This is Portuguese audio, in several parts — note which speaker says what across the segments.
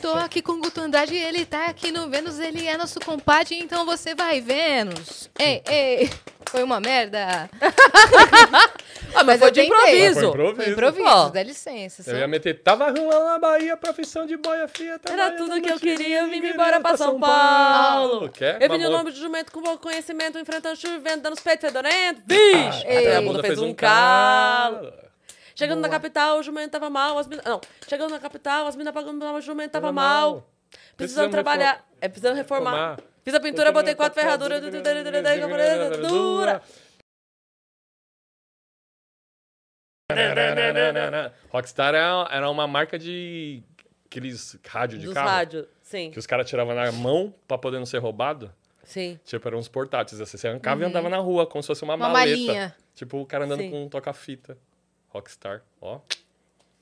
Speaker 1: Tô aqui com o Guto Andrade, ele tá aqui no Vênus, ele é nosso compadre, então você vai, Vênus. Ei, ei, foi uma merda.
Speaker 2: Ah, mas, foi de improviso.
Speaker 3: Foi improviso.
Speaker 1: Foi improviso,
Speaker 2: Ó.
Speaker 1: dá licença.
Speaker 3: Eu
Speaker 1: só-
Speaker 3: ia meter, tava rolando na Bahia, profissão de boia fria.
Speaker 2: Era tudo que eu queria, vim embora pra São Paulo.
Speaker 3: Quer?
Speaker 2: Eu vim no nome de jumento com bom conhecimento, enfrentando chuva e vento, dando os peitos fedorentos. Vixe!
Speaker 1: Ei.
Speaker 2: Até a bunda fez um calo.
Speaker 3: calo.
Speaker 2: Chegando na
Speaker 1: Boa.
Speaker 2: capital, o jumento tava mal. As mina... Não, chegando na capital, as minas pagando mal, o jumento tava mal.
Speaker 3: mal.
Speaker 2: Precisando
Speaker 3: Precisamos
Speaker 2: trabalhar. É, precisando reformar.
Speaker 3: Reformar.
Speaker 2: Fiz a pintura, botei quatro ferraduras. Dura.
Speaker 3: Rockstar era, uma marca de aqueles rádio de
Speaker 2: Dos
Speaker 3: carro
Speaker 2: rádios. Sim,
Speaker 3: que os caras tiravam na mão pra poder não ser roubado.
Speaker 2: sim.
Speaker 3: Tipo, eram uns portáteis. Assim, você arrancava e andava na rua, como se fosse uma,
Speaker 1: Uma
Speaker 3: maleta.
Speaker 1: malinha.
Speaker 3: Tipo, o cara andando
Speaker 2: Sim.
Speaker 3: com um toca-fita. Rockstar, ó.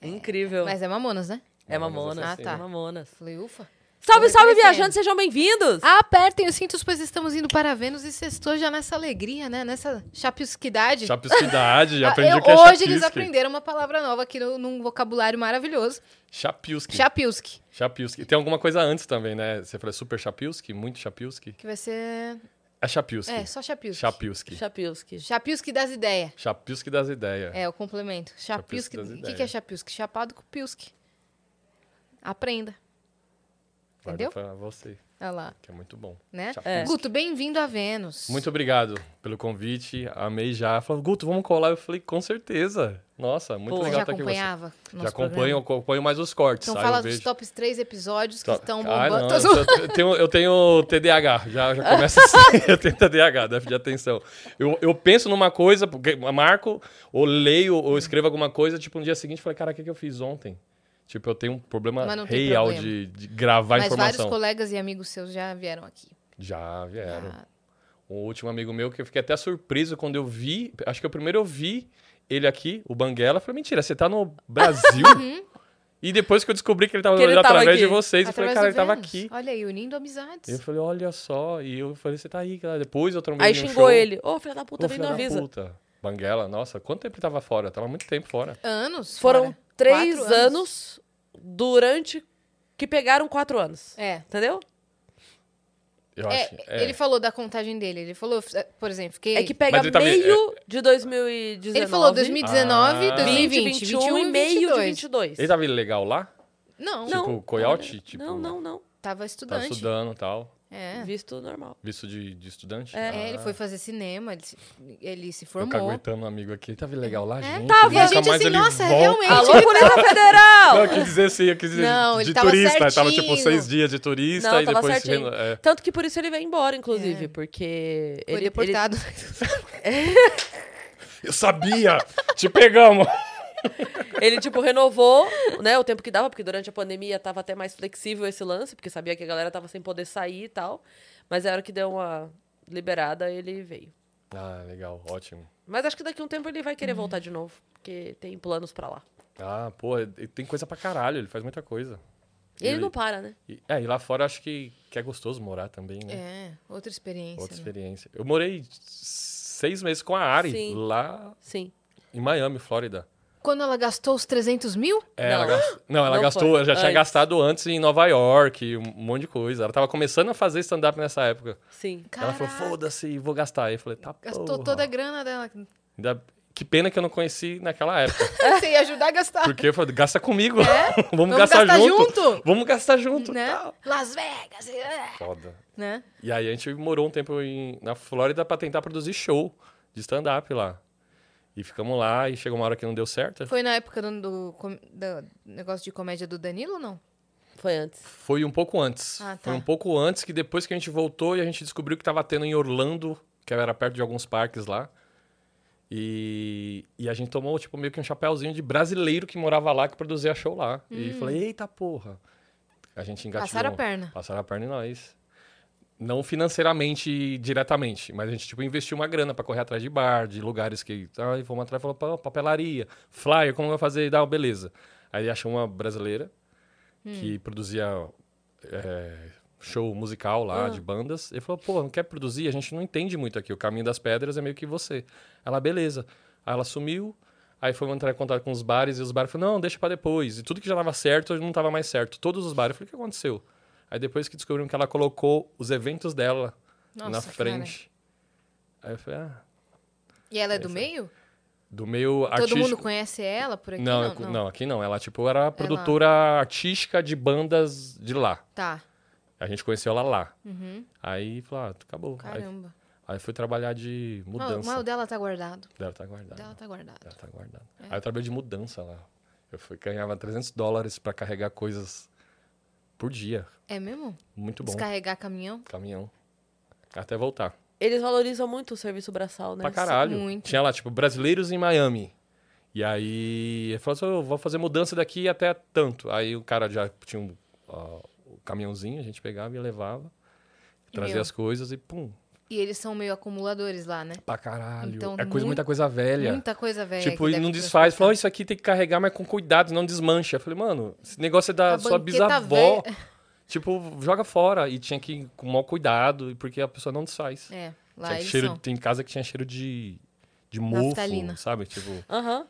Speaker 2: Incrível.
Speaker 1: Mas é Mamonas, né?
Speaker 2: É
Speaker 3: Mamonas
Speaker 2: Mamonas.
Speaker 1: Ah, tá.
Speaker 2: É Mamonas.
Speaker 1: Falei, ufa.
Speaker 2: Salve, salve,
Speaker 1: reconhecendo.
Speaker 2: viajantes, sejam bem-vindos!
Speaker 1: Apertem os cintos, pois estamos indo para Vênus e sextou já nessa alegria, né? Nessa chapisquidade.
Speaker 3: Chapisquidade,
Speaker 1: Ah,
Speaker 3: aprendi
Speaker 1: eu-
Speaker 3: o que é
Speaker 1: Hoje
Speaker 3: chapisque.
Speaker 1: eles aprenderam uma palavra nova aqui no, num vocabulário maravilhoso.
Speaker 3: Chapisque.
Speaker 1: Chapilski.
Speaker 3: Chapilski. E tem alguma coisa antes também, né? Você falou super Chapilski, muito Chapilski.
Speaker 1: Que vai ser.
Speaker 3: É Chapilski.
Speaker 1: É, só Chapilski.
Speaker 3: Chapilski.
Speaker 2: Chapilski.
Speaker 1: Chapilski das ideias.
Speaker 3: Chapilski das ideias.
Speaker 1: É, o complemento. Chapilski. O que, que é. Chapilski? Chapado com Pilski. Aprenda.
Speaker 3: Guarda
Speaker 1: entendeu?
Speaker 3: pra você,
Speaker 1: Olha lá,
Speaker 3: que é muito bom.
Speaker 1: né?
Speaker 3: Chapilski.
Speaker 1: Guto, bem-vindo a Vênus.
Speaker 3: Muito obrigado pelo convite. Amei já. Falou, Guto, vamos colar? Eu falei, com certeza. Nossa, muito
Speaker 2: Pô,
Speaker 3: legal
Speaker 1: já
Speaker 3: estar aqui com você.
Speaker 1: acompanhava?
Speaker 3: Já
Speaker 1: nosso
Speaker 3: acompanho,
Speaker 1: programa?
Speaker 3: acompanho mais os cortes.
Speaker 1: Então fala dos
Speaker 3: vejo.
Speaker 1: tops três episódios que
Speaker 3: Tá-
Speaker 1: estão
Speaker 3: Ah,
Speaker 1: bombando.
Speaker 3: não,
Speaker 1: Tô
Speaker 3: eu, tenho, eu tenho TDAH, já, já começa assim. eu tenho TDAH, déficit de atenção. Eu, eu penso numa coisa, marco, ou leio, ou escrevo alguma coisa, tipo, no dia seguinte, eu falei, cara, o que, que eu fiz ontem? Tipo, eu tenho um problema
Speaker 1: Mas
Speaker 3: real
Speaker 1: problema.
Speaker 3: de, de gravar
Speaker 1: Mas vários
Speaker 3: informação.
Speaker 1: colegas e amigos seus já vieram aqui.
Speaker 3: Já vieram.
Speaker 1: Ah,
Speaker 3: O último amigo meu que eu fiquei até surpreso quando eu vi. Acho que o primeiro eu vi ele aqui, o Banguela. Eu falei, mentira, você tá no Brasil? e depois que eu descobri que ele tava
Speaker 2: Que ele
Speaker 3: olhando
Speaker 2: tava
Speaker 3: através
Speaker 2: aqui.
Speaker 3: de vocês, eu falei,
Speaker 1: através
Speaker 3: cara, ele tava
Speaker 1: Vênus.
Speaker 3: aqui.
Speaker 1: Olha aí, unindo amizades.
Speaker 3: Eu falei, olha só. E eu falei, você tá aí, cara. Depois eu trombei
Speaker 2: Aí
Speaker 3: no
Speaker 2: xingou
Speaker 3: show.
Speaker 2: ele. Ô, filho da puta,
Speaker 3: Ô,
Speaker 2: vem avisa.
Speaker 3: puta. Banguela, nossa, quanto tempo ele tava fora? Tava muito tempo fora.
Speaker 1: Anos?
Speaker 2: Foram
Speaker 1: fora.
Speaker 2: Três
Speaker 1: Quatro
Speaker 2: anos. durante que pegaram quatro anos.
Speaker 1: É.
Speaker 2: Entendeu?
Speaker 3: Eu
Speaker 1: É,
Speaker 3: acho. é.
Speaker 1: Ele falou da contagem dele. Ele falou, por exemplo, fiquei.
Speaker 2: É que pega
Speaker 3: Mas ele tá-
Speaker 2: meio de 2019.
Speaker 1: Ele falou 2019,
Speaker 3: Ah.
Speaker 1: 2020,
Speaker 2: 20,
Speaker 1: 21
Speaker 2: 21
Speaker 1: e
Speaker 2: e meio de
Speaker 1: 22.
Speaker 2: 22.
Speaker 3: Ele tava legal lá?
Speaker 1: Não,
Speaker 3: Tipo, coiote? Tipo,
Speaker 2: Não, não, não.
Speaker 1: tava
Speaker 3: Tava
Speaker 1: estudante.
Speaker 3: estudando e tal.
Speaker 1: É.
Speaker 2: Visto normal.
Speaker 3: Visto de, de estudante?
Speaker 1: É, ele
Speaker 3: Ah.
Speaker 1: foi fazer cinema, ele se, ele se
Speaker 3: Eu
Speaker 1: formou.
Speaker 3: caguetando um amigo aqui. Tava legal lá, gente.
Speaker 2: tava.
Speaker 1: E a gente
Speaker 3: mais
Speaker 1: assim,
Speaker 3: ele
Speaker 1: nossa,
Speaker 3: volta.
Speaker 1: realmente.
Speaker 2: Alô, Polícia Federal!
Speaker 3: Não, eu quis dizer assim, eu quis dizer
Speaker 1: Não,
Speaker 3: de
Speaker 1: ele tava
Speaker 3: turista. Ele Tava tipo
Speaker 1: certinho.
Speaker 3: seis dias de turista
Speaker 2: Não,
Speaker 3: e
Speaker 2: tava
Speaker 3: depois.
Speaker 2: certinho.
Speaker 3: é.
Speaker 2: Tanto que por isso ele veio embora, inclusive,
Speaker 1: É.
Speaker 2: porque
Speaker 1: Foi
Speaker 2: ele,
Speaker 1: deportado.
Speaker 3: Eu sabia! Te pegamos!
Speaker 2: Ele, ele, tipo, renovou, né, o tempo que dava, porque durante a pandemia tava até mais flexível esse lance, porque sabia que a galera tava sem poder sair e tal. Mas a hora que deu uma liberada, ele veio.
Speaker 3: Ah, legal, ótimo.
Speaker 2: Mas acho que daqui a um tempo ele vai querer voltar de novo, porque tem planos pra lá.
Speaker 3: Ah, pô, ele tem coisa pra caralho, ele faz muita coisa.
Speaker 2: Ele, não para, né?
Speaker 3: e- É, e lá fora acho que, que é gostoso morar também, né?
Speaker 1: É, outra experiência.
Speaker 3: Outra
Speaker 1: né?
Speaker 3: experiência. Eu morei seis meses com a Ari,
Speaker 2: Sim.
Speaker 3: lá
Speaker 2: Sim.
Speaker 3: em Miami, Flórida.
Speaker 1: Quando ela gastou os 300 mil?
Speaker 3: É,
Speaker 2: Não.
Speaker 3: ela gastou, não, ela
Speaker 2: Não
Speaker 3: gastou,
Speaker 2: foi.
Speaker 3: já tinha
Speaker 2: Antes.
Speaker 3: gastado antes em Nova York, um monte de coisa. Ela tava começando a fazer stand-up nessa época.
Speaker 2: Sim.
Speaker 3: Ela falou, foda-se, vou gastar. Aí eu falei, tá
Speaker 1: Gastou
Speaker 3: porra.
Speaker 1: toda a grana dela.
Speaker 3: Ainda- Que pena que eu não conheci naquela época.
Speaker 1: Você ia ajudar a gastar.
Speaker 3: Porque eu falei, gasta comigo. Vamos,
Speaker 1: Vamos
Speaker 3: gastar,
Speaker 1: gastar
Speaker 3: junto.
Speaker 1: junto.
Speaker 3: Vamos gastar junto.
Speaker 1: né?
Speaker 3: tal.
Speaker 1: Las Vegas. é.
Speaker 3: Foda.
Speaker 1: Né?
Speaker 3: E aí a gente morou um tempo em- na Flórida pra tentar produzir show de stand-up lá. E ficamos lá e chegou uma hora que não deu certo.
Speaker 1: Foi na época do, do, do negócio de comédia do Danilo ou não?
Speaker 2: Foi antes.
Speaker 3: Foi um pouco antes.
Speaker 1: Ah, tá.
Speaker 3: Foi um pouco antes que depois que a gente voltou e a gente descobriu que tava tendo em Orlando, que era perto de alguns parques lá. E, e a gente tomou, tipo, meio que um chapéuzinho de brasileiro que morava lá, que produzia show lá. E falei, eita porra. A gente engatilhou.
Speaker 1: Hum. Passaram a perna.
Speaker 3: Passaram a perna em nós. Não financeiramente, diretamente, mas a gente, tipo, investiu uma grana pra correr atrás de bar, de lugares que... Ai, vamos atrás, falou, "Pô, papelaria, flyer, como vai fazer? Dá, beleza. Aí achou uma brasileira que produzia é, show musical lá,
Speaker 2: Ah.
Speaker 3: de bandas. Ele falou, pô, não quer produzir? A gente não entende muito aqui. O Caminho das Pedras é meio que você. Ela, beleza. Aí ela sumiu. Aí fomos entrar em contato com os bares e os bares falaram, não, deixa pra depois. E tudo que já tava certo, não tava mais certo. Todos os bares. Eu falei, o que aconteceu? Aí depois que descobriram que ela colocou os eventos dela na
Speaker 1: Nossa,
Speaker 3: frente. Aí eu falei, ah,
Speaker 1: E ela é do meio?
Speaker 3: do meio
Speaker 1: Todo
Speaker 3: artístico.
Speaker 1: mundo conhece ela por aqui?
Speaker 3: não,
Speaker 1: Não,
Speaker 3: eu-
Speaker 1: não.
Speaker 3: aqui não. Ela, tipo, era produtora artística de bandas de lá.
Speaker 1: Tá.
Speaker 3: A gente conheceu ela lá.
Speaker 1: Uhum.
Speaker 3: Aí, falou, ah, acabou. Aí,
Speaker 1: Caramba.
Speaker 3: aí fui trabalhar de mudança.
Speaker 1: mas o dela tá guardado.
Speaker 3: Estar
Speaker 1: O
Speaker 3: guardado.
Speaker 1: dela tá guardado.
Speaker 3: Deve estar guardado.
Speaker 1: É.
Speaker 3: Aí eu trabalhei de mudança lá. Eu fui, ganhava 300 dólares pra carregar coisas por dia.
Speaker 1: É mesmo?
Speaker 3: Muito bom.
Speaker 1: Descarregar caminhão?
Speaker 3: Caminhão. Até voltar.
Speaker 2: Eles valorizam muito o serviço braçal, né?
Speaker 3: Pra caralho.
Speaker 1: muito.
Speaker 3: Tinha lá, tipo, brasileiros em Miami. E aí, ele falou assim, eu vou fazer mudança daqui até tanto. Aí o cara já tinha um ó, o caminhãozinho, a gente pegava e levava. Trazia
Speaker 1: Meu.
Speaker 3: as coisas e pum,
Speaker 1: E eles são meio acumuladores lá, né?
Speaker 3: pra caralho.
Speaker 1: Então,
Speaker 3: é coisa, muita coisa velha.
Speaker 1: Muita coisa velha.
Speaker 3: Tipo, e não desfaz. Falou, "Ó, isso aqui tem que carregar, mas com cuidado, não desmancha. Eu falei, mano, esse negócio é da
Speaker 1: A
Speaker 3: sua bisavó.
Speaker 1: velha.
Speaker 3: Tipo, joga fora. E tinha que ir com o maior cuidado, porque a pessoa não desfaz.
Speaker 1: É, lá
Speaker 3: Tinha cheiro,
Speaker 1: são.
Speaker 3: tem casa que tinha cheiro de, de mofo,
Speaker 1: Naftalina.
Speaker 3: sabe? Tipo,
Speaker 2: Aham.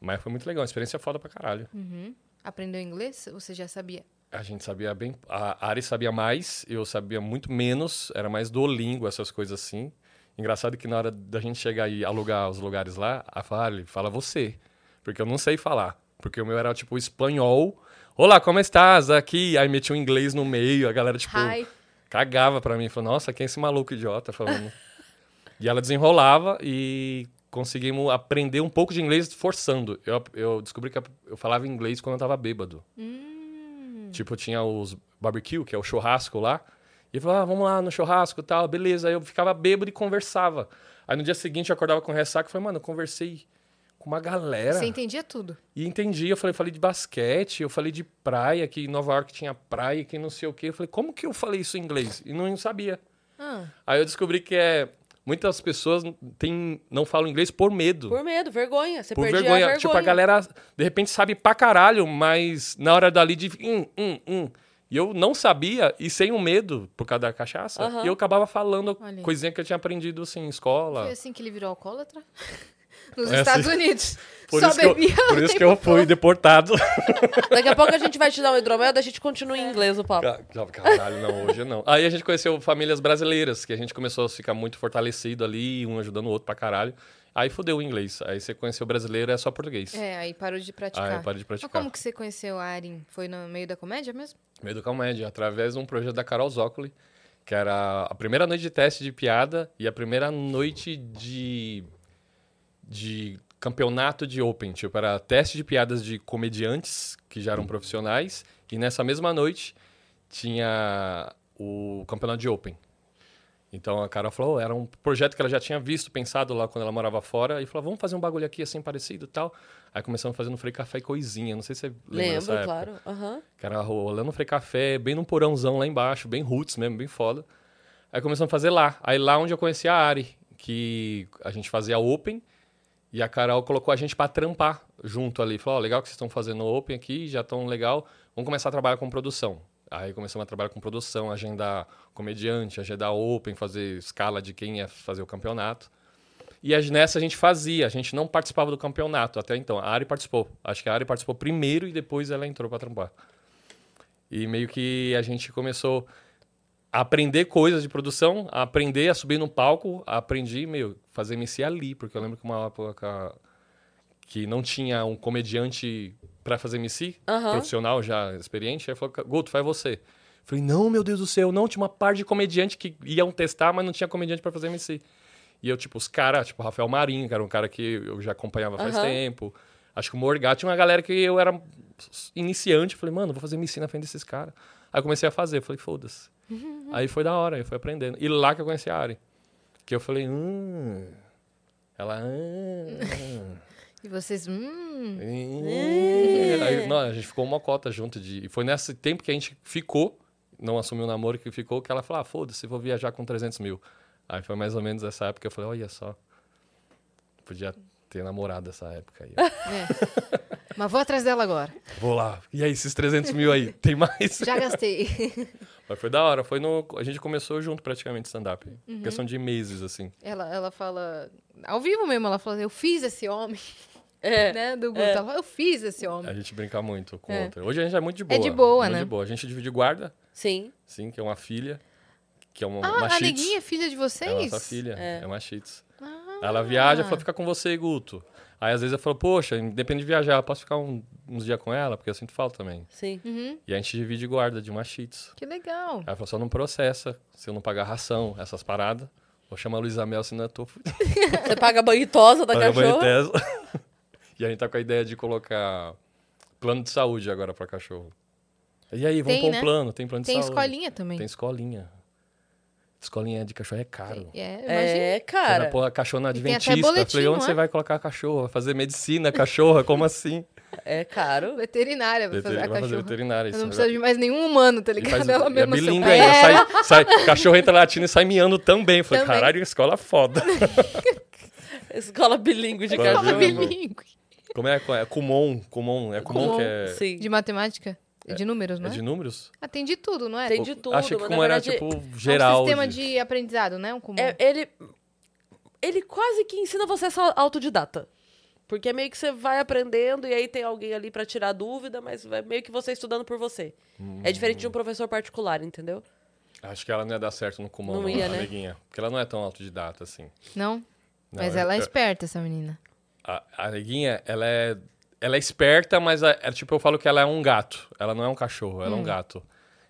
Speaker 3: mas foi muito legal, uma experiência foda pra caralho.
Speaker 1: Uhum. Aprendeu inglês? Você já sabia?
Speaker 3: A gente sabia bem. A Ari sabia mais, eu sabia muito menos. Era mais Duolingo, essas coisas assim. Engraçado que na hora da gente chegar e alugar os lugares lá, a Fale fala você. Porque eu não sei falar. Porque o meu era tipo espanhol. Olá, como estás? Aqui. Aí metia um inglês no meio, a galera, tipo,
Speaker 1: Hi.
Speaker 3: cagava pra mim. Falou, nossa, quem é esse maluco idiota falando? e ela desenrolava e conseguimos aprender um pouco de inglês forçando. Eu, eu descobri que eu falava inglês quando eu tava bêbado.
Speaker 1: Hum.
Speaker 3: Tipo, tinha os barbecue, que é o churrasco lá. E eu falava, ah, vamos lá no churrasco e tal, beleza. Aí eu ficava bêbado e conversava. Aí no dia seguinte eu acordava com ressaca e falei, mano, eu conversei com uma galera.
Speaker 1: Você entendia tudo.
Speaker 3: E entendi, eu falei, falei de basquete, eu falei de praia, que em Nova York tinha praia, que não sei o quê. Eu falei, como que eu falei isso em inglês? E não sabia.
Speaker 1: Ah,
Speaker 3: Aí eu descobri que é. Muitas pessoas tem, não falam inglês por medo.
Speaker 2: Por medo, vergonha. Você
Speaker 3: Por vergonha.
Speaker 2: a vergonha.
Speaker 3: Tipo, a galera, de repente, sabe pra caralho, mas na hora dali de. Hum, hum, hum. E eu não sabia, e sem o medo, por causa da cachaça,
Speaker 2: Aham.
Speaker 3: e eu acabava falando
Speaker 1: Olha
Speaker 3: coisinha que eu tinha aprendido assim em escola.
Speaker 1: foi assim que ele virou alcoólatra? Nos
Speaker 3: É
Speaker 1: Estados
Speaker 3: assim.
Speaker 1: Unidos.
Speaker 3: Por
Speaker 1: Só
Speaker 3: isso, que eu,
Speaker 1: bebia.
Speaker 3: por
Speaker 1: o
Speaker 3: isso que eu fui deportado.
Speaker 2: Daqui a pouco a gente vai te dar um hidromel, daí a gente continua
Speaker 1: É.
Speaker 2: em inglês o papo.
Speaker 3: Ca- Caralho, não, hoje não. Aí a gente conheceu famílias brasileiras, que a gente começou a ficar muito fortalecido ali, um ajudando o outro pra caralho. Aí fudeu o inglês. Aí você conheceu brasileiro, é só português.
Speaker 1: É, aí parou de praticar.
Speaker 3: Aí parei de
Speaker 1: Mas
Speaker 3: praticar.
Speaker 1: como que você conheceu a Arin? Foi no meio da comédia mesmo?
Speaker 3: Meio do comédia, através de um projeto da Carol Zócoli, que era a primeira noite de teste de piada e a primeira noite de, de campeonato de Open. Tipo, era teste de piadas de comediantes que já eram profissionais. E nessa mesma noite tinha o campeonato de Open. Então a Carol falou, era um projeto que ela já tinha visto, pensado lá quando ela morava fora, e falou, vamos fazer um bagulho aqui assim parecido e tal. Aí começamos fazendo Frei Café e Coisinha, não sei se você lembra dessa
Speaker 2: Lembro,
Speaker 3: época.
Speaker 2: claro. Aham.
Speaker 3: Que era rolando Frei Café, bem num porãozão lá embaixo, bem roots mesmo, bem foda. Aí começamos a fazer lá. Aí lá onde eu conheci a Ari, que a gente fazia open, e a Carol colocou a gente pra trampar junto ali. Falou, ó, legal que vocês estão fazendo open aqui, já estão legal, vamos começar a trabalhar com produção. Aí começamos a trabalhar com produção, agendar comediante, agendar open, fazer escala de quem ia fazer o campeonato. E nessa a gente fazia, a gente não participava do campeonato até então. A Ari participou. Acho que a Ari participou primeiro e depois ela entrou pra trampar. E meio que a gente começou a aprender coisas de produção, a aprender a subir no palco, aprendi, meio, fazer MC ali, porque eu lembro que uma época que não tinha um comediante pra fazer MC,
Speaker 2: Aham.
Speaker 3: profissional já experiente, aí falou, Guto, faz você. Falei, não, meu Deus do céu, não, tinha uma par de comediante que iam testar, mas não tinha comediante pra fazer MC. E eu, tipo, os caras, tipo, Rafael Marinho, que era um cara que eu já acompanhava faz
Speaker 2: Aham.
Speaker 3: tempo. Acho que o Morgat tinha uma galera que eu era iniciante. Falei, mano, vou fazer MC na frente desses caras. Aí comecei a fazer, falei, foda-se. aí foi da hora, aí foi aprendendo. E lá que eu conheci a Ari. Que eu falei, hum. Ela, hum.
Speaker 1: E vocês, hum,
Speaker 3: hum. Aí, não, a gente ficou uma cota junto. De, e foi nesse tempo que a gente ficou, não assumiu o namoro que ficou, que ela falou, ah, foda-se, vou viajar com 300 mil. Aí foi mais ou menos essa época que eu falei, olha só. Podia ter namorado essa época aí.
Speaker 1: é. Mas vou atrás dela agora.
Speaker 3: Vou lá. E aí, esses 300 mil aí? Tem mais?
Speaker 1: Já gastei.
Speaker 3: Mas foi da hora. Foi no... A gente começou junto praticamente stand-up.
Speaker 1: Uhum.
Speaker 3: Questão de meses, assim.
Speaker 1: ela, ela fala. Ao vivo mesmo, ela fala: Eu fiz esse homem.
Speaker 2: É.
Speaker 1: Né? Do Guto. Ela fala, Eu fiz esse homem.
Speaker 3: A gente brinca muito com
Speaker 1: É.
Speaker 3: outra. Hoje a gente é muito de boa.
Speaker 1: de boa,
Speaker 3: muito
Speaker 1: né?
Speaker 3: de boa. A gente divide guarda,
Speaker 2: Sim.
Speaker 3: sim, que é uma filha. Que é uma,
Speaker 1: Ah,
Speaker 3: uma
Speaker 1: a neguinha é filha de vocês?
Speaker 3: É nossa filha.
Speaker 2: É.
Speaker 3: É, uma shih.
Speaker 1: Ah.
Speaker 3: Ela viaja e fala, fica com você, Guto. Aí às vezes eu falo, poxa, independente de viajar, eu posso ficar um- uns dias com ela, porque eu sinto falta também.
Speaker 2: Sim.
Speaker 1: Uhum,
Speaker 3: E a gente divide guarda de uma shih tzu.
Speaker 1: que legal.
Speaker 3: Ela falou, só não processa, se eu não pagar ração, essas paradas. Vou chamar a Luísa Mel, senão eu tô fudido.
Speaker 2: Você paga a banhitosa da
Speaker 3: Paga
Speaker 2: cachorra?
Speaker 3: Tesla. e a gente tá com a ideia de colocar plano de saúde agora pra cachorro. E aí, vamos
Speaker 1: Tem,
Speaker 3: pôr um
Speaker 1: né?
Speaker 3: plano, tem plano de
Speaker 1: Tem
Speaker 3: saúde.
Speaker 1: escolinha também.
Speaker 3: Tem escolinha. Escolinha de cachorro é caro.
Speaker 1: É, imagina.
Speaker 2: É, cara.
Speaker 3: vai pôr a cachorro na adventista. Eu falei,
Speaker 1: boletim,
Speaker 3: onde
Speaker 1: não
Speaker 3: você
Speaker 1: é?
Speaker 3: vai colocar a cachorro? Vai fazer medicina, cachorra? Como assim?
Speaker 2: É caro.
Speaker 1: Veterinária vai fazer a
Speaker 3: vai fazer
Speaker 1: cachorra.
Speaker 3: veterinária.
Speaker 1: Eu
Speaker 3: isso
Speaker 1: não
Speaker 3: vai-
Speaker 1: precisa de mais nenhum humano, tá ligado?
Speaker 3: faz-
Speaker 1: Ela
Speaker 3: é
Speaker 1: mesma
Speaker 3: ainda. Sai, sai, cachorro entra latindo e sai miando também. Eu falei,
Speaker 1: Também.
Speaker 3: caralho, escola foda.
Speaker 2: Escola bilíngue de
Speaker 3: Escola
Speaker 2: cachorro.
Speaker 3: bilíngue.
Speaker 1: bilíngue.
Speaker 3: Como é? É Kumon. Kumon. É Kumon,
Speaker 1: Kumon,
Speaker 3: que é,
Speaker 2: Sim.
Speaker 1: De matemática? De números, não
Speaker 3: é
Speaker 1: é?
Speaker 3: de números?
Speaker 1: Ah, tem de tudo, não é?
Speaker 2: Tem de tudo.
Speaker 3: Achei que como
Speaker 2: na
Speaker 3: era,
Speaker 2: verdade,
Speaker 3: tipo, geral.
Speaker 1: É um sistema
Speaker 3: de-
Speaker 1: de aprendizado, né? Um comum.
Speaker 2: É, ele, ele quase que ensina você a ser autodidata. Porque é meio que você vai aprendendo e aí tem alguém ali pra tirar dúvida, mas é meio que você estudando por você. É diferente de
Speaker 3: Hum.
Speaker 2: um professor particular, entendeu?
Speaker 3: Acho que ela não ia dar certo no Kumon,
Speaker 2: Não ia,
Speaker 3: a
Speaker 2: né?
Speaker 3: neguinha. Porque ela não é tão autodidata assim.
Speaker 1: Não?
Speaker 3: Não,
Speaker 1: Mas
Speaker 3: eu-
Speaker 1: ela é
Speaker 3: eu-
Speaker 1: esperta, essa menina.
Speaker 3: A, a neguinha, ela é, ela é esperta, mas é, é tipo, eu falo que ela é um gato. Ela não é um cachorro,
Speaker 1: Hum.
Speaker 3: ela é um gato.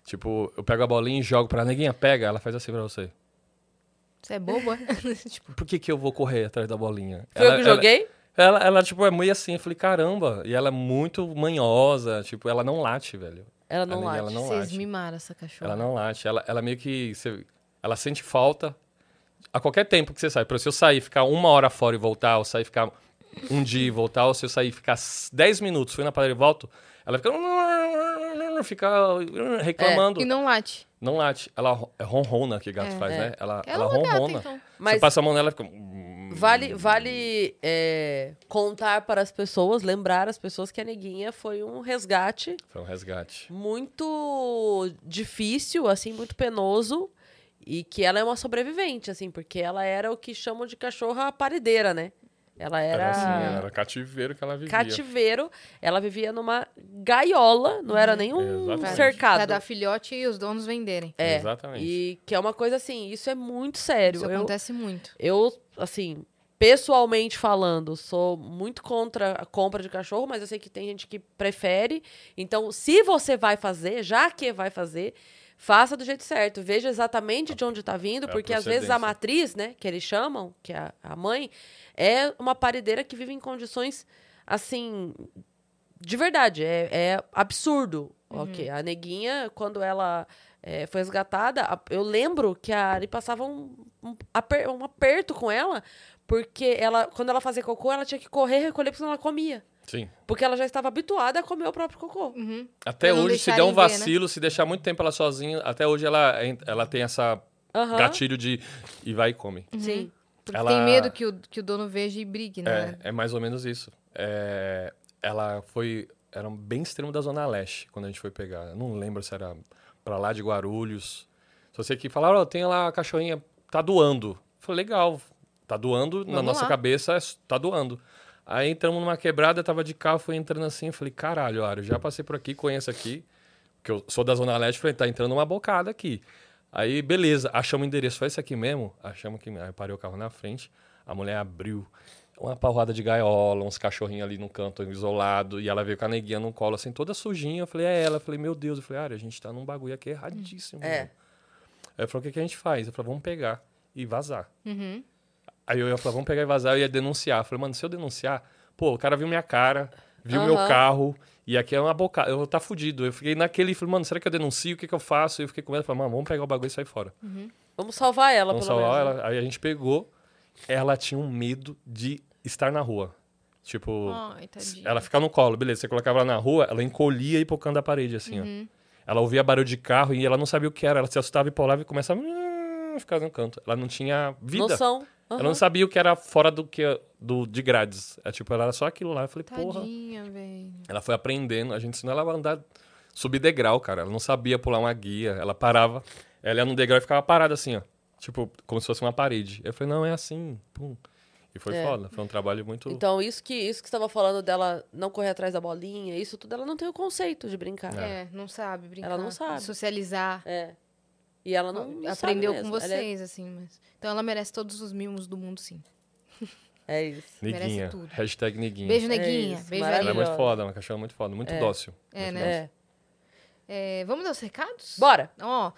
Speaker 3: Tipo, eu pego a bolinha e jogo pra neguinha, pega, ela faz assim pra você.
Speaker 1: Você é bobo, é? tipo,
Speaker 3: Por que que eu vou correr atrás da bolinha?
Speaker 2: Foi eu que
Speaker 3: ela,
Speaker 2: joguei?
Speaker 3: Ela, ela, tipo, é meio assim, eu falei, caramba. E ela é muito manhosa, tipo, ela não late, velho.
Speaker 2: Ela não late.
Speaker 3: ela não
Speaker 1: vocês
Speaker 3: late.
Speaker 1: mimaram essa cachorra.
Speaker 3: Ela não late. Ela, ela meio que. você- ela sente falta. A qualquer tempo que você sai. Por se eu sair e ficar uma hora fora e voltar, ou sair e ficar um dia e voltar, ou se eu sair e ficar s- 10 minutos, fui na padaria e volto, ela fica. Fica reclamando.
Speaker 1: E não late.
Speaker 3: Não late. Ela é ronrona que gato
Speaker 1: É.
Speaker 3: faz,
Speaker 2: É.
Speaker 3: né? Ela,
Speaker 1: Ela
Speaker 3: ela
Speaker 1: é uma gata,
Speaker 3: ronrona.
Speaker 1: então.
Speaker 3: Você
Speaker 2: Mas
Speaker 3: passa a mão nela e fica.
Speaker 2: vale, vale é, contar para as pessoas, lembrar as pessoas que a neguinha foi um resgate
Speaker 3: Foi um resgate.
Speaker 2: muito difícil, assim, muito penoso. E que ela é uma sobrevivente, assim, porque ela era o que chamam de cachorra paredeira, né? Ela era,
Speaker 3: Era assim, era cativeiro que ela vivia.
Speaker 2: cativeiro. Ela vivia numa gaiola, não era nem um
Speaker 3: Exatamente.
Speaker 2: Cercado.
Speaker 1: pra dar filhote e os donos venderem.
Speaker 2: É,
Speaker 3: Exatamente.
Speaker 2: E que é uma coisa assim, isso é muito sério.
Speaker 1: Isso
Speaker 2: eu,
Speaker 1: acontece muito.
Speaker 2: eu, assim, pessoalmente falando, sou muito contra a compra de cachorro, mas eu sei que tem gente que prefere. Então, se você vai fazer, já que vai fazer, faça do jeito certo. Veja exatamente de onde está vindo,
Speaker 3: É
Speaker 2: porque às vezes a matriz, né, que eles chamam, que é a, mãe, é uma paredeira que vive em condições, assim, de verdade, é, é absurdo. Ok, a neguinha, quando ela é, foi resgatada, a- eu lembro que a Ari passava um, um, aper- um aperto com ela, porque ela, quando ela fazia cocô, ela tinha que correr e recolher, porque senão ela comia.
Speaker 3: Sim.
Speaker 2: Porque ela já estava habituada a comer o próprio cocô.
Speaker 1: Uhum.
Speaker 3: Até
Speaker 1: Pra
Speaker 3: hoje, se der um
Speaker 1: ver, né?
Speaker 3: vacilo, se deixar muito tempo ela sozinha, até hoje ela, ela tem essa
Speaker 2: Aham.
Speaker 3: gatilho de e vai e come.
Speaker 2: Sim.
Speaker 1: Porque
Speaker 3: Ela-
Speaker 1: tem medo que o, que o dono veja e brigue, né?
Speaker 3: É, é mais ou menos isso. É, ela foi. Era bem extremo da Zona Leste quando a gente foi pegar. Eu não lembro se era pra lá de Guarulhos. Só sei que falaram, ó, tem lá a cachorrinha, tá doando. Eu falei, legal, tá doando, na
Speaker 1: Vamos
Speaker 3: nossa
Speaker 1: lá.
Speaker 3: cabeça é- tá doando. Aí entramos numa quebrada, tava de carro, fui entrando assim, falei, caralho, Ara, eu já passei por aqui, conheço aqui, porque eu sou da Zona Leste, falei, tá entrando uma bocada aqui. Aí, beleza, achamos o endereço, foi esse aqui mesmo? Achamos que. Aí parei o carro na frente, a mulher abriu uma parrada de gaiola, uns cachorrinhos ali no canto isolado, e ela veio com a neguinha no colo, assim, toda sujinha. Eu falei, é ela. Eu falei, meu Deus. Eu falei, Ara, a gente tá num bagulho aqui erradíssimo.
Speaker 2: É.
Speaker 3: mano." Aí eu falei, o que, que a gente faz? Eu falei, vamos pegar e vazar.
Speaker 1: Uhum.
Speaker 3: Aí eu ia falar, vamos pegar e vazar, eu ia denunciar. Eu falei, mano, se eu denunciar, pô, o cara viu minha cara, viu meu
Speaker 2: Aham.
Speaker 3: carro, e aqui é uma boca, eu vou tá fudido. Eu fiquei naquele, falei, mano, será que eu denuncio? O que, que eu faço? Eu fiquei com medo, falei, mano, vamos pegar o bagulho e sair fora.
Speaker 2: Vamos salvar ela,
Speaker 3: Vamos
Speaker 2: pelo
Speaker 3: salvar
Speaker 2: menos. né?
Speaker 3: ela. Aí a gente pegou, ela tinha um medo de estar na rua. Tipo,
Speaker 1: Ai,
Speaker 3: ela ficava no colo, beleza. Você colocava ela na rua, ela encolhia e ir pro canto da parede, assim,
Speaker 1: Uhum.
Speaker 3: ó. Ela ouvia barulho de carro e ela não sabia o que era. Ela se assustava e pulava e começava a ficar no canto. Ela não tinha vida.
Speaker 2: Noção.
Speaker 3: Ela
Speaker 2: Aham.
Speaker 3: não sabia o que era fora do que do, de grades. É tipo, ela era só aquilo lá. Eu falei, porra.
Speaker 1: Tadinha, velho.
Speaker 3: Ela foi aprendendo, a gente ensinou ela a andar, subir degrau, cara. Ela não sabia pular uma guia, ela parava, ela ia no degrau e ficava parada assim, ó. Tipo, como se fosse uma parede. Eu falei, não, é assim, pum. E foi
Speaker 2: É.
Speaker 3: foda, foi um trabalho muito...
Speaker 2: Então, isso que, isso que você estava falando dela não correr atrás da bolinha, isso tudo, ela não tem o conceito de brincar.
Speaker 1: É, não sabe brincar.
Speaker 2: Ela não sabe.
Speaker 1: Socializar.
Speaker 2: É. E ela não, não sabe
Speaker 1: Aprendeu com
Speaker 2: é-
Speaker 1: vocês, assim. Mas... Então ela merece todos os mimos do mundo, sim.
Speaker 2: É, isso.
Speaker 3: Neguinha,
Speaker 1: merece tudo.
Speaker 3: hashtag neguinha.
Speaker 1: Beijo,
Speaker 2: É
Speaker 1: neguinha.
Speaker 2: isso,
Speaker 1: Beijo,
Speaker 3: Ela é muito foda, uma cachorra muito foda, muito
Speaker 2: É.
Speaker 3: dócil.
Speaker 1: É,
Speaker 3: muito
Speaker 1: né?
Speaker 3: dócil.
Speaker 2: É.
Speaker 1: É, vamos dar os recados?
Speaker 2: Bora!
Speaker 1: Ó,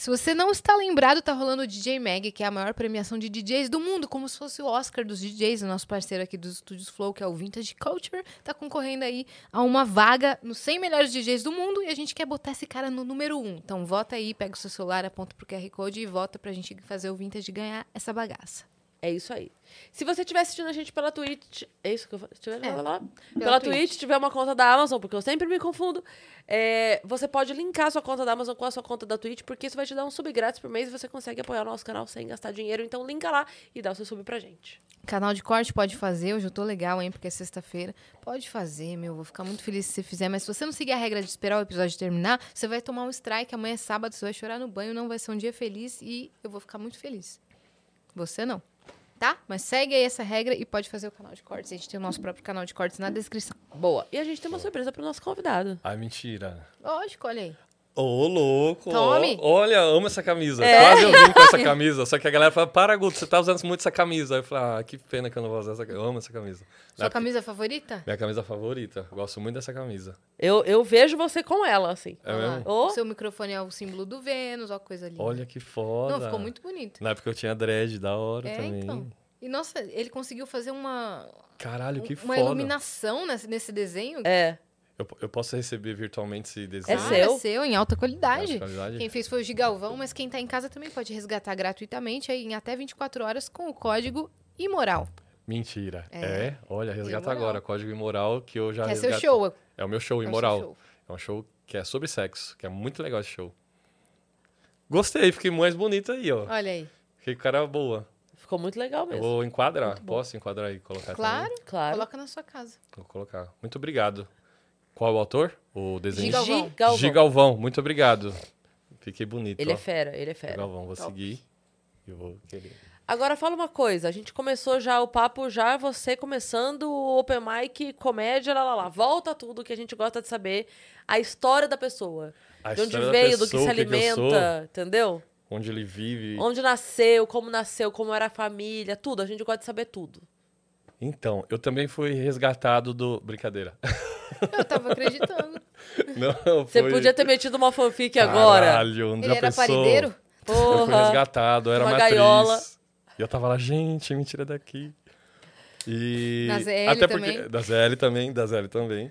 Speaker 1: se você não está lembrado, tá rolando o DJ Mag, que é a maior premiação de DJs do mundo, como se fosse o Oscar dos DJs, o nosso parceiro aqui dos Estúdios Flow, que é o Vintage Culture, tá concorrendo aí a uma vaga nos 100 melhores DJs do mundo e a gente quer botar esse cara no número 1. Então vota aí, pega o seu celular, aponta pro QR Code e vota pra gente fazer o Vintage ganhar essa bagaça.
Speaker 2: É isso aí. Se você estiver assistindo a gente pela Twitch. É isso que eu tiver-
Speaker 1: É,
Speaker 2: lá, lá.
Speaker 1: pela Twitch.
Speaker 2: Twitch, tiver uma conta da Amazon, porque eu sempre me confundo. é, você pode linkar a sua conta da Amazon com a sua conta da Twitch, porque isso vai te dar um sub grátis por mês e você consegue apoiar o nosso canal sem gastar dinheiro. Então linka lá e dá o seu sub pra gente.
Speaker 1: Canal de corte pode fazer, hoje eu tô legal, hein, porque é sexta-feira. Pode fazer, meu, vou ficar muito feliz se você fizer, mas se você não seguir a regra de esperar o episódio terminar, você vai tomar um strike, amanhã é sábado, você vai chorar no banho, não vai ser um dia feliz e eu vou ficar muito feliz. Você não. Tá? Mas segue aí essa regra e pode fazer o canal de cortes. A gente tem o nosso próprio canal de cortes na descrição.
Speaker 2: Boa. E a gente tem uma surpresa pro nosso convidado.
Speaker 3: Ai, mentira.
Speaker 1: Lógico, olha aí.
Speaker 3: Ô, louco.
Speaker 1: Tome.
Speaker 3: Olha, amo essa camisa.
Speaker 2: É.
Speaker 3: Quase eu vim com essa camisa. Só que a galera fala, para, Guto, você tá usando muito essa camisa. Aí eu falo, ah, que pena que eu não vou usar essa camisa. Eu amo essa camisa.
Speaker 1: Sua
Speaker 3: Na-
Speaker 1: camisa favorita?
Speaker 3: Minha camisa favorita. Eu Gosto muito dessa camisa.
Speaker 2: Eu, eu vejo você com ela, assim.
Speaker 3: É
Speaker 1: Olha
Speaker 3: mesmo?
Speaker 2: Ô.
Speaker 1: O seu microfone é o símbolo do Vênus, ó, coisa linda.
Speaker 3: Olha que foda.
Speaker 1: Não, ficou muito bonito.
Speaker 3: Na época eu tinha dread, da hora
Speaker 1: É,
Speaker 3: também.
Speaker 1: então. E nossa, ele conseguiu fazer uma,
Speaker 3: Caralho, que
Speaker 1: uma
Speaker 3: foda.
Speaker 1: iluminação nesse, nesse desenho.
Speaker 2: É.
Speaker 3: Eu, eu posso receber virtualmente esse
Speaker 2: É
Speaker 3: desenho?
Speaker 1: Ah,
Speaker 2: seu?
Speaker 1: É seu, em alta qualidade.
Speaker 3: Alta qualidade?
Speaker 1: Quem fez foi o Gigalvão, mas quem tá em casa também pode resgatar gratuitamente aí em até 24 horas com o código imoral.
Speaker 3: Mentira.
Speaker 1: É.
Speaker 3: É? Olha, resgata
Speaker 1: Imoral.
Speaker 3: agora. Código imoral que eu já
Speaker 1: Que é seu show.
Speaker 3: É o meu show
Speaker 1: é
Speaker 3: imoral.
Speaker 1: show.
Speaker 3: É um show que é sobre sexo, que é muito legal esse show. Gostei, fiquei mais bonito aí, ó.
Speaker 1: Olha aí.
Speaker 3: Fiquei com cara boa.
Speaker 2: Ficou muito legal
Speaker 3: Eu
Speaker 2: mesmo.
Speaker 3: vou enquadrar. Posso enquadrar aí e colocar
Speaker 1: Claro,
Speaker 3: também?
Speaker 2: Claro.
Speaker 1: coloca na sua casa.
Speaker 3: Vou colocar. Muito obrigado. Qual é o autor? O desenho?
Speaker 1: Gigal- Galvão.
Speaker 2: Gi Galvão.
Speaker 3: Gigalvão. Muito obrigado. Fiquei bonito.
Speaker 2: Ele
Speaker 3: ó.
Speaker 2: é fera, ele é fera.
Speaker 3: Galvão, vou
Speaker 1: Top.
Speaker 3: seguir. Eu vou querer.
Speaker 2: Agora fala uma coisa, a gente começou já o papo, já você começando o Open Mic, comédia, lá, lá, lá. Volta tudo que a gente gosta de saber, a história da pessoa.
Speaker 3: A
Speaker 2: de onde veio, do que
Speaker 3: pessoa,
Speaker 2: se
Speaker 3: o que sou,
Speaker 2: alimenta, entendeu?
Speaker 3: onde ele vive.
Speaker 2: Onde nasceu, como nasceu, como era a família, tudo. A gente gosta de saber tudo.
Speaker 3: Então, eu também fui resgatado do. Brincadeira.
Speaker 1: Eu tava acreditando.
Speaker 3: Não,
Speaker 2: Você
Speaker 3: foi-
Speaker 2: podia ter metido uma fanfic agora.
Speaker 3: Caralho,
Speaker 1: Ele era
Speaker 3: pensou?
Speaker 1: parideiro?
Speaker 3: Eu fui
Speaker 2: Porra.
Speaker 3: resgatado, eu era
Speaker 2: Uma
Speaker 3: uma atriz.
Speaker 2: gaiola.
Speaker 3: E eu tava lá, gente, me tira daqui. E.
Speaker 1: Na ZL
Speaker 3: Até
Speaker 1: também.
Speaker 3: porque. Da ZL também, da ZL também.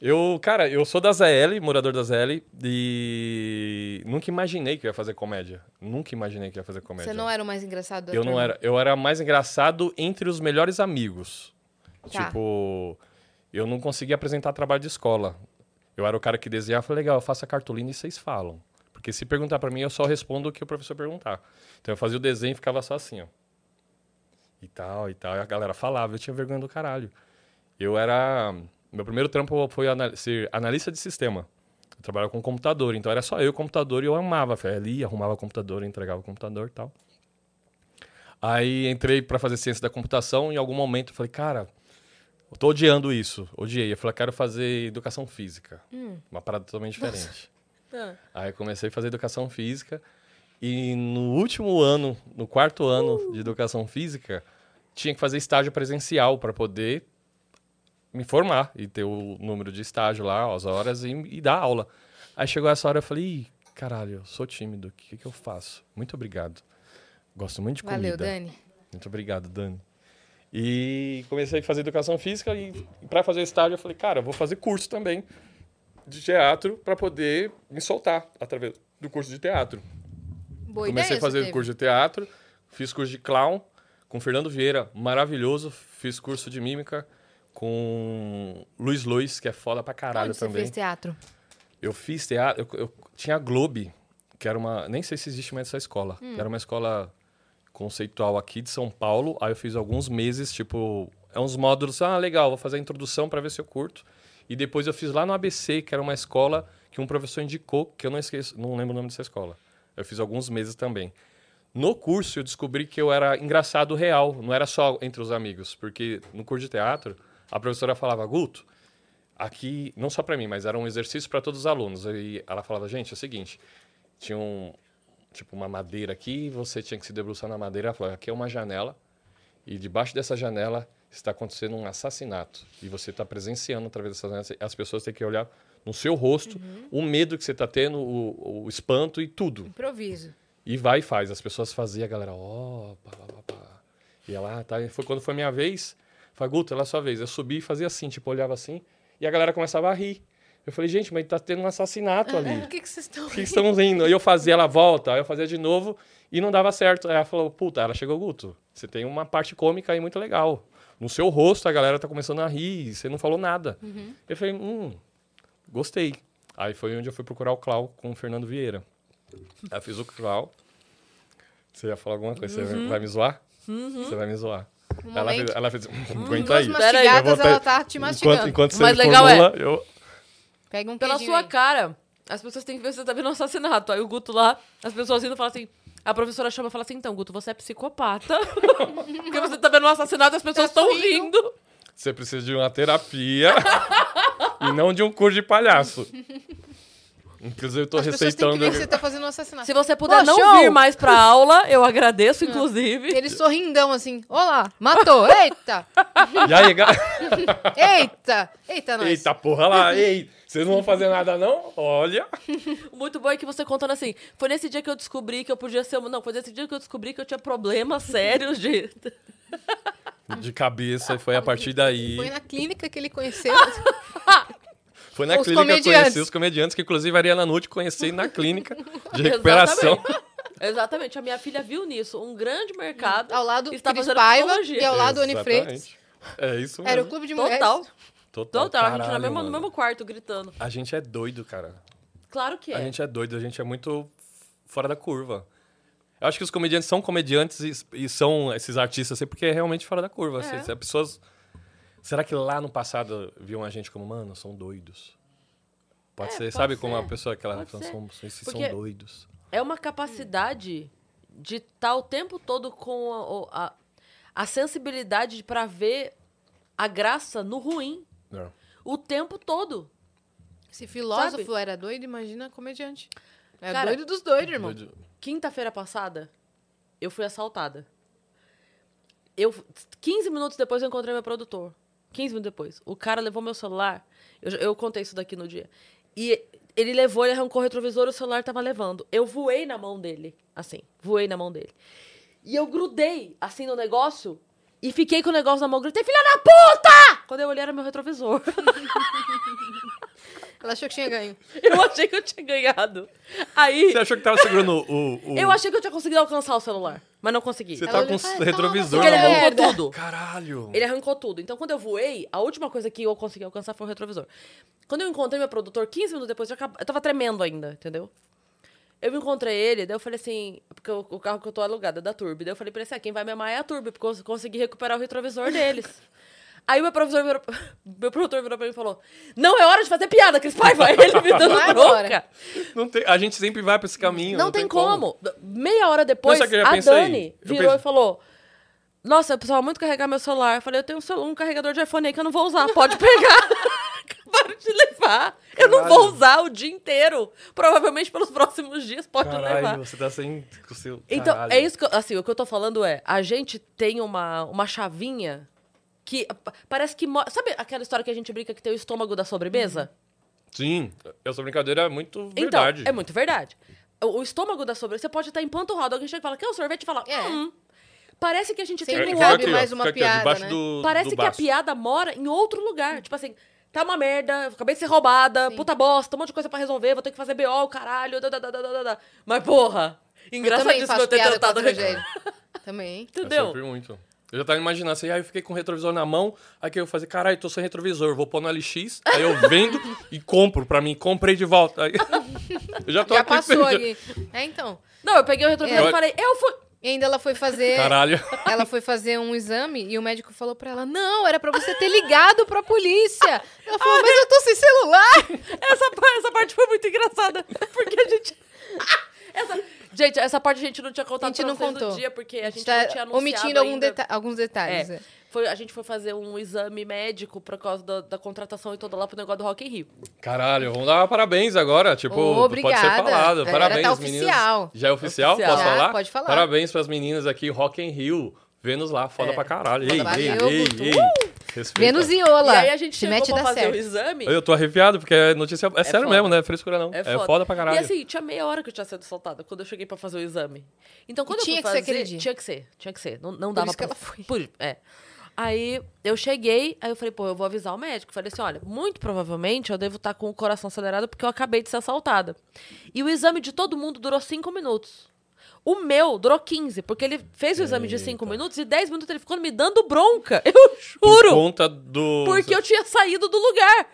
Speaker 3: Eu, cara, eu sou da ZL, morador da ZL, e nunca imaginei que eu ia fazer comédia. Nunca imaginei que eu ia fazer comédia.
Speaker 1: Você não era o mais engraçado da
Speaker 3: Eu não era. Eu era mais engraçado entre os melhores amigos.
Speaker 1: Tá.
Speaker 3: Tipo, eu não conseguia apresentar trabalho de escola. Eu era o cara que desenhava, falei, legal, eu faço a cartolina e vocês falam. Porque se perguntar pra mim, eu só respondo o que o professor perguntar. Então eu fazia o desenho e ficava só assim, ó. E tal, e tal. E a galera falava, eu tinha vergonha do caralho. Eu era. Meu primeiro trampo foi anal- ser analista de sistema. Eu trabalhava com computador, então era só eu e o computador e eu amava. Eu ali, arrumava o computador, entregava o computador e tal. Aí entrei pra fazer ciência da computação e em algum momento falei, cara, eu tô odiando isso. Odiei. Eu falei, quero fazer educação física. Uma parada totalmente diferente.
Speaker 2: Ah.
Speaker 3: Aí comecei a fazer educação física e no último ano, no quarto ano de educação física, tinha que fazer estágio presencial para poder me formar e ter o número de estágio lá, as horas e, e dar aula. Aí chegou essa hora eu falei, Ih, caralho, eu sou tímido, o que, que eu faço? Muito obrigado. Gosto muito de
Speaker 1: Valeu,
Speaker 3: comida.
Speaker 1: Dani.
Speaker 3: Muito obrigado, Dani. E comecei a fazer educação física e para fazer estágio eu falei, cara, eu vou fazer curso também de teatro para poder me soltar através do curso de teatro.
Speaker 1: Boa
Speaker 3: comecei
Speaker 1: ideia
Speaker 3: a fazer curso de teatro, fiz curso de clown com Fernando Vieira, maravilhoso, fiz curso de mímica com Luiz Luiz, que é foda pra caralho
Speaker 1: Onde você
Speaker 3: também.
Speaker 1: fez teatro?
Speaker 3: Eu fiz teatro, eu, eu tinha a Globe, que era uma, nem sei se existe mais essa escola.
Speaker 1: Hum.
Speaker 3: Era uma escola conceitual aqui de São Paulo. Aí eu fiz alguns meses, tipo, é uns módulos, ah, legal, vou fazer a introdução para ver se eu curto. E depois eu fiz lá no ABC, que era uma escola que um professor indicou, que eu não esqueço, não lembro o nome dessa escola. Eu fiz alguns meses também. No curso eu descobri que eu era engraçado real, não era só entre os amigos, porque no curso de teatro a professora falava, Guto, aqui, não só para mim, mas era um exercício para todos os alunos. E ela falava, gente, é o seguinte, tinha um, tipo uma madeira aqui, você tinha que se debruçar na madeira, ela falava, aqui é uma janela, e debaixo dessa janela está acontecendo um assassinato. E você está presenciando através dessa janela, as pessoas têm que olhar no seu rosto o medo que você está tendo, o, o espanto e tudo.
Speaker 1: Improviso.
Speaker 3: E vai e faz. As pessoas faziam, a galera, ó, pá, pá, pá, pá. E ela, tá. E foi quando foi minha vez. Falei, Guto, ela é a sua vez. Eu subi e fazia assim, tipo, olhava assim. E a galera começava a rir. Eu falei, gente, mas tá tendo um assassinato ali.
Speaker 1: O que, que vocês estão
Speaker 3: Por que estão rindo? Aí eu fazia, ela volta, aí eu fazia de novo e não dava certo. Aí ela falou, puta, ela chegou, Guto, você tem uma parte cômica aí muito legal. No seu rosto a galera tá começando a rir, e você não falou nada. Eu falei, hum, gostei. Aí foi onde eu fui procurar o Clau com o Fernando Vieira. Aí eu fiz o Clau. Você ia falar alguma coisa? Você vai- vai me zoar? Você vai me zoar.
Speaker 1: Um
Speaker 3: ela, fez, ela fez,
Speaker 1: Duas
Speaker 3: aguenta aí.
Speaker 2: Pera aí, eu
Speaker 1: mastigadas,
Speaker 3: vou ter-
Speaker 1: ela tá te mastigando.
Speaker 3: Enquanto, enquanto você
Speaker 2: mais legal
Speaker 3: formula, eu...
Speaker 1: Pega um
Speaker 2: Pela sua
Speaker 1: aí.
Speaker 2: cara, as pessoas têm que ver se você tá vendo um assassinato. Aí o Guto lá, as pessoas indo falam assim. A professora chama e fala assim: então, Guto, você é psicopata. Porque você tá vendo um assassinato e as pessoas
Speaker 1: Tá
Speaker 2: estão
Speaker 1: sorrindo.
Speaker 2: rindo.
Speaker 3: Você precisa de uma terapia e não de um curso de palhaço. Inclusive, eu tô
Speaker 1: As que
Speaker 3: receitando.
Speaker 1: ver que você tá fazendo um assassinato.
Speaker 2: Se você puder
Speaker 1: Pô,
Speaker 2: não
Speaker 1: show!
Speaker 2: vir mais pra aula, eu agradeço, inclusive.
Speaker 1: Ele sorrindão assim. Olá, matou. Eita!
Speaker 3: E aí, ga-
Speaker 1: Eita! Eita, nós.
Speaker 3: Eita porra lá, ei, vocês não vão fazer nada não? Olha.
Speaker 2: Muito bom é que você contando assim. Foi nesse dia que eu descobri que eu podia ser. uma- Não, foi nesse dia que eu descobri que eu tinha problemas sérios de.
Speaker 3: De cabeça, e foi a partir daí.
Speaker 1: Foi na clínica que ele conheceu.
Speaker 3: Foi na
Speaker 1: Os
Speaker 3: clínica que eu
Speaker 1: comediantes.
Speaker 3: conheci os comediantes, que inclusive a Ariana Nutt conheci na clínica de recuperação.
Speaker 2: Exatamente. Exatamente. A minha filha viu nisso um grande mercado.
Speaker 1: Ao lado
Speaker 2: Está
Speaker 1: Cris
Speaker 2: fazendo
Speaker 1: Paiva
Speaker 2: psicologia.
Speaker 1: e ao lado Oni Freitas.
Speaker 3: Exatamente. É isso mesmo.
Speaker 1: Era o clube de mulheres.
Speaker 2: Total.
Speaker 3: Total,
Speaker 2: Total. a gente na
Speaker 3: caralho,
Speaker 2: mesma, no mesmo quarto gritando.
Speaker 3: A gente é doido, cara.
Speaker 2: Claro que é.
Speaker 3: A gente é doido, a gente é muito fora da curva. Eu acho que os comediantes são comediantes e, e são esses artistas assim, porque é realmente fora da curva.
Speaker 2: É.
Speaker 3: Assim, as pessoas. Será que lá no passado viam a gente como, mano, são doidos? Pode
Speaker 2: É,
Speaker 3: ser,
Speaker 2: pode
Speaker 3: sabe como
Speaker 2: ser.
Speaker 3: a pessoa que são, esses
Speaker 2: Porque-
Speaker 3: são doidos.
Speaker 2: É uma capacidade de estar o tempo todo com a, a, a sensibilidade pra ver a graça no ruim.
Speaker 3: Não.
Speaker 2: O tempo todo.
Speaker 1: Se filósofo
Speaker 2: Sabe?
Speaker 1: era doido, imagina comediante. É
Speaker 2: Cara,
Speaker 1: doido dos doidos, irmão.
Speaker 3: Doido.
Speaker 2: Quinta-feira passada, eu fui assaltada. Eu, 15 minutos depois eu encontrei meu produtor. 15 minutos depois. O cara levou meu celular. Eu, eu contei isso daqui no dia. E ele levou, ele arrancou o retrovisor, o celular tava levando. Eu voei na mão dele. Assim, voei na mão dele. E eu grudei, assim, no negócio. E fiquei com o negócio na mão. Gritei, filha da puta! Quando eu olhei, era meu retrovisor.
Speaker 1: Ela achou que tinha ganho.
Speaker 2: eu achei que eu tinha ganhado. Aí,
Speaker 3: Você achou que tava segurando o. o...
Speaker 2: eu achei que eu tinha conseguido alcançar o celular. Mas não consegui.
Speaker 3: Você tava com
Speaker 1: olhou e
Speaker 3: o retrovisor
Speaker 2: Porque ele
Speaker 3: na mão.
Speaker 2: arrancou
Speaker 1: merda.
Speaker 2: tudo.
Speaker 3: Caralho!
Speaker 2: Ele arrancou tudo. Então, quando eu voei, a última coisa que eu consegui alcançar foi o retrovisor. Quando eu encontrei meu produtor, 15 minutos depois, eu, eu tava tremendo ainda, entendeu? Eu encontrei ele, daí eu falei assim, porque o, o carro que eu tô alugado é da Turbo. Daí eu falei pra ele assim, ah, quem vai me amar é a Turbo, porque eu consegui recuperar o retrovisor deles. Aí o meu professor virou, meu produtor virou pra mim e falou: Não, é hora de fazer piada, Cris Paiva. Ele me dando
Speaker 1: Vai
Speaker 2: bronca.
Speaker 3: Não tem- a gente sempre vai pra esse caminho.
Speaker 2: Não, tem, como. Meia hora depois,
Speaker 3: Não,
Speaker 2: a
Speaker 3: pensei?
Speaker 2: Dani virou
Speaker 3: pensei-
Speaker 2: e falou: Nossa, eu precisava muito carregar meu celular. Eu falei: Eu tenho um, celu- um carregador de iPhone aí que eu não vou usar. Pode pegar. Acabaram de levar. Eu não vou usar o dia inteiro. Provavelmente pelos próximos dias pode levar.
Speaker 3: Caralho, você tá sem. o seu-
Speaker 2: Então,
Speaker 3: Caralho.
Speaker 2: é isso que eu, assim, o que eu tô falando é, a gente tem uma, uma chavinha que pa- parece que... Sabe aquela história que a gente brinca que tem o estômago da sobremesa?
Speaker 3: Sim, essa brincadeira é muito
Speaker 2: Então,
Speaker 3: verdade.
Speaker 2: é muito verdade. O, estômago da sobremesa, você pode estar empanturrado, alguém chega e fala, quer um sorvete? E fala,
Speaker 1: É.
Speaker 2: hum. Parece que a gente
Speaker 1: Sempre
Speaker 2: tem um outro...
Speaker 3: aqui,
Speaker 1: mais uma
Speaker 3: aqui,
Speaker 1: piada,
Speaker 3: debaixo
Speaker 1: né?
Speaker 3: do,
Speaker 2: Parece
Speaker 3: do
Speaker 2: que a piada mora em outro lugar. Tipo assim, tá uma merda, eu acabei de ser roubada,
Speaker 1: Sim.
Speaker 2: puta bosta, um monte de coisa pra resolver, vou ter que fazer BO, o caralho, da, da, da, da, da. Mas, porra,
Speaker 1: Eu também
Speaker 2: engraçadíssimo
Speaker 1: faço
Speaker 2: eu ter
Speaker 1: piada com a
Speaker 2: tentado...
Speaker 1: Também.
Speaker 3: Eu
Speaker 2: Entendeu?
Speaker 3: sofri muito. Eu já tava imaginando assim, aí eu fiquei com o retrovisor na mão, aí que eu falei, caralho, tô sem retrovisor, vou pôr no LX, aí eu vendo e compro pra mim, comprei de volta. Aí, eu já tô
Speaker 1: Já
Speaker 3: aqui
Speaker 1: passou
Speaker 3: já-
Speaker 1: aqui. É, então.
Speaker 2: Não, eu peguei o retrovisor
Speaker 3: É.
Speaker 2: e falei, eu fui...
Speaker 1: E ainda ela foi fazer.
Speaker 3: Caralho.
Speaker 1: Ela foi fazer um exame e o médico falou pra ela: Não, era pra você ter ligado pra polícia. Ela falou: Mas eu tô sem celular.
Speaker 2: Essa, essa parte foi muito engraçada. Porque a gente. Essa- Gente, essa parte a gente não tinha contado
Speaker 1: A gente não contou.
Speaker 2: dia, porque a
Speaker 1: A
Speaker 2: gente
Speaker 1: tá
Speaker 2: não tinha anunciado
Speaker 1: omitindo algum
Speaker 2: ainda.
Speaker 1: deta- alguns detalhes.
Speaker 2: É.
Speaker 1: é.
Speaker 2: Foi, a gente foi fazer um exame médico por causa da, da contratação e toda lá pro negócio do Rock in Rio.
Speaker 3: Caralho, vamos dar parabéns agora. Tipo, pode ser falado.
Speaker 1: Agora
Speaker 3: Parabéns,
Speaker 1: tá
Speaker 3: meninas.
Speaker 1: oficial.
Speaker 3: Já é oficial?
Speaker 2: Oficial.
Speaker 3: Posso
Speaker 1: Já,
Speaker 3: falar?
Speaker 1: pode falar.
Speaker 3: Parabéns pras meninas aqui, Rock in Rio. Vênus lá, foda
Speaker 2: É.
Speaker 3: pra caralho. Ei,
Speaker 1: Foda.
Speaker 3: ei, ei,
Speaker 1: Guto.
Speaker 3: ei. Respeita.
Speaker 1: Vênus e Ola.
Speaker 2: E aí a gente
Speaker 1: Se
Speaker 2: chegou
Speaker 1: mete
Speaker 2: pra fazer
Speaker 1: certo.
Speaker 2: o exame.
Speaker 3: Eu tô arrepiado, porque é notícia. É, sério
Speaker 2: foda.
Speaker 3: mesmo, né? Frescura não.
Speaker 2: É
Speaker 3: É
Speaker 2: foda.
Speaker 3: foda, pra caralho.
Speaker 2: E assim, tinha meia hora que eu tinha sido soltada quando eu cheguei pra fazer o exame. Então, quando
Speaker 1: tinha
Speaker 2: eu
Speaker 1: que
Speaker 2: fui
Speaker 1: ser
Speaker 2: fazer,
Speaker 1: aquele dia.
Speaker 2: tinha que ser, tinha que ser. Não, não dava
Speaker 1: isso que
Speaker 2: pra...
Speaker 1: ela foi.
Speaker 2: Por, é. Aí eu cheguei, aí eu falei, pô, eu vou avisar o médico. Falei assim, olha, muito provavelmente eu devo estar com o coração acelerado porque eu acabei de ser assaltada. E o exame de todo mundo durou cinco minutos. O meu durou 15, porque ele fez o exame de cinco
Speaker 3: Eita.
Speaker 2: minutos e 10 minutos ele ficou me dando bronca. Eu
Speaker 3: Por
Speaker 2: juro!
Speaker 3: conta do.
Speaker 2: Porque eu tinha saído do lugar.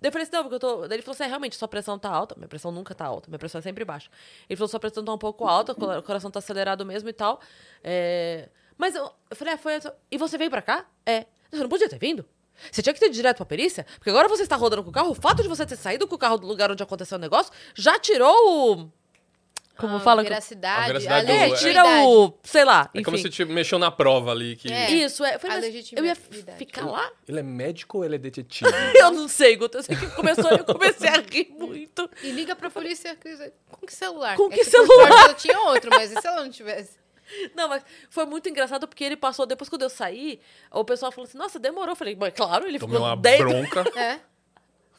Speaker 2: Daí eu falei assim, não, porque eu tô. Daí ele falou assim, é, realmente, sua pressão tá alta. Minha pressão nunca tá alta, minha pressão é sempre baixa. Ele falou, sua pressão tá um pouco alta, o cora- o coração tá acelerado mesmo e tal. É... Mas eu, eu falei, ah, foi. E você veio pra cá? É. Você não podia ter vindo? Você tinha que ter ido direto pra perícia? Porque agora você está rodando com o carro. O fato de você ter saído com o carro do lugar onde aconteceu o negócio já tirou o. Como
Speaker 1: A
Speaker 2: fala?
Speaker 1: veracidade,
Speaker 3: A veracidade
Speaker 2: É,
Speaker 3: é.
Speaker 2: tira o. Sei lá.
Speaker 3: É como se tipo, mexeu na prova ali. Que...
Speaker 1: É.
Speaker 2: Isso, é. Eu, falei, eu ia ficar lá?
Speaker 3: Ele é médico ou ele é detetive?
Speaker 2: Eu não sei, Guto. Eu sei que começou, eu comecei a rir muito.
Speaker 1: E liga pra polícia com que celular?
Speaker 2: Com
Speaker 1: É
Speaker 2: que
Speaker 1: por
Speaker 2: celular?
Speaker 1: sorte Eu tinha outro, mas e se ela não tivesse?
Speaker 2: Não, mas foi muito engraçado porque ele passou, depois quando eu saí, o pessoal falou assim, nossa, demorou. Eu falei, mas claro, ele
Speaker 3: Tomei
Speaker 2: ficou
Speaker 3: uma
Speaker 2: 10
Speaker 3: bronca.
Speaker 1: É.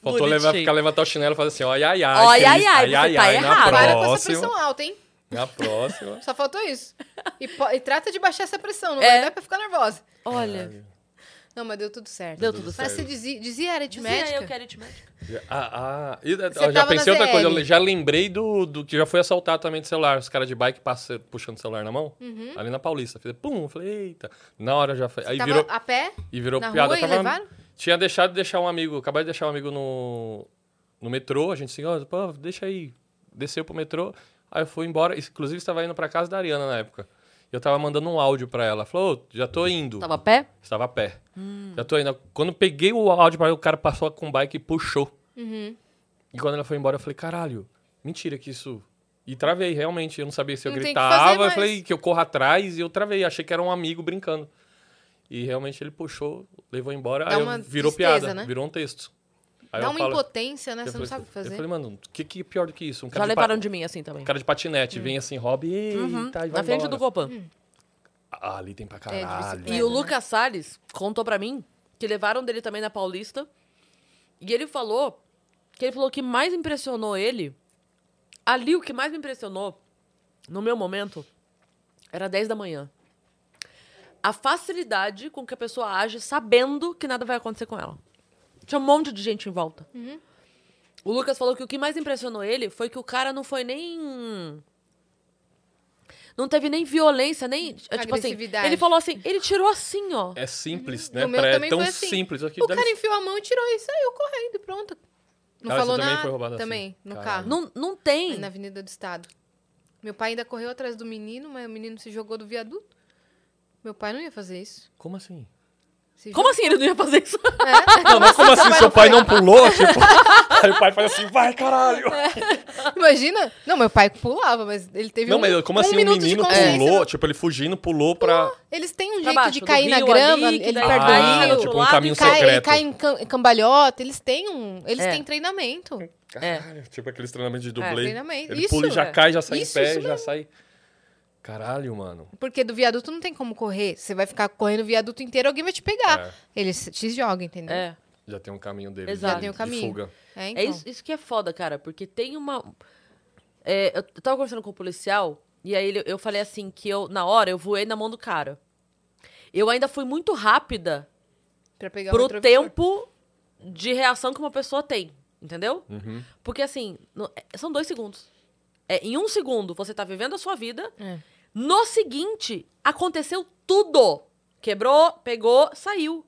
Speaker 3: Faltou levar, ficar levantar o chinelo e fazer assim, ó, ai, ai, ai.
Speaker 2: Ó, ai, ai, ai, você tá
Speaker 3: na
Speaker 2: errado.
Speaker 1: Para com essa pressão alta, hein?
Speaker 3: Na próxima.
Speaker 1: Só faltou isso. E, e trata de baixar essa pressão, não
Speaker 2: É.
Speaker 1: vai dar pra ficar nervosa.
Speaker 2: Olha,
Speaker 1: Não, mas deu tudo certo.
Speaker 2: Deu tudo
Speaker 1: Mas
Speaker 2: certo.
Speaker 1: você dizia, dizia
Speaker 2: dizia
Speaker 1: aritmética?
Speaker 2: eu que era aritmética.
Speaker 3: Ah, ah. E, já pensei outra coisa. Eu já lembrei do, do que já foi assaltado também de celular. Os caras de bike passa, puxando o celular na mão. Ali na Paulista. Fiz, pum, eu falei, eita. Na hora já foi. Aí
Speaker 1: Uhum. Tava
Speaker 3: virou,
Speaker 1: a pé?
Speaker 3: e virou
Speaker 1: na
Speaker 3: piada.
Speaker 1: rua e
Speaker 3: Tava-
Speaker 1: levaram?
Speaker 3: Tinha deixado de deixar um amigo. Acabei de deixar um amigo no, no metrô. A gente assim, ó, deixa aí. Desceu pro metrô. Aí eu fui embora. Inclusive, estava indo pra casa da Ariana na época. Eu tava mandando um áudio pra ela. Falou, "Ô, já tô indo.
Speaker 2: Tava a pé?
Speaker 3: Estava a pé. Já tô indo. Quando eu peguei o áudio para o cara passou com o bike e puxou.
Speaker 1: Uhum.
Speaker 3: E quando ela foi embora, eu falei, caralho, mentira que isso. E travei, realmente. Eu não sabia se eu
Speaker 1: Não
Speaker 3: gritava. Eu falei que eu corro atrás e eu travei. Achei que era um amigo brincando. E realmente ele puxou, levou embora.
Speaker 1: Dá
Speaker 3: aí virou
Speaker 1: tristeza,
Speaker 3: piada,
Speaker 1: né?
Speaker 3: virou um texto. Aí
Speaker 1: Dá uma
Speaker 3: falo-
Speaker 1: impotência, né?
Speaker 3: eu
Speaker 1: Você não
Speaker 3: falei-
Speaker 1: sabe o que fazer.
Speaker 3: Eu falei, mano, o que, que é pior do que isso? Um
Speaker 2: Já
Speaker 3: cara, de,
Speaker 2: levaram
Speaker 3: pa-
Speaker 2: de mim assim também.
Speaker 3: cara de patinete vem assim, hobby, eita,
Speaker 2: Uhum,
Speaker 3: e vai
Speaker 2: na frente
Speaker 3: embora.
Speaker 2: do Copan.
Speaker 3: Ah, ali tem pra
Speaker 1: É, de
Speaker 3: caralho.
Speaker 1: bicicleta.
Speaker 2: E o
Speaker 1: né?
Speaker 2: Lucas Salles contou pra mim que levaram dele também na Paulista. E ele falou que ele falou que mais impressionou ele. Ali o que mais me impressionou, no meu momento, era 10 da manhã. A facilidade com que a pessoa age sabendo que nada vai acontecer com ela. Tinha um monte de gente em volta. O Lucas falou que o que mais impressionou ele foi que o cara não foi nem. Não teve nem violência, nem. é, Tipo assim, ele falou assim, ele tirou assim, ó.
Speaker 3: É simples,
Speaker 1: O
Speaker 3: né?
Speaker 1: meu
Speaker 3: Pra- É
Speaker 1: também
Speaker 3: tão
Speaker 1: foi assim.
Speaker 3: simples. Aqui
Speaker 1: O cara enfiou a mão e tirou e saiu correndo, pronto. Não
Speaker 3: Ah,
Speaker 1: falou
Speaker 3: também
Speaker 1: nada.
Speaker 3: foi roubado assim?
Speaker 1: Também, no
Speaker 3: Caralho.
Speaker 1: carro.
Speaker 2: Não, não tem.
Speaker 1: Na Avenida do Estado. Meu pai ainda correu atrás do menino, mas o menino se jogou do viaduto. Meu pai não ia fazer isso.
Speaker 3: Como assim?
Speaker 1: Se
Speaker 2: Como assim ele não ia fazer isso?
Speaker 1: É?
Speaker 3: Não, mas como assim?
Speaker 1: pai
Speaker 3: Seu
Speaker 1: não
Speaker 3: pai não pulou? Tipo, aí o pai faz assim, vai, caralho!
Speaker 1: Imagina. Não, meu pai pulava, mas ele teve
Speaker 3: Não,
Speaker 1: um,
Speaker 3: mas como
Speaker 1: um
Speaker 3: assim um menino pulou? Tipo, ele fugindo, pulou pra.
Speaker 1: Eles têm um
Speaker 2: Pra
Speaker 1: jeito
Speaker 2: baixo,
Speaker 1: de cair na grama,
Speaker 2: ali,
Speaker 1: ele
Speaker 2: vai
Speaker 3: Ah,
Speaker 1: rio.
Speaker 3: tipo um caminho
Speaker 1: Cai, ele
Speaker 3: secreto.
Speaker 1: cai em, cam- em cambalhota, eles têm um. Eles
Speaker 2: É.
Speaker 1: têm treinamento.
Speaker 3: Caralho, tipo aqueles treinamentos de
Speaker 2: É,
Speaker 3: dublê.
Speaker 1: treinamento.
Speaker 3: Ele
Speaker 1: Isso,
Speaker 3: pula e já
Speaker 2: é.
Speaker 3: cai, já sai
Speaker 1: Isso,
Speaker 3: em pé, já sai. Caralho, mano.
Speaker 1: Porque do viaduto não tem como correr. Você vai ficar correndo o viaduto inteiro, alguém vai te pegar.
Speaker 3: É,
Speaker 1: Eles te jogam, entendeu?
Speaker 2: É.
Speaker 3: já tem um caminho dele.
Speaker 2: Exato.
Speaker 3: de-
Speaker 1: Já tem
Speaker 3: de
Speaker 1: caminho.
Speaker 3: fuga.
Speaker 1: É, então.
Speaker 2: É isso, isso que é foda, cara, porque tem uma. É, eu tava conversando com o policial, e aí ele- eu falei assim: que eu, na hora, eu voei na mão do cara. Eu ainda fui muito rápida
Speaker 1: Pra pegar o
Speaker 2: pro tempo de reação que uma pessoa tem, entendeu?
Speaker 3: Uhum.
Speaker 2: Porque assim, no- é- são dois segundos. É, em um segundo, você tá vivendo a sua vida.
Speaker 1: É.
Speaker 2: No seguinte, aconteceu tudo. Quebrou, pegou, saiu.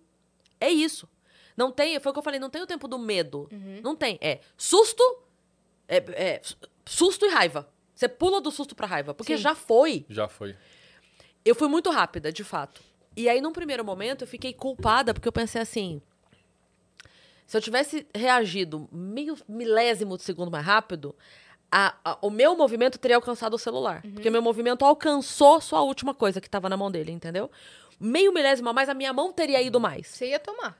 Speaker 2: É isso. Não tem, foi o que eu falei, não tem o tempo do medo.
Speaker 1: Uhum.
Speaker 2: Não tem. É susto, é, é, susto e raiva. Você pula do susto pra raiva, porque
Speaker 1: Sim.
Speaker 2: já foi.
Speaker 3: Já foi.
Speaker 2: Eu fui muito rápida, de fato. E aí, num primeiro momento, eu fiquei culpada, porque eu pensei assim. Se eu tivesse reagido meio milésimo de segundo mais rápido, a- a- o meu movimento teria alcançado o celular. Porque meu movimento alcançou só a última coisa que tava na mão dele, entendeu? Meio milésimo a mais, a minha mão teria ido mais.
Speaker 1: Você ia tomar.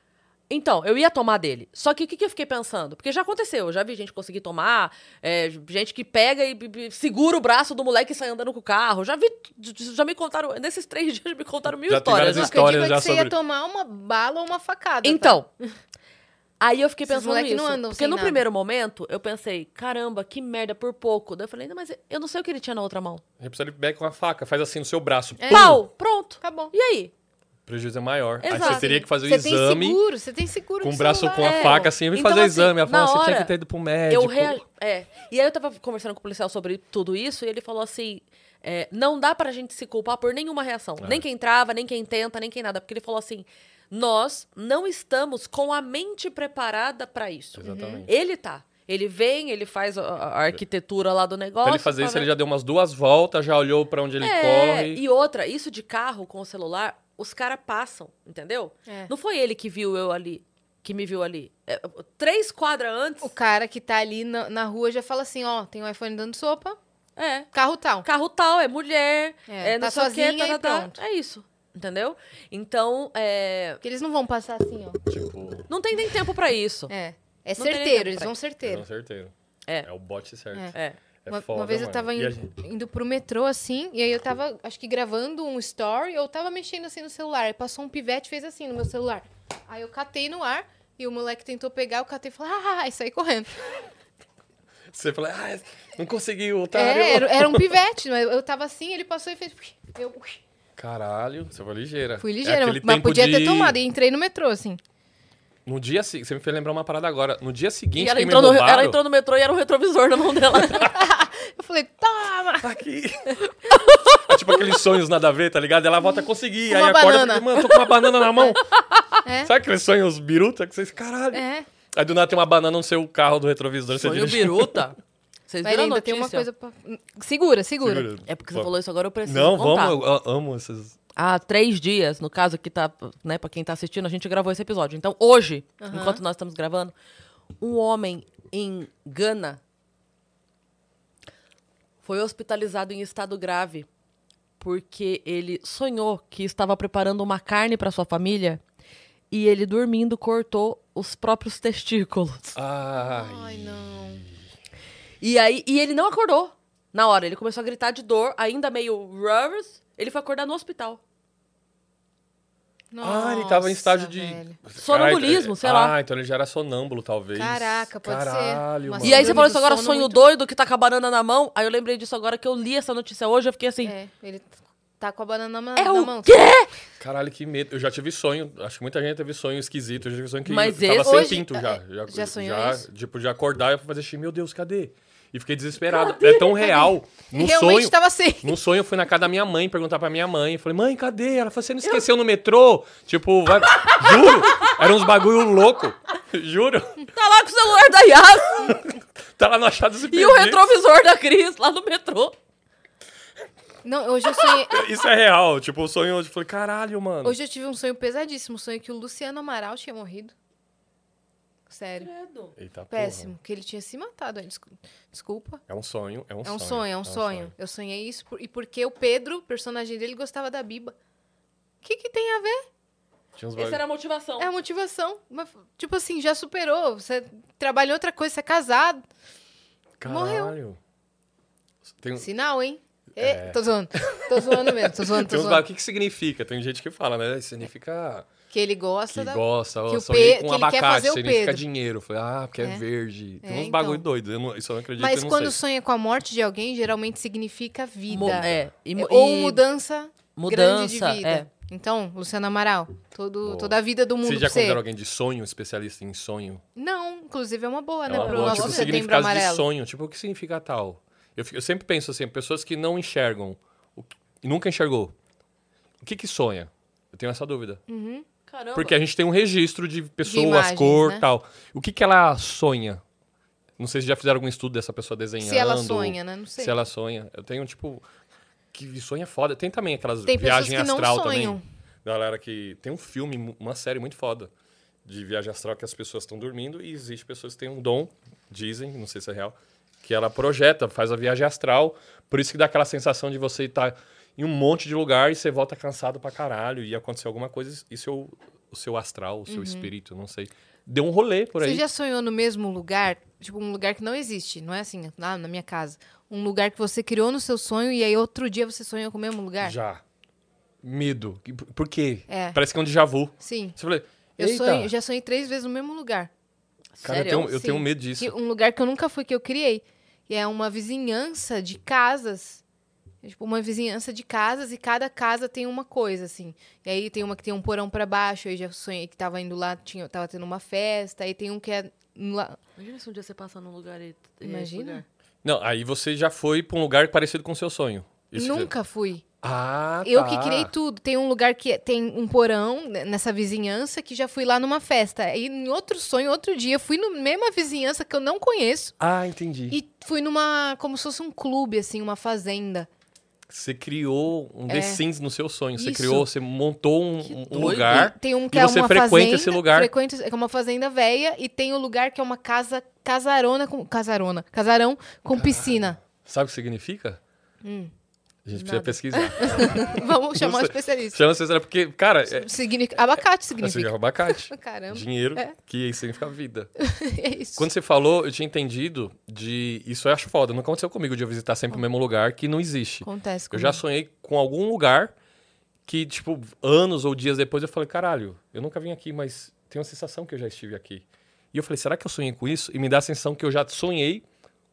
Speaker 2: Então, eu ia tomar dele. Só que o que, que eu fiquei pensando? Porque já aconteceu, eu já vi gente conseguir tomar, é, gente que pega e, e- segura o braço do moleque e sai andando com o carro. Já vi, já me contaram, nesses três dias já me contaram mil
Speaker 3: Já tem
Speaker 2: histórias.
Speaker 3: várias?
Speaker 1: Não, o que eu digo
Speaker 3: histórias
Speaker 1: é
Speaker 3: já
Speaker 1: que você ia tomar uma bala ou uma facada. tá?
Speaker 2: Aí eu fiquei
Speaker 1: Esses
Speaker 2: pensando nisso.
Speaker 1: não andam
Speaker 2: porque
Speaker 1: sem
Speaker 2: no
Speaker 1: nada.
Speaker 2: primeiro momento, eu pensei, caramba, que merda, por pouco. Daí eu falei, não, mas eu não sei o que ele tinha na outra mão.
Speaker 3: Gente precisa pega com a faca, faz assim no seu braço.
Speaker 1: É.
Speaker 2: Pau, pronto.
Speaker 1: Acabou.
Speaker 2: E aí?
Speaker 3: O prejuízo é maior. Aí
Speaker 2: Exato.
Speaker 3: você teria que fazer o
Speaker 1: Você
Speaker 3: exame
Speaker 1: tem seguro, você tem seguro
Speaker 3: com o
Speaker 1: de
Speaker 3: braço com a
Speaker 2: É.
Speaker 3: faca assim, vem
Speaker 2: Então,
Speaker 3: fazer o
Speaker 2: assim,
Speaker 3: exame. Ela falou, você tinha que ter ido pro médico.
Speaker 2: Eu rea... É. E aí eu tava conversando com o policial sobre tudo isso e ele falou assim: é, não dá pra gente se culpar por nenhuma reação.
Speaker 3: É.
Speaker 2: Nem quem trava, nem quem tenta, nem quem nada. Porque ele falou assim: nós não estamos com a mente preparada pra isso.
Speaker 3: Exatamente.
Speaker 2: Ele tá. Ele vem, ele faz a, a arquitetura lá do negócio.
Speaker 3: Pra ele fazer
Speaker 2: pra
Speaker 3: isso, ele
Speaker 2: ver-
Speaker 3: já deu umas duas voltas, já olhou pra onde ele
Speaker 2: é,
Speaker 3: corre.
Speaker 2: E outra, isso de carro com o celular, os caras passam, entendeu?
Speaker 1: É.
Speaker 2: Não foi ele que viu eu ali, que me viu ali. É, três quadras antes.
Speaker 1: O cara que tá ali na, na rua já fala assim, ó, tem um iPhone dando sopa,
Speaker 2: É.
Speaker 1: carro tal.
Speaker 2: carro tal, é mulher,
Speaker 1: É,
Speaker 2: é,
Speaker 1: tá
Speaker 2: quê,
Speaker 1: sozinha
Speaker 2: tá,
Speaker 1: e
Speaker 2: tá, tá.
Speaker 1: pronto.
Speaker 2: É isso. Entendeu? Então, é,
Speaker 1: Porque eles não vão passar assim, ó.
Speaker 3: Tipo,
Speaker 2: não tem nem tempo pra isso.
Speaker 1: É. É
Speaker 2: Não tem nem
Speaker 1: certeiro,
Speaker 2: tempo
Speaker 1: eles
Speaker 2: pra
Speaker 1: vão
Speaker 3: não
Speaker 1: certeiro.
Speaker 3: certeiro.
Speaker 2: É.
Speaker 3: É o bote certo.
Speaker 1: É.
Speaker 2: É.
Speaker 3: É
Speaker 1: uma,
Speaker 3: foda,
Speaker 1: uma vez eu
Speaker 3: mano.
Speaker 1: tava
Speaker 3: E
Speaker 1: in-
Speaker 3: a gente-
Speaker 1: indo pro metrô, assim, e aí eu tava, acho que gravando um story, eu tava mexendo assim no celular, e passou um pivete e fez assim no meu celular. Aí eu catei no ar, e o moleque tentou pegar, eu catei e falei, ah, e saí correndo.
Speaker 3: Você fala, ah, não conseguiu, otário.
Speaker 1: É, era, era um pivete, mas eu tava assim, ele passou e fez... Eu
Speaker 3: Caralho, você foi ligeira.
Speaker 1: fui
Speaker 3: É
Speaker 1: ligeira,
Speaker 3: aquele
Speaker 1: mas podia ter
Speaker 3: de-
Speaker 1: tomado, e entrei no metrô, assim.
Speaker 3: No dia seguinte, você me fez lembrar uma parada agora. No dia seguinte
Speaker 2: E ela
Speaker 3: que me
Speaker 2: entrou, no,
Speaker 3: roubaram...
Speaker 2: ela entrou no metrô e era um retrovisor na mão dela.
Speaker 1: Eu falei, toma!
Speaker 3: Tá aqui. é tipo aqueles sonhos nada a ver, tá ligado? Ela volta a conseguir,
Speaker 1: Com
Speaker 3: aí acorda
Speaker 1: banana.
Speaker 3: e fala, mano, tô com uma banana na mão.
Speaker 1: É.
Speaker 3: Sabe aqueles sonhos biruta que vocês, caralho.
Speaker 1: É,
Speaker 3: Aí do nada tem uma banana no seu carro do retrovisor. você
Speaker 2: Sonho
Speaker 3: dirige-
Speaker 2: biruta. Vocês
Speaker 1: mas
Speaker 2: viram a
Speaker 1: ainda
Speaker 2: notícia?
Speaker 1: tem uma coisa pra... Segura, segura.
Speaker 3: Segura.
Speaker 2: É porque você falou isso agora, eu preciso
Speaker 3: Não,
Speaker 2: contar.
Speaker 3: vamos, eu amo esses...
Speaker 2: Há três dias, no caso que tá, né, pra quem tá assistindo, a gente gravou esse episódio. Então, hoje,
Speaker 1: Aham.
Speaker 2: enquanto nós estamos gravando, um homem em Gana foi hospitalizado em estado grave porque ele sonhou que estava preparando uma carne para sua família e ele dormindo cortou os próprios testículos.
Speaker 3: Ai,
Speaker 1: Ai, não.
Speaker 2: E aí, e ele não acordou na hora, ele começou a gritar de dor, ainda meio ele foi acordar no hospital.
Speaker 3: ah, ele tava em estágio
Speaker 1: Nossa,
Speaker 3: de...
Speaker 1: velho.
Speaker 2: Sonambulismo, sei lá.
Speaker 3: Ah, então ele já era sonâmbulo, talvez.
Speaker 1: Caraca, pode ser.
Speaker 3: Caralho,
Speaker 1: Uma
Speaker 3: mano.
Speaker 2: E aí você falou isso agora, sonho
Speaker 1: muito-
Speaker 2: doido que tá com a banana na mão. Aí eu lembrei disso agora que eu li essa notícia hoje, eu fiquei assim,
Speaker 1: É, ele tá com a banana na,
Speaker 2: é
Speaker 1: na
Speaker 2: o
Speaker 1: mão.
Speaker 2: quê?
Speaker 3: Caralho, que medo. Eu já tive sonho. Acho que muita gente teve sonho esquisito. Eu já tive sonho que
Speaker 2: Mas
Speaker 3: eu tava
Speaker 2: esse-
Speaker 3: sem
Speaker 1: Hoje-
Speaker 3: pinto já.
Speaker 1: é, já sonhou
Speaker 3: já,
Speaker 1: isso?
Speaker 3: Tipo, de acordar e fazer xixi. Meu Deus, cadê? E fiquei desesperado. É tão real. No
Speaker 1: realmente
Speaker 3: sonho...
Speaker 1: tava sem.
Speaker 3: No sonho eu fui na casa da minha mãe perguntar pra minha mãe. Falei, mãe, cadê? Ela falou, você não esqueceu no metrô? Tipo, vai... Juro. Era uns bagulho louco. Juro.
Speaker 2: Tá lá com o celular da Yas
Speaker 3: Tá lá no Achados e
Speaker 2: e o retrovisor da Cris lá no metrô.
Speaker 1: Não, hoje eu sonhei.
Speaker 3: Isso é real. Tipo, o sonho hoje. eu Falei, caralho, mano.
Speaker 1: Hoje eu tive um sonho pesadíssimo. Um sonho que o Luciano Amaral tinha morrido. Sério.
Speaker 3: Eita, porra.
Speaker 1: Péssimo. Que ele tinha se matado. Descu- Desculpa.
Speaker 3: É um sonho, é um
Speaker 1: É
Speaker 3: sonho.
Speaker 1: um sonho, é um sonho. Eu sonhei isso. por- E porque o Pedro, personagem dele, gostava da Biba. O que, que tem a ver?
Speaker 3: Tinha uns
Speaker 2: Essa era a motivação.
Speaker 1: É a motivação. Mas, tipo assim, já superou. Você trabalha em outra coisa, você é casado. morreu.
Speaker 3: Caralho. Tem, um-
Speaker 1: Sinal, hein?
Speaker 3: É.
Speaker 1: É. Tô zoando. Tô zoando mesmo, tô zoando, tô zoando.
Speaker 3: O que, que significa? Tem gente que fala, né? Significa
Speaker 1: Que ele gosta
Speaker 3: que
Speaker 1: da.
Speaker 3: gosta.
Speaker 1: que
Speaker 3: eu sonhei
Speaker 1: Pe-
Speaker 3: com
Speaker 1: que ele quer
Speaker 3: abacate,
Speaker 1: fazer o
Speaker 3: significa
Speaker 1: Pedro.
Speaker 3: dinheiro. Falei, ah, porque é,
Speaker 1: É.
Speaker 3: verde. Tem
Speaker 1: É,
Speaker 3: uns bagulho
Speaker 1: então.
Speaker 3: doido. Eu não, isso eu não acredito,
Speaker 1: Mas
Speaker 3: eu não
Speaker 1: quando
Speaker 3: sei.
Speaker 1: sonha com a morte de alguém, geralmente significa vida.
Speaker 2: Mo- é, e,
Speaker 1: Ou
Speaker 2: e
Speaker 1: mudança, grande de
Speaker 2: mudança,
Speaker 1: vida.
Speaker 2: é.
Speaker 1: Então, Luciano Amaral, todo, toda a vida do mundo
Speaker 3: Vocês
Speaker 1: pra
Speaker 3: já
Speaker 1: você.
Speaker 3: consideram alguém de sonho, especialista em sonho?
Speaker 1: Não, inclusive é uma boa,
Speaker 3: É
Speaker 1: né?
Speaker 3: uma
Speaker 1: Pro
Speaker 3: boa,
Speaker 1: nosso
Speaker 3: tipo,
Speaker 1: setembro
Speaker 3: significados de
Speaker 1: amarelo.
Speaker 3: sonho. Tipo, o que significa tal? Eu, fico- eu sempre penso assim, pessoas que não enxergam o e nunca enxergou. O que que sonha? Eu tenho essa dúvida.
Speaker 2: Caramba.
Speaker 3: Porque a gente tem um registro de pessoas,
Speaker 1: imagens,
Speaker 3: cor
Speaker 1: né?
Speaker 3: tal. O que que ela sonha? Não sei se já fizeram algum estudo dessa pessoa desenhando.
Speaker 1: Se ela sonha, né? Não sei.
Speaker 3: Se ela sonha. Eu tenho, tipo... que sonho é foda. Tem também aquelas
Speaker 1: Tem não
Speaker 3: astral também. Galera que. Tem um filme, uma série muito foda de viagem astral que as pessoas estão dormindo e existe pessoas que têm um dom, dizem, não sei se é real, que ela projeta, faz a viagem astral. Por isso que dá aquela sensação de você estar em um monte de lugar e você volta cansado pra caralho e acontecer alguma coisa e seu, o seu astral, o seu espírito, não sei. Deu um rolê por
Speaker 1: Uhum. Você
Speaker 3: aí.
Speaker 1: já sonhou no mesmo lugar? Tipo, um lugar que não existe, não é assim, lá na minha casa. Um lugar que você criou no seu sonho e aí outro dia você sonhou com o mesmo lugar?
Speaker 3: Já. Medo. Por quê?
Speaker 1: É.
Speaker 3: Parece que é um déjà vu.
Speaker 1: Sim.
Speaker 3: Você falou,
Speaker 1: Eu sonho, já sonhei três vezes no mesmo lugar.
Speaker 3: cara, eu
Speaker 2: Sério?
Speaker 3: tenho, eu
Speaker 1: Sim.
Speaker 3: tenho medo disso.
Speaker 1: Que- um lugar que eu nunca fui, que eu criei. E é uma vizinhança de casas. É tipo uma vizinhança de casas e cada casa tem uma coisa, assim. E aí tem uma que tem um porão pra baixo, aí já sonhei que tava indo lá, tinha, tava tendo uma festa. Aí tem um que é lá.
Speaker 2: Imagina se um dia você passar num lugar e... e
Speaker 1: Imagina.
Speaker 2: lugar.
Speaker 3: Não, aí você já foi pra um lugar parecido com o seu sonho. Isso que-
Speaker 1: Nunca fui.
Speaker 3: Ah,
Speaker 1: Eu
Speaker 3: tá.
Speaker 1: que criei tudo. Tem um lugar que tem um porão nessa vizinhança que já fui lá numa festa. Aí em outro sonho, outro dia, fui na mesma vizinhança que eu não conheço
Speaker 3: Ah, entendi.
Speaker 1: e fui numa como se fosse um clube assim, uma fazenda.
Speaker 3: Você criou um The
Speaker 1: É.
Speaker 3: Sims no seu sonho. Você
Speaker 1: Isso.
Speaker 3: criou, você montou um, um lugar.
Speaker 1: Tem um que
Speaker 3: E
Speaker 1: é
Speaker 3: você
Speaker 1: uma
Speaker 3: frequenta
Speaker 1: fazenda,
Speaker 3: esse lugar?
Speaker 1: frequenta- é uma fazenda velha e tem o lugar que é uma casa casarona com casarona, casarão com piscina.
Speaker 3: Sabe o que significa? A gente precisa
Speaker 1: Nada.
Speaker 3: pesquisar.
Speaker 1: Vamos chamar um especialista.
Speaker 3: Chama vocês, porque, cara, é,
Speaker 1: Significa, abacate significa.
Speaker 3: é abacate.
Speaker 1: Caramba.
Speaker 3: Dinheiro,
Speaker 1: É.
Speaker 3: que significa vida.
Speaker 1: É isso.
Speaker 3: Quando você falou, eu tinha entendido de. Isso eu acho foda. Não aconteceu comigo de eu visitar sempre o mesmo lugar que não existe.
Speaker 1: Acontece
Speaker 3: Eu
Speaker 1: comigo.
Speaker 3: já sonhei com algum lugar que, tipo, anos ou dias depois eu falei, caralho, eu nunca vim aqui, mas tenho a sensação que eu já estive aqui. E eu falei, será que eu sonhei com isso? E me dá a sensação que eu já sonhei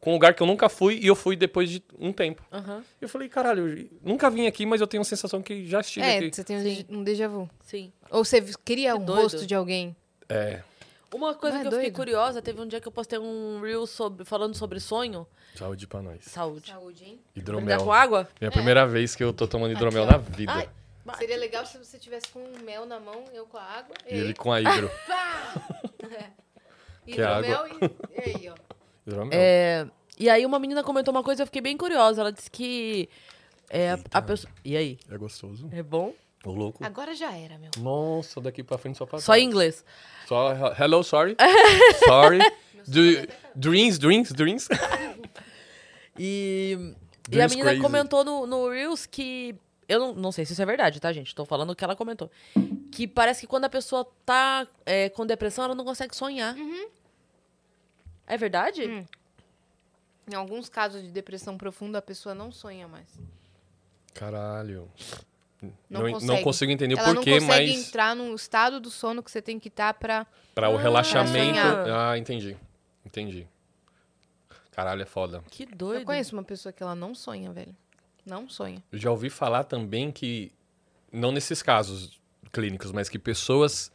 Speaker 3: com um lugar que eu nunca fui e eu fui depois de um tempo. E eu falei, caralho, eu nunca vim aqui, mas eu tenho a sensação que já estive
Speaker 1: É,
Speaker 3: aqui.
Speaker 1: você tem um
Speaker 2: Sim.
Speaker 1: déjà- um déjà vu.
Speaker 2: sim.
Speaker 1: Ou você cria
Speaker 2: Que
Speaker 1: um
Speaker 2: doido.
Speaker 1: rosto de alguém.
Speaker 3: É,
Speaker 2: Uma coisa
Speaker 1: é
Speaker 2: que eu fiquei curiosa, teve um dia que eu postei um reel sobre, falando sobre sonho.
Speaker 3: saúde pra nós.
Speaker 2: Saúde.
Speaker 1: Saúde, hein?
Speaker 3: Hidromel.
Speaker 2: com água?
Speaker 3: Minha primeira vez que eu tô tomando hidromel
Speaker 1: Aqui,
Speaker 3: na vida.
Speaker 2: Ai,
Speaker 1: Seria legal se você tivesse com um mel na mão, eu com a água.
Speaker 3: E ele com a hidro.
Speaker 1: E
Speaker 3: Que é
Speaker 1: hidromel e, e aí, ó.
Speaker 3: Hidromel.
Speaker 2: É, e aí uma menina comentou uma coisa e eu fiquei bem curiosa. Ela disse que é, a- a pessoa... E aí?
Speaker 3: É gostoso.
Speaker 2: É bom?
Speaker 3: Ô, louco.
Speaker 1: Agora já era, meu.
Speaker 3: Nossa, daqui pra frente só pra
Speaker 2: Só em inglês.
Speaker 3: Só hello, sorry. sorry. Do, dreams, dreams, dreams.
Speaker 2: E, e a menina
Speaker 3: crazy.
Speaker 2: comentou no, no Reels que. Eu não, não sei se isso é verdade, tá, gente? Tô falando o que ela comentou. Que parece que quando a pessoa tá é, com depressão, ela não consegue sonhar. É verdade?
Speaker 1: Hum. Em alguns casos de depressão profunda, a pessoa não sonha mais.
Speaker 3: Caralho.
Speaker 1: Não
Speaker 3: Não,
Speaker 1: consegue.
Speaker 3: não consigo entender
Speaker 1: Ela
Speaker 3: o porquê,
Speaker 1: não consegue
Speaker 3: mas
Speaker 1: entrar num estado do sono que você tem que estar pra...
Speaker 3: pra o
Speaker 2: Ah,
Speaker 3: relaxamento.
Speaker 1: sonhar.
Speaker 3: Ah, entendi. Entendi. Caralho, é foda.
Speaker 2: Que doido.
Speaker 1: Eu conheço uma pessoa que ela não sonha, velho. Não sonha.
Speaker 3: Eu já ouvi falar também que, não nesses casos clínicos, mas que pessoas.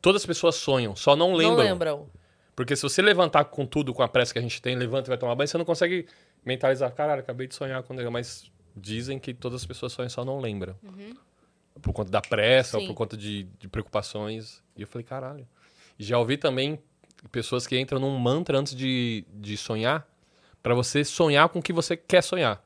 Speaker 3: Todas as pessoas sonham, só não lembram.
Speaker 2: Não lembram.
Speaker 3: Porque se você levantar com tudo, com a pressa que a gente tem, levanta e vai tomar banho, você não consegue mentalizar. Caralho, acabei de sonhar com Mas dizem que todas as pessoas sonham, só não lembram. Por conta da pressa, ou
Speaker 2: Sim.
Speaker 3: por conta de, de preocupações. E eu falei, caralho. Já ouvi também pessoas que entram num mantra antes de, de sonhar, pra você sonhar com o que você quer sonhar.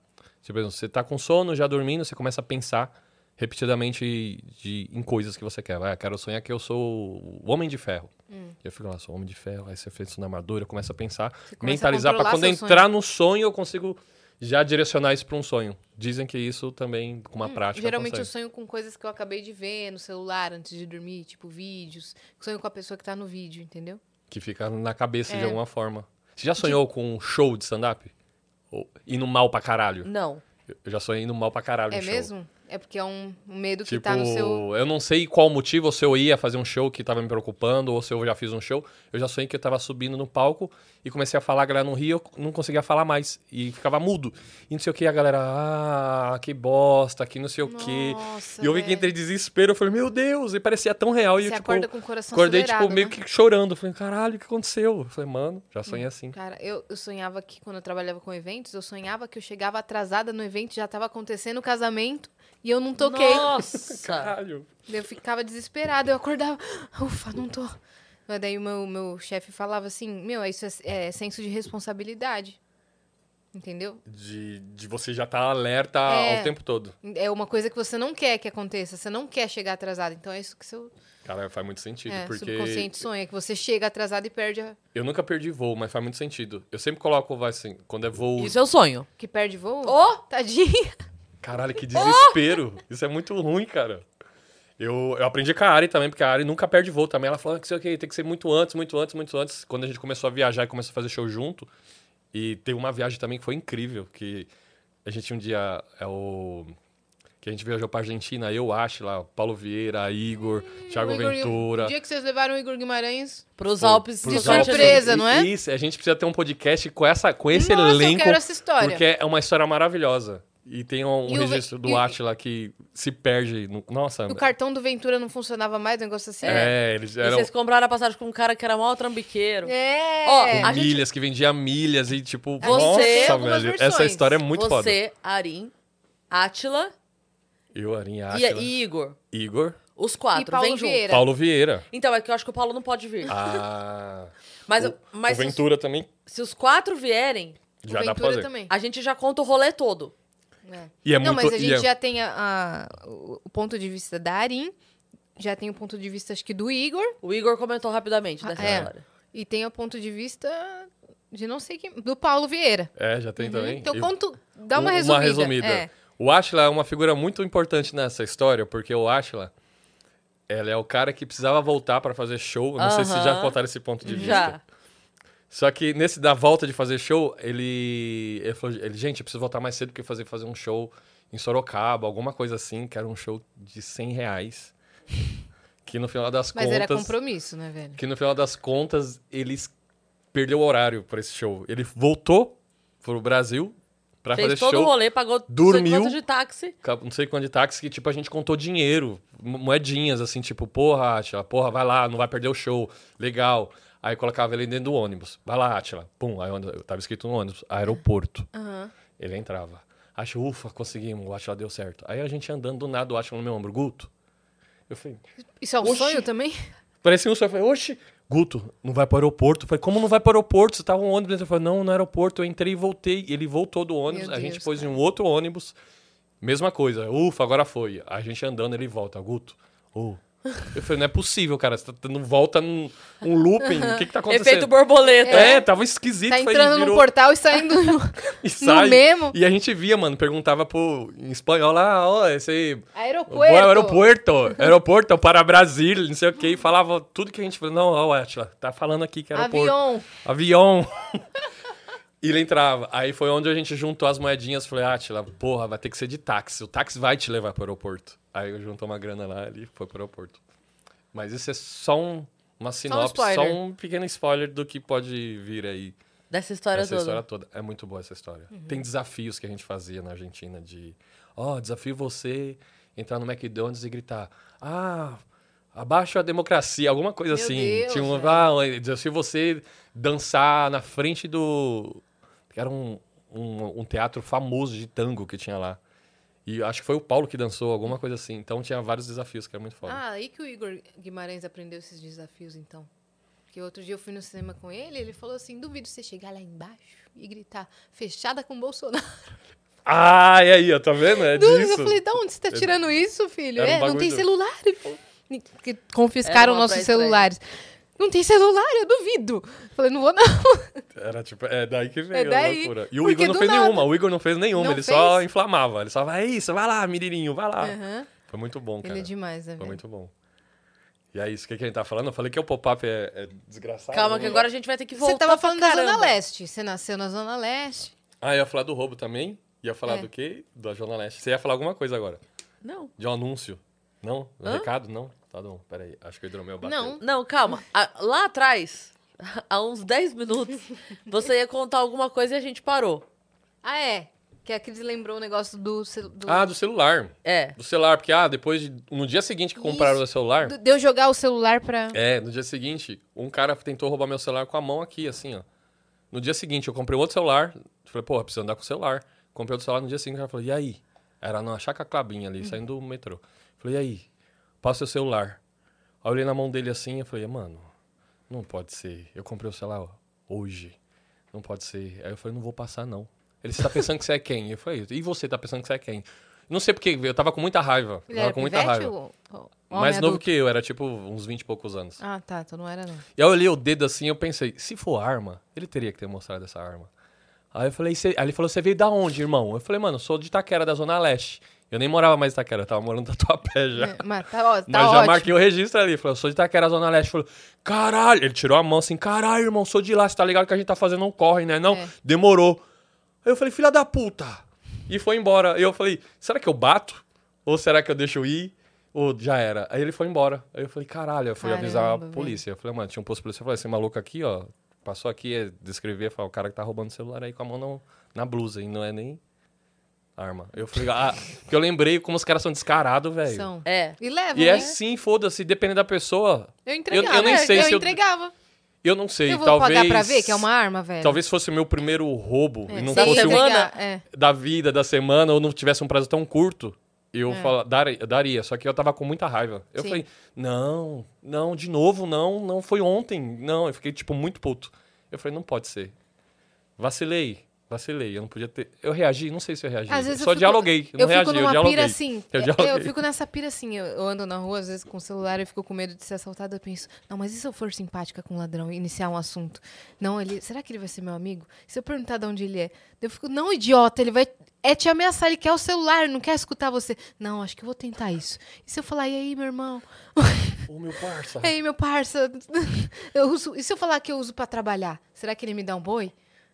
Speaker 3: Tipo, por exemplo, você tá com sono, já dormindo, você começa a pensar repetidamente de, em coisas que você quer. Vai, quero sonhar que eu sou o Homem de Ferro. E eu fico lá, sou Homem de Ferro, aí você fez isso na armadura, começa a pensar, mentalizar pra
Speaker 1: controlar
Speaker 3: quando entrar no sonho eu consigo já direcionar isso pra um sonho. Dizem que isso também, com uma prática,
Speaker 1: Hum, Geralmente eu
Speaker 3: consegue.
Speaker 1: sonho com coisas que eu acabei de ver no celular antes de dormir, tipo vídeos. Sonho com a pessoa que tá no vídeo, entendeu?
Speaker 3: Que fica na cabeça de
Speaker 1: É.
Speaker 3: alguma forma. Você já sonhou com um show de stand-up? Ou indo mal pra caralho?
Speaker 2: Não.
Speaker 3: Eu já sonhei indo mal pra caralho
Speaker 1: É
Speaker 3: show.
Speaker 1: É porque é um, medo que
Speaker 3: Tipo,
Speaker 1: tá no seu.
Speaker 3: eu não sei qual motivo, ou se eu ia fazer um show que tava me preocupando, ou se eu já fiz um show. Eu já sonhei que eu tava subindo no palco e comecei a falar, a galera não ria, eu não conseguia falar mais. E ficava mudo. E não sei o que, a galera, ah, que bosta, que não sei o que.
Speaker 1: Nossa,
Speaker 3: E eu vi que entrei em desespero, eu falei, meu Deus, e parecia tão real. E
Speaker 1: Você
Speaker 3: eu, tipo,
Speaker 1: acorda com o coração
Speaker 3: acordei, tipo, meio
Speaker 1: né?
Speaker 3: que chorando. Eu falei, caralho, o que aconteceu? Eu falei, mano, já sonhei assim.
Speaker 1: Cara, eu, eu sonhava que quando eu trabalhava com eventos, eu sonhava que eu chegava atrasada no evento, já tava acontecendo o casamento e eu não toquei.
Speaker 2: Nossa.
Speaker 3: Caralho.
Speaker 1: Eu ficava desesperada, eu acordava, ufa, não tô. Mas daí o meu, meu chefe falava assim, meu, isso é, é senso de responsabilidade. Entendeu?
Speaker 3: De, de você já estar alerta
Speaker 1: É.
Speaker 3: ao tempo todo.
Speaker 1: É uma coisa que você não quer que aconteça. Você não quer chegar atrasado. Então é isso que seu
Speaker 3: Cara, faz muito sentido.
Speaker 1: é,
Speaker 3: porque
Speaker 1: subconsciente sonha. Que você chega atrasado e perde a...
Speaker 3: eu nunca perdi voo, mas faz muito sentido. Eu sempre coloco, vai assim, quando é voo.
Speaker 2: Isso é o sonho.
Speaker 1: Que perde voo?
Speaker 2: Ô!
Speaker 1: Tadinha.
Speaker 3: Caralho, que desespero. Isso é muito ruim, cara. Eu, eu aprendi com a Ari também, porque a Ari nunca perde voo também. Ela falou que sei o quê, tem que ser muito antes, muito antes, muito antes. Quando a gente começou a viajar e começou a fazer show junto. E teve uma viagem também que foi incrível, que a gente um dia é o que a gente viajou pra Argentina, eu acho lá, Paulo Vieira, Igor, Thiago
Speaker 1: O Igor-
Speaker 3: Ventura.
Speaker 1: O dia que vocês levaram o Igor Guimarães...
Speaker 2: Pros Alpes
Speaker 3: pros
Speaker 1: de surpresa, não é?
Speaker 3: Isso, a gente precisa ter um podcast com, essa, com esse
Speaker 1: Nossa,
Speaker 3: elenco.
Speaker 1: eu quero essa história.
Speaker 3: Porque é uma história maravilhosa. E tem um,
Speaker 1: E o
Speaker 3: registro do
Speaker 1: e-
Speaker 3: Átila que se perde. no- nossa.
Speaker 1: O cartão do Ventura não funcionava mais, um negócio assim?
Speaker 3: É, eles
Speaker 2: E
Speaker 3: eram
Speaker 2: vocês compraram a passagem com um cara que era mó trambiqueiro.
Speaker 1: É.
Speaker 2: Ó,
Speaker 3: com
Speaker 2: a gente-
Speaker 3: milhas, que vendia milhas e tipo,
Speaker 2: Você-
Speaker 3: nossa, velho. Essa história é muito foda.
Speaker 2: Você, Arim, Átila
Speaker 3: Eu, Arin,
Speaker 2: e,
Speaker 3: Átila,
Speaker 2: e Igor.
Speaker 3: Igor,
Speaker 2: Os quatro,
Speaker 1: E Paulo
Speaker 2: vem junto.
Speaker 1: Vieira.
Speaker 3: Paulo Vieira.
Speaker 2: Então, é que eu acho que o Paulo não pode vir.
Speaker 3: Ah,
Speaker 2: Mas,
Speaker 3: o,
Speaker 2: mas
Speaker 3: o
Speaker 2: se, os,
Speaker 3: Ventura também
Speaker 2: se os quatro vierem,
Speaker 1: O
Speaker 3: já dá pra
Speaker 1: Ventura
Speaker 3: fazer.
Speaker 1: também.
Speaker 2: a gente já conta o rolê todo.
Speaker 1: É.
Speaker 3: E é
Speaker 1: não,
Speaker 3: muito,
Speaker 1: mas a gente
Speaker 3: é-
Speaker 1: já tem a- a- o ponto de vista da Arin, já tem o ponto de vista, acho que, do Igor,
Speaker 2: O Igor comentou rapidamente dessa
Speaker 1: Ah, é.
Speaker 2: história.
Speaker 1: e tem o ponto de vista de não sei quem, do Paulo Vieira.
Speaker 3: É, já tem também.
Speaker 1: Então, conto, dá uma
Speaker 3: Um-
Speaker 1: resumida.
Speaker 3: resumida.
Speaker 1: É.
Speaker 3: O Ashla é uma figura muito importante nessa história, porque o Ashla, ela é o cara que precisava voltar pra fazer show. Não sei se já contaram esse ponto de vista.
Speaker 2: Já.
Speaker 3: Só que nesse da volta de fazer show, ele, ele falou, ele, gente, eu preciso voltar mais cedo porque fazer fazer um show em Sorocaba, alguma coisa assim, que era um show de 100 reais. Que no final das
Speaker 1: Mas era
Speaker 3: contas,
Speaker 1: compromisso, né, velho?
Speaker 3: que no final das contas eles perdeu o horário pra esse show. Ele voltou pro Brasil pra
Speaker 2: Fez
Speaker 3: fazer
Speaker 2: todo
Speaker 3: show.
Speaker 2: o rolê, pagou
Speaker 3: dormiu.
Speaker 2: quanto de táxi.
Speaker 3: Não sei quanto de táxi, que tipo, a gente contou dinheiro, mo- moedinhas, assim, tipo, porra, porra, vai lá, não vai perder o show, legal. Aí colocava ele dentro do ônibus, vai lá, Atila, pum, aí eu tava escrito no ônibus, aeroporto.
Speaker 1: Aham.
Speaker 3: Ele entrava. Acho, ufa, conseguimos, o Atila deu certo. Aí a gente andando do nada, o Atila no meu ombro, Guto. Eu falei,
Speaker 1: Isso é um
Speaker 3: Oxi.
Speaker 1: sonho também?
Speaker 3: parecia um sonho, eu falei, oxe, Guto, não vai pro aeroporto? Eu falei, como não vai pro aeroporto? Você tava um ônibus. Eu falei, não, no aeroporto, eu entrei e voltei. Ele voltou do ônibus,
Speaker 1: Meu
Speaker 3: a gente
Speaker 1: Deus,
Speaker 3: pôs em
Speaker 1: cara.
Speaker 3: um outro ônibus, mesma coisa. Ufa, agora foi. A gente andando, ele volta. Guto, ô. Eu falei, não é possível, cara. Você tá dando volta num um looping. O que que tá acontecendo?
Speaker 2: Efeito borboleta.
Speaker 3: É, tava esquisito.
Speaker 1: Tá
Speaker 3: foi,
Speaker 1: entrando
Speaker 3: virou-
Speaker 1: no portal e saindo no,
Speaker 3: e sai.
Speaker 1: memo.
Speaker 3: E a gente via, mano, perguntava pro, em espanhol lá, ó, esse...
Speaker 1: aeroporto.
Speaker 3: Boa, aeroporto, aeroporto para Brasil, não sei o que, e falava tudo que a gente falou. Não, ó, Atila, tá falando aqui que é aeroporto.
Speaker 1: Avião.
Speaker 3: Avião. e ele entrava. Aí foi onde a gente juntou as moedinhas. Falei, Atila, porra, vai ter que ser de táxi. O táxi vai te levar pro aeroporto. Aí eu juntou uma grana lá e foi pro aeroporto. Mas isso é só um, uma sinopse, só
Speaker 1: spoiler.
Speaker 3: um pequeno spoiler do que pode vir aí.
Speaker 2: Dessa história
Speaker 3: essa
Speaker 2: toda.
Speaker 3: história toda. É muito boa essa história. Tem desafios que a gente fazia na Argentina de... Ó, desafio você entrar no McDonald's e gritar... Ah, abaixo a democracia. Alguma coisa
Speaker 1: Meu
Speaker 3: assim.
Speaker 1: Deus,
Speaker 3: Tinha um, ah, um desafio você dançar na frente do... Era um, um, um teatro famoso de tango que tinha lá. E acho que foi o Paulo que dançou, alguma coisa assim. Então tinha vários desafios que era muito foda.
Speaker 1: Ah, aí que o Igor Guimarães aprendeu esses desafios, então. Porque outro dia eu fui no cinema com ele, ele falou assim: duvido você chegar lá embaixo e gritar, fechada com Bolsonaro.
Speaker 3: Ah, e aí, ó, tá vendo? É
Speaker 1: Duvido.
Speaker 3: disso.
Speaker 1: Eu falei, da onde você tá tirando isso, filho?
Speaker 3: Um
Speaker 1: É, não tem celular. Confiscaram nossos celulares. Não tem celular, eu duvido. Eu falei, não vou não.
Speaker 3: Era tipo, é daí que veio
Speaker 1: É daí,
Speaker 3: a loucura. E o Igor não fez
Speaker 1: nada.
Speaker 3: nenhuma, o Igor não fez nenhuma,
Speaker 1: Não
Speaker 3: ele só
Speaker 1: fez?
Speaker 3: inflamava. Ele só vai, é isso, vai lá, menininho, vai lá.
Speaker 1: Aham.
Speaker 3: Foi muito bom, cara.
Speaker 1: Ele é demais, né,
Speaker 3: Foi
Speaker 1: velho?
Speaker 3: muito bom. E é isso, o que, que a gente tá falando? Eu falei que o pop-up é, é desgraçado.
Speaker 2: Calma,
Speaker 3: né?
Speaker 2: que agora a gente vai ter que voltar
Speaker 1: Você tava
Speaker 2: pra
Speaker 1: falando da Zona. Leste. Você nasceu na Zona Leste.
Speaker 3: Ah, eu ia falar do roubo também. Ia falar
Speaker 1: É.
Speaker 3: do quê? Da Zona Leste. Você ia falar alguma coisa agora?
Speaker 2: Não.
Speaker 3: De um anúncio? Não? Um recado? Não? Tá bom, peraí. Acho que o hidromel bateu.
Speaker 1: Não.
Speaker 2: Não, calma. Lá atrás, há uns 10 minutos, você ia contar alguma coisa e a gente parou.
Speaker 1: Ah, é. Que a Cris lembrou o negócio do... do
Speaker 3: Ah, do celular.
Speaker 2: É.
Speaker 3: Do celular, porque ah, depois de, no dia seguinte que compraram
Speaker 1: Isso.
Speaker 3: o celular,
Speaker 1: do- de eu jogar o celular pra...
Speaker 3: É, no dia seguinte, um cara tentou roubar meu celular com a mão aqui, assim, ó. No dia seguinte, eu comprei outro celular. Falei, pô, preciso andar com o celular. Comprei outro celular no dia seguinte, o cara falou, e aí? Era na Chaca Clabinha ali, saindo do metrô. Falei, e aí? Passa o celular. Aí eu olhei na mão dele assim e falei, mano, não pode ser. Eu comprei o celular hoje. Não pode ser. Aí eu falei, não vou passar, não. Ele, você tá pensando que você é quem? Eu falei, e você tá pensando que você é quem? Não sei porque, eu tava com muita raiva.
Speaker 1: Ele
Speaker 3: tava
Speaker 1: era
Speaker 3: com muita raiva.
Speaker 1: ou- ou
Speaker 3: Mais novo
Speaker 1: adulto?
Speaker 3: que eu, era tipo uns 20 e poucos anos.
Speaker 1: Ah, tá. Então não era, não.
Speaker 3: E aí eu olhei o dedo assim eu pensei, se for arma, ele teria que ter mostrado essa arma. Aí eu falei, aí ele falou, você veio da onde, irmão? Eu falei, mano, eu sou de Itaquera, da Zona Leste. Eu nem morava mais em Itaquera, eu tava morando no Tatuapé já.
Speaker 1: É, mas tá, ó, tá
Speaker 3: Mas já
Speaker 1: ótimo.
Speaker 3: marquei o registro ali. Falou, sou de Itaquera, Zona Leste. Falou, caralho. Ele tirou a mão assim, caralho, irmão, sou de lá. Você tá ligado que a gente tá fazendo um corre, né? Não,
Speaker 1: É.
Speaker 3: demorou. Aí eu falei, filha da puta. E foi embora. Aí eu falei, será que eu bato? Ou será que eu deixo ir? Ou já era? Aí ele foi embora. Aí eu falei, caralho. Eu fui
Speaker 1: Caramba,
Speaker 3: avisar a polícia. Eu falei, mano, tinha um posto de polícia. Eu falei, esse maluco aqui, ó, passou aqui, é, descrever, falou, o cara que tá roubando o celular aí com a mão no- na blusa. E não é nem arma. Eu falei, ah, porque eu lembrei como os caras são descarados, velho.
Speaker 1: São.
Speaker 2: É.
Speaker 1: E leva,
Speaker 3: E
Speaker 1: né?
Speaker 3: é sim, foda-se, dependendo da pessoa.
Speaker 1: Eu entregava.
Speaker 3: eu nem
Speaker 1: é,
Speaker 3: sei
Speaker 1: eu
Speaker 3: se eu-
Speaker 1: entregava.
Speaker 3: Eu não sei,
Speaker 1: Eu vou
Speaker 3: talvez.
Speaker 1: pagar pra ver que é uma arma, velho.
Speaker 3: Talvez fosse o meu primeiro roubo
Speaker 1: É,
Speaker 3: e não fosse um
Speaker 2: semana?
Speaker 1: é.
Speaker 3: da vida, da semana, ou não tivesse um prazo tão curto. Eu
Speaker 1: É.
Speaker 3: fala, daria, daria, só que eu tava com muita raiva. Eu
Speaker 1: Sim.
Speaker 3: falei, não, não, de novo, não, não foi ontem. Não, eu fiquei, tipo, muito puto. Eu falei, não pode ser. Vacilei, vacilei. Eu não podia ter. Eu reagi, não sei se eu reagi.
Speaker 1: Às vezes eu
Speaker 3: só
Speaker 1: fico-
Speaker 3: dialoguei. Eu não
Speaker 1: Eu
Speaker 3: reagi,
Speaker 1: fico
Speaker 3: eu
Speaker 1: numa
Speaker 3: dialoguei.
Speaker 1: pira assim.
Speaker 3: Eu
Speaker 1: Eu,
Speaker 3: dialoguei.
Speaker 1: eu fico nessa pira assim. Eu, eu ando na rua, às vezes, com o celular e fico com medo de ser assaltada. Eu penso, não, mas e se eu for simpática com um ladrão e iniciar um assunto? Não, ele. Será que ele vai ser meu amigo? Se eu perguntar de onde ele é? Eu fico, não, idiota, ele vai. É te ameaçar, ele quer o celular, não quer escutar você. Não, acho que eu vou tentar isso. E se eu falar, e aí, meu irmão?
Speaker 3: Ô, meu parça.
Speaker 1: E aí, meu parça? Eu uso. E se eu falar que eu uso pra trabalhar? Será que ele me dá um boi?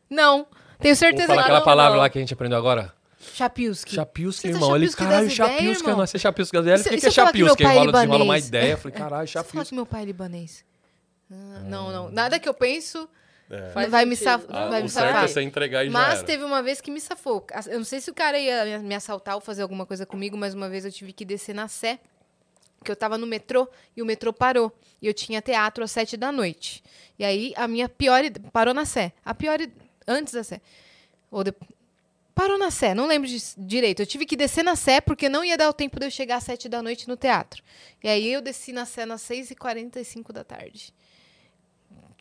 Speaker 1: Não. Tenho
Speaker 3: Vou
Speaker 1: certeza
Speaker 3: falar
Speaker 1: que
Speaker 3: aquela
Speaker 1: não.
Speaker 3: palavra
Speaker 1: não.
Speaker 3: lá que a gente aprendeu agora.
Speaker 1: Chapiuski.
Speaker 3: Chapiuski,
Speaker 1: Você tá
Speaker 3: irmão. Ele, caralho, Chapiuski,
Speaker 1: irmão?
Speaker 3: nós é Chapiuski das ideias. O que é
Speaker 1: pai é
Speaker 3: Enrola, desenrola uma ideia. Eu falei, caralho,
Speaker 1: eu falar
Speaker 3: Chapiuski.
Speaker 1: que meu pai é libanês. Ah, Não, não. Nada que eu penso
Speaker 2: Faz
Speaker 1: vai me, saf
Speaker 3: Ah,
Speaker 1: vai
Speaker 3: o
Speaker 1: me
Speaker 3: certo
Speaker 1: safar.
Speaker 3: é você entregar e
Speaker 1: Mas teve uma vez que me safou. Eu não sei se o cara ia me assaltar ou fazer alguma coisa comigo, mas uma vez eu tive que descer na Sé, que eu tava no metrô e o metrô parou. E eu tinha teatro às sete da noite. E aí a minha pior. Parou na Sé. A pior. Antes da Sé. Ou de- Parou na Sé, não lembro de- direito. Eu tive que descer na Sé porque não ia dar o tempo de eu chegar às sete da noite no teatro. E aí eu desci na Sé às seis e quarenta e cinco da tarde.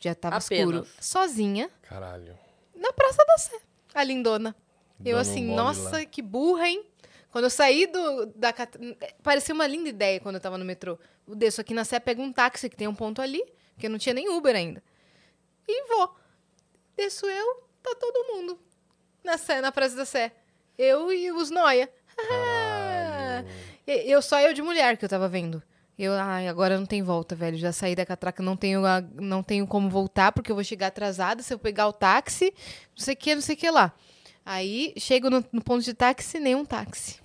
Speaker 1: Já tava
Speaker 2: Apenas.
Speaker 1: escuro. Sozinha
Speaker 3: Caralho.
Speaker 1: na Praça da Sé, a lindona. Eu
Speaker 3: Dando
Speaker 1: assim,
Speaker 3: um
Speaker 1: nossa,
Speaker 3: lá.
Speaker 1: que burra, hein? Quando eu saí do, da... Parecia uma linda ideia quando eu tava no metrô. Eu desço aqui na Sé, pego um táxi, que tem um ponto ali, porque não tinha nem Uber ainda. E vou. Desço eu, tá todo mundo na Sé, na Praça da Sé. Eu e os noia. Eu só eu de mulher que eu tava vendo. Eu, ai, agora não tem volta, velho. Já saí da catraca, não tenho, não tenho como voltar, porque eu vou chegar atrasada se eu pegar o táxi, não sei o que, não sei o que lá. Aí chego no, no ponto de táxi, nenhum táxi.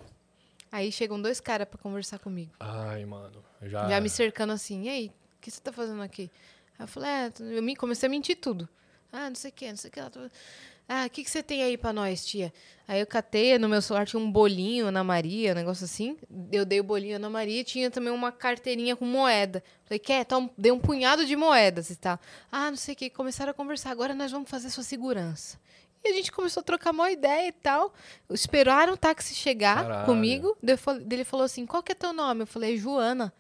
Speaker 1: Aí chegam dois caras pra conversar comigo.
Speaker 3: Ai, mano. Já,
Speaker 1: Já me cercando assim, e aí, o que você tá fazendo aqui? Aí eu falei, é, eu me- comecei a mentir tudo. Ah, não sei o que, não sei o que Ah, o que, que você tem aí pra nós, tia? Aí eu catei, no meu celular tinha um bolinho Ana Maria, um negócio assim. Eu dei o bolinho Ana Maria e tinha também uma carteirinha com moeda. Falei, quer? Então, dei um punhado de moedas e tal. Ah, não sei o que. Começaram a conversar. Agora nós vamos fazer sua segurança. E a gente começou a trocar uma ideia e tal. Esperaram o táxi chegar
Speaker 3: Caralho.
Speaker 1: comigo. Ele falou assim: qual que é teu nome? Eu falei, Joana.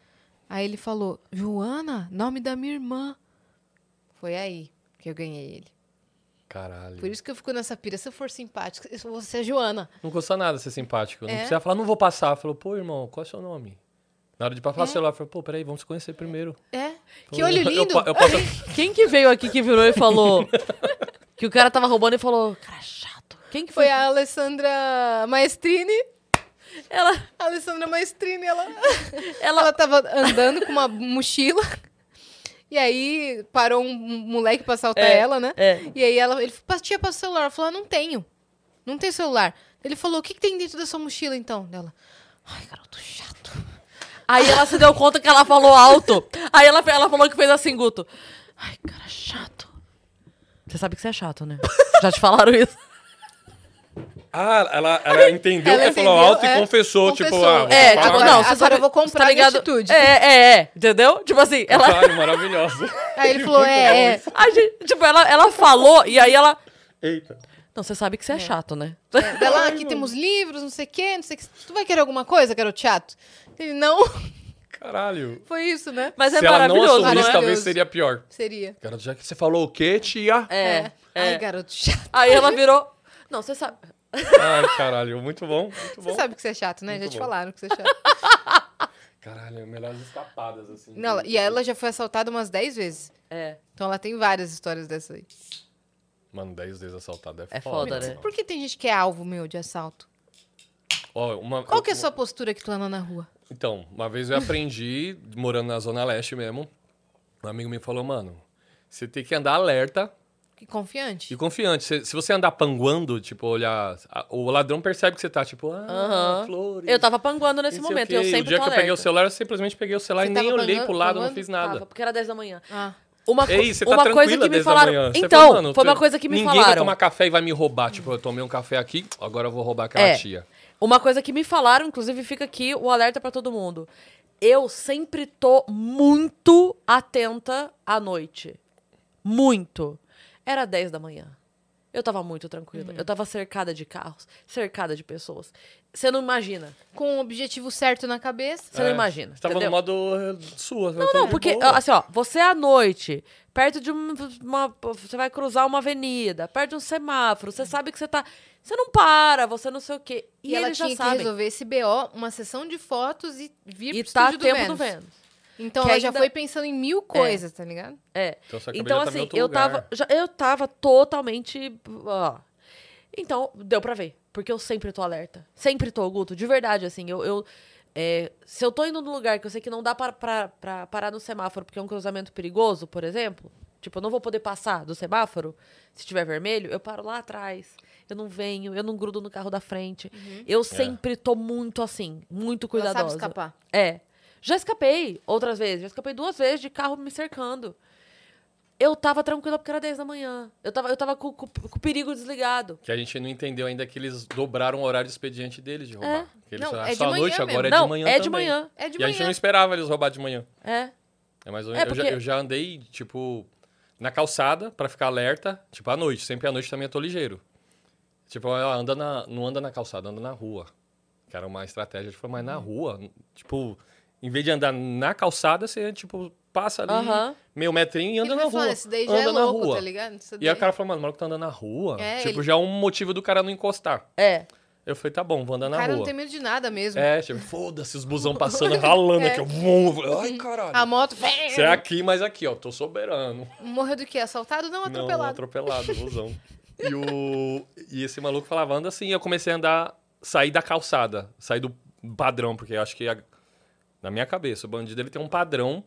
Speaker 1: Aí ele falou, Joana, nome da minha irmã. Foi aí que eu ganhei ele.
Speaker 3: Caralho.
Speaker 1: Por isso que eu fico nessa pira. Se eu for simpática, eu vou ser Joana.
Speaker 3: Não custa nada ser simpático. Não
Speaker 1: É?
Speaker 3: precisa falar, não vou passar. Falou, pô, irmão, qual é o seu nome? Na hora de passar o
Speaker 1: É.
Speaker 3: celular, falou, pô, peraí, vamos se conhecer primeiro.
Speaker 1: É. Que olho
Speaker 3: eu
Speaker 1: lindo.
Speaker 3: pa- Eu, posso...
Speaker 2: Quem que veio aqui que virou e falou que o cara tava roubando e falou, cara chato. Quem que foi?
Speaker 1: Foi a Alessandra Maestrini.
Speaker 2: Ela,
Speaker 1: A Alessandra Maestrini, ela,
Speaker 2: ela,
Speaker 1: ela tava andando com uma mochila. E aí parou um moleque pra assaltar
Speaker 2: É,
Speaker 1: ela, né?
Speaker 2: é.
Speaker 1: E aí ela, ele falou, tia, passa o celular. Ela falou, ah, não tenho. Não tem celular. Ele falou, o que, que tem dentro da sua mochila, então? Dela, ai, garoto chato.
Speaker 2: Aí ela se deu conta que ela falou alto. Aí ela, ela falou que fez assim, Guto. Ai, cara chato. Você sabe que você é chato, né? Já te falaram isso?
Speaker 3: Ah, ela, ela entendeu
Speaker 1: Ela
Speaker 3: que ele falou
Speaker 1: entendeu,
Speaker 3: alto
Speaker 1: é.
Speaker 3: e confessou, tipo,
Speaker 1: Confessou.
Speaker 3: ah, vou
Speaker 2: É, tipo, não, você
Speaker 1: agora
Speaker 2: sabe,
Speaker 1: eu vou comprar
Speaker 2: tá ligado?
Speaker 1: atitude.
Speaker 2: É, é, é. Entendeu? Tipo assim, ela.
Speaker 3: Caralho, maravilhoso.
Speaker 1: Aí ele falou, é, é.
Speaker 2: A gente, tipo, ela, ela falou e aí ela.
Speaker 3: Eita.
Speaker 2: Não, você sabe que você é, chato, né?
Speaker 1: É, Dela, aqui temos livros, não sei o quê, não sei o que. Tu vai querer alguma coisa, garoto chato? Ele, não.
Speaker 3: Caralho.
Speaker 1: Foi isso, né?
Speaker 2: Mas é
Speaker 3: Se ela não
Speaker 2: maravilhoso,
Speaker 3: assumisse,
Speaker 2: não é?
Speaker 3: talvez
Speaker 1: Maravilhoso.
Speaker 3: seria pior.
Speaker 1: Seria.
Speaker 3: Garoto, já que você falou o quê, tia?
Speaker 2: É.
Speaker 1: Ai,
Speaker 2: é.
Speaker 1: garoto chato.
Speaker 2: Aí ela virou. Não, você sabe.
Speaker 3: Ai, caralho, muito bom, muito
Speaker 1: Você
Speaker 3: bom.
Speaker 1: sabe que você é chato, né?
Speaker 3: Muito
Speaker 1: já te
Speaker 3: bom.
Speaker 1: falaram que você é chato.
Speaker 3: Caralho, melhores escapadas, assim.
Speaker 1: Não, ela- e ela já foi assaltada umas 10 vezes.
Speaker 2: É.
Speaker 1: Então ela tem várias histórias dessas aí.
Speaker 3: Mano, 10 vezes assaltado é,
Speaker 2: É
Speaker 3: foda.
Speaker 2: foda, né?
Speaker 1: Por que tem gente que é alvo, meu, de assalto?
Speaker 3: Ó, uma,
Speaker 1: Qual que é a
Speaker 3: eu-
Speaker 1: sua postura que tu anda na rua?
Speaker 3: Então, uma vez eu aprendi, morando na Zona Leste mesmo, um amigo me falou, mano, você tem que andar alerta
Speaker 1: Que confiante.
Speaker 3: e confiante. Se, se você andar panguando, tipo, olhar... a- o ladrão percebe que você tá, tipo, ah,
Speaker 2: Aham.
Speaker 3: flores.
Speaker 2: Eu tava panguando nesse
Speaker 3: o
Speaker 2: momento, e eu
Speaker 3: o
Speaker 2: sempre
Speaker 3: dia
Speaker 2: tô
Speaker 3: que eu peguei o celular, eu simplesmente peguei o celular
Speaker 1: Você
Speaker 3: e nem olhei pro lado, não fiz nada.
Speaker 2: Tava, porque era 10 da manhã.
Speaker 1: Ah,
Speaker 2: Uma,
Speaker 3: Ei, você tá
Speaker 2: uma coisa que me falaram. Então,
Speaker 3: falou, mano,
Speaker 2: foi uma coisa que me
Speaker 3: ninguém
Speaker 2: falaram.
Speaker 3: vai tomar café e vai me roubar. Tipo, eu tomei um café aqui, agora eu vou roubar aquela
Speaker 2: É.
Speaker 3: tia.
Speaker 2: Uma coisa que me falaram, inclusive fica aqui o alerta pra todo mundo. Eu sempre tô muito atenta à noite. Muito. Era 10 da manhã. Eu tava muito tranquila.
Speaker 1: Uhum.
Speaker 2: Eu tava cercada de carros, cercada de pessoas. Você não imagina.
Speaker 1: com o objetivo certo na cabeça.
Speaker 2: Você não imagina.
Speaker 3: Você tava
Speaker 2: entendeu?
Speaker 3: no modo eh, sua.
Speaker 2: Não, não, porque, assim, ó, você à noite, perto de um- uma. Você vai cruzar uma avenida, perto de um semáforo, você sabe que você tá. Você não para, você não sei o quê. E,
Speaker 1: E, ela
Speaker 2: eles
Speaker 1: tinha
Speaker 2: já
Speaker 1: que
Speaker 2: sabem.
Speaker 1: resolver esse BO, uma sessão de fotos e vir
Speaker 2: E
Speaker 1: pro
Speaker 2: tá
Speaker 1: do
Speaker 2: tempo
Speaker 1: Vênus.
Speaker 2: do Vênus.
Speaker 1: Então
Speaker 2: Que
Speaker 1: ela já
Speaker 2: ainda-
Speaker 1: foi pensando em mil coisas, tá ligado?
Speaker 2: É.
Speaker 3: Então,
Speaker 2: Então,
Speaker 3: já em
Speaker 2: assim,
Speaker 3: outro
Speaker 2: eu
Speaker 3: lugar.
Speaker 2: tava, já, eu tava totalmente. ó. Então, deu pra ver. Porque eu sempre tô alerta. Sempre tô, Guto. De verdade, assim. Eu. eu, é, se eu tô indo num lugar que eu sei que não dá pra, pra, pra parar no semáforo porque é um cruzamento perigoso, por exemplo. Tipo, eu não vou poder passar do semáforo se tiver vermelho, eu paro lá atrás. Eu não venho, eu não grudo no carro da frente. Eu sempre tô muito assim, muito
Speaker 1: Uhum. Ela
Speaker 2: cuidadosa.
Speaker 1: sabe escapar.
Speaker 2: É. Já escapei outras vezes. Já escapei duas vezes de carro me cercando. Eu tava tranquila porque era 10 da manhã. Eu tava, eu tava com, com- com o perigo desligado.
Speaker 3: Que a gente não entendeu ainda que eles dobraram o horário de expediente deles de roubar.
Speaker 2: É.
Speaker 3: Que eles
Speaker 1: Não,
Speaker 3: falaram,
Speaker 1: é de
Speaker 3: só à
Speaker 1: manhã
Speaker 3: noite,
Speaker 1: mesmo.
Speaker 3: agora é
Speaker 2: Não,
Speaker 3: de manhã
Speaker 2: é de
Speaker 3: também.
Speaker 2: manhã.
Speaker 1: É de
Speaker 3: E a gente
Speaker 1: manhã.
Speaker 3: não esperava eles roubar de manhã.
Speaker 2: É.
Speaker 3: É mais ou
Speaker 2: É,
Speaker 3: menos. eu, já,
Speaker 2: porque-
Speaker 3: eu já andei, tipo, na calçada pra ficar alerta, tipo, à noite. Sempre à noite também eu tô ligeiro. Tipo, ela anda na, não anda na calçada, anda na rua. Que era uma estratégia. Tipo, mas
Speaker 2: Uhum.
Speaker 3: na rua, tipo, em vez de andar na calçada, você, tipo, passa ali meio metrinho e anda na
Speaker 1: falando,
Speaker 3: rua.
Speaker 1: esse daí já
Speaker 3: anda
Speaker 1: é
Speaker 3: na
Speaker 1: louco,
Speaker 3: rua.
Speaker 1: tá ligado? Isso
Speaker 3: E
Speaker 1: daí-
Speaker 3: a cara falou, mano, o maluco tá andando na rua.
Speaker 1: É,
Speaker 3: tipo,
Speaker 1: ele-
Speaker 3: já é um motivo do cara não encostar.
Speaker 2: É.
Speaker 3: Eu falei, tá bom, vou andar
Speaker 1: O
Speaker 3: na
Speaker 1: cara
Speaker 3: rua.
Speaker 1: não tem medo de nada mesmo.
Speaker 3: É, tipo, foda-se, os busão passando, ralando
Speaker 1: É.
Speaker 3: aqui. Vum, eu falei, Ai, caralho.
Speaker 1: A moto...
Speaker 3: Você é aqui, mas aqui, ó, tô soberano.
Speaker 1: Morreu do quê? Assaltado? Não,
Speaker 3: Não,
Speaker 1: atropelado.
Speaker 3: atropelado, busão. E, o... e esse maluco falava, anda assim, e eu comecei a andar, sair da calçada, sair do padrão, porque eu acho que a- na minha cabeça, o bandido ele tem um padrão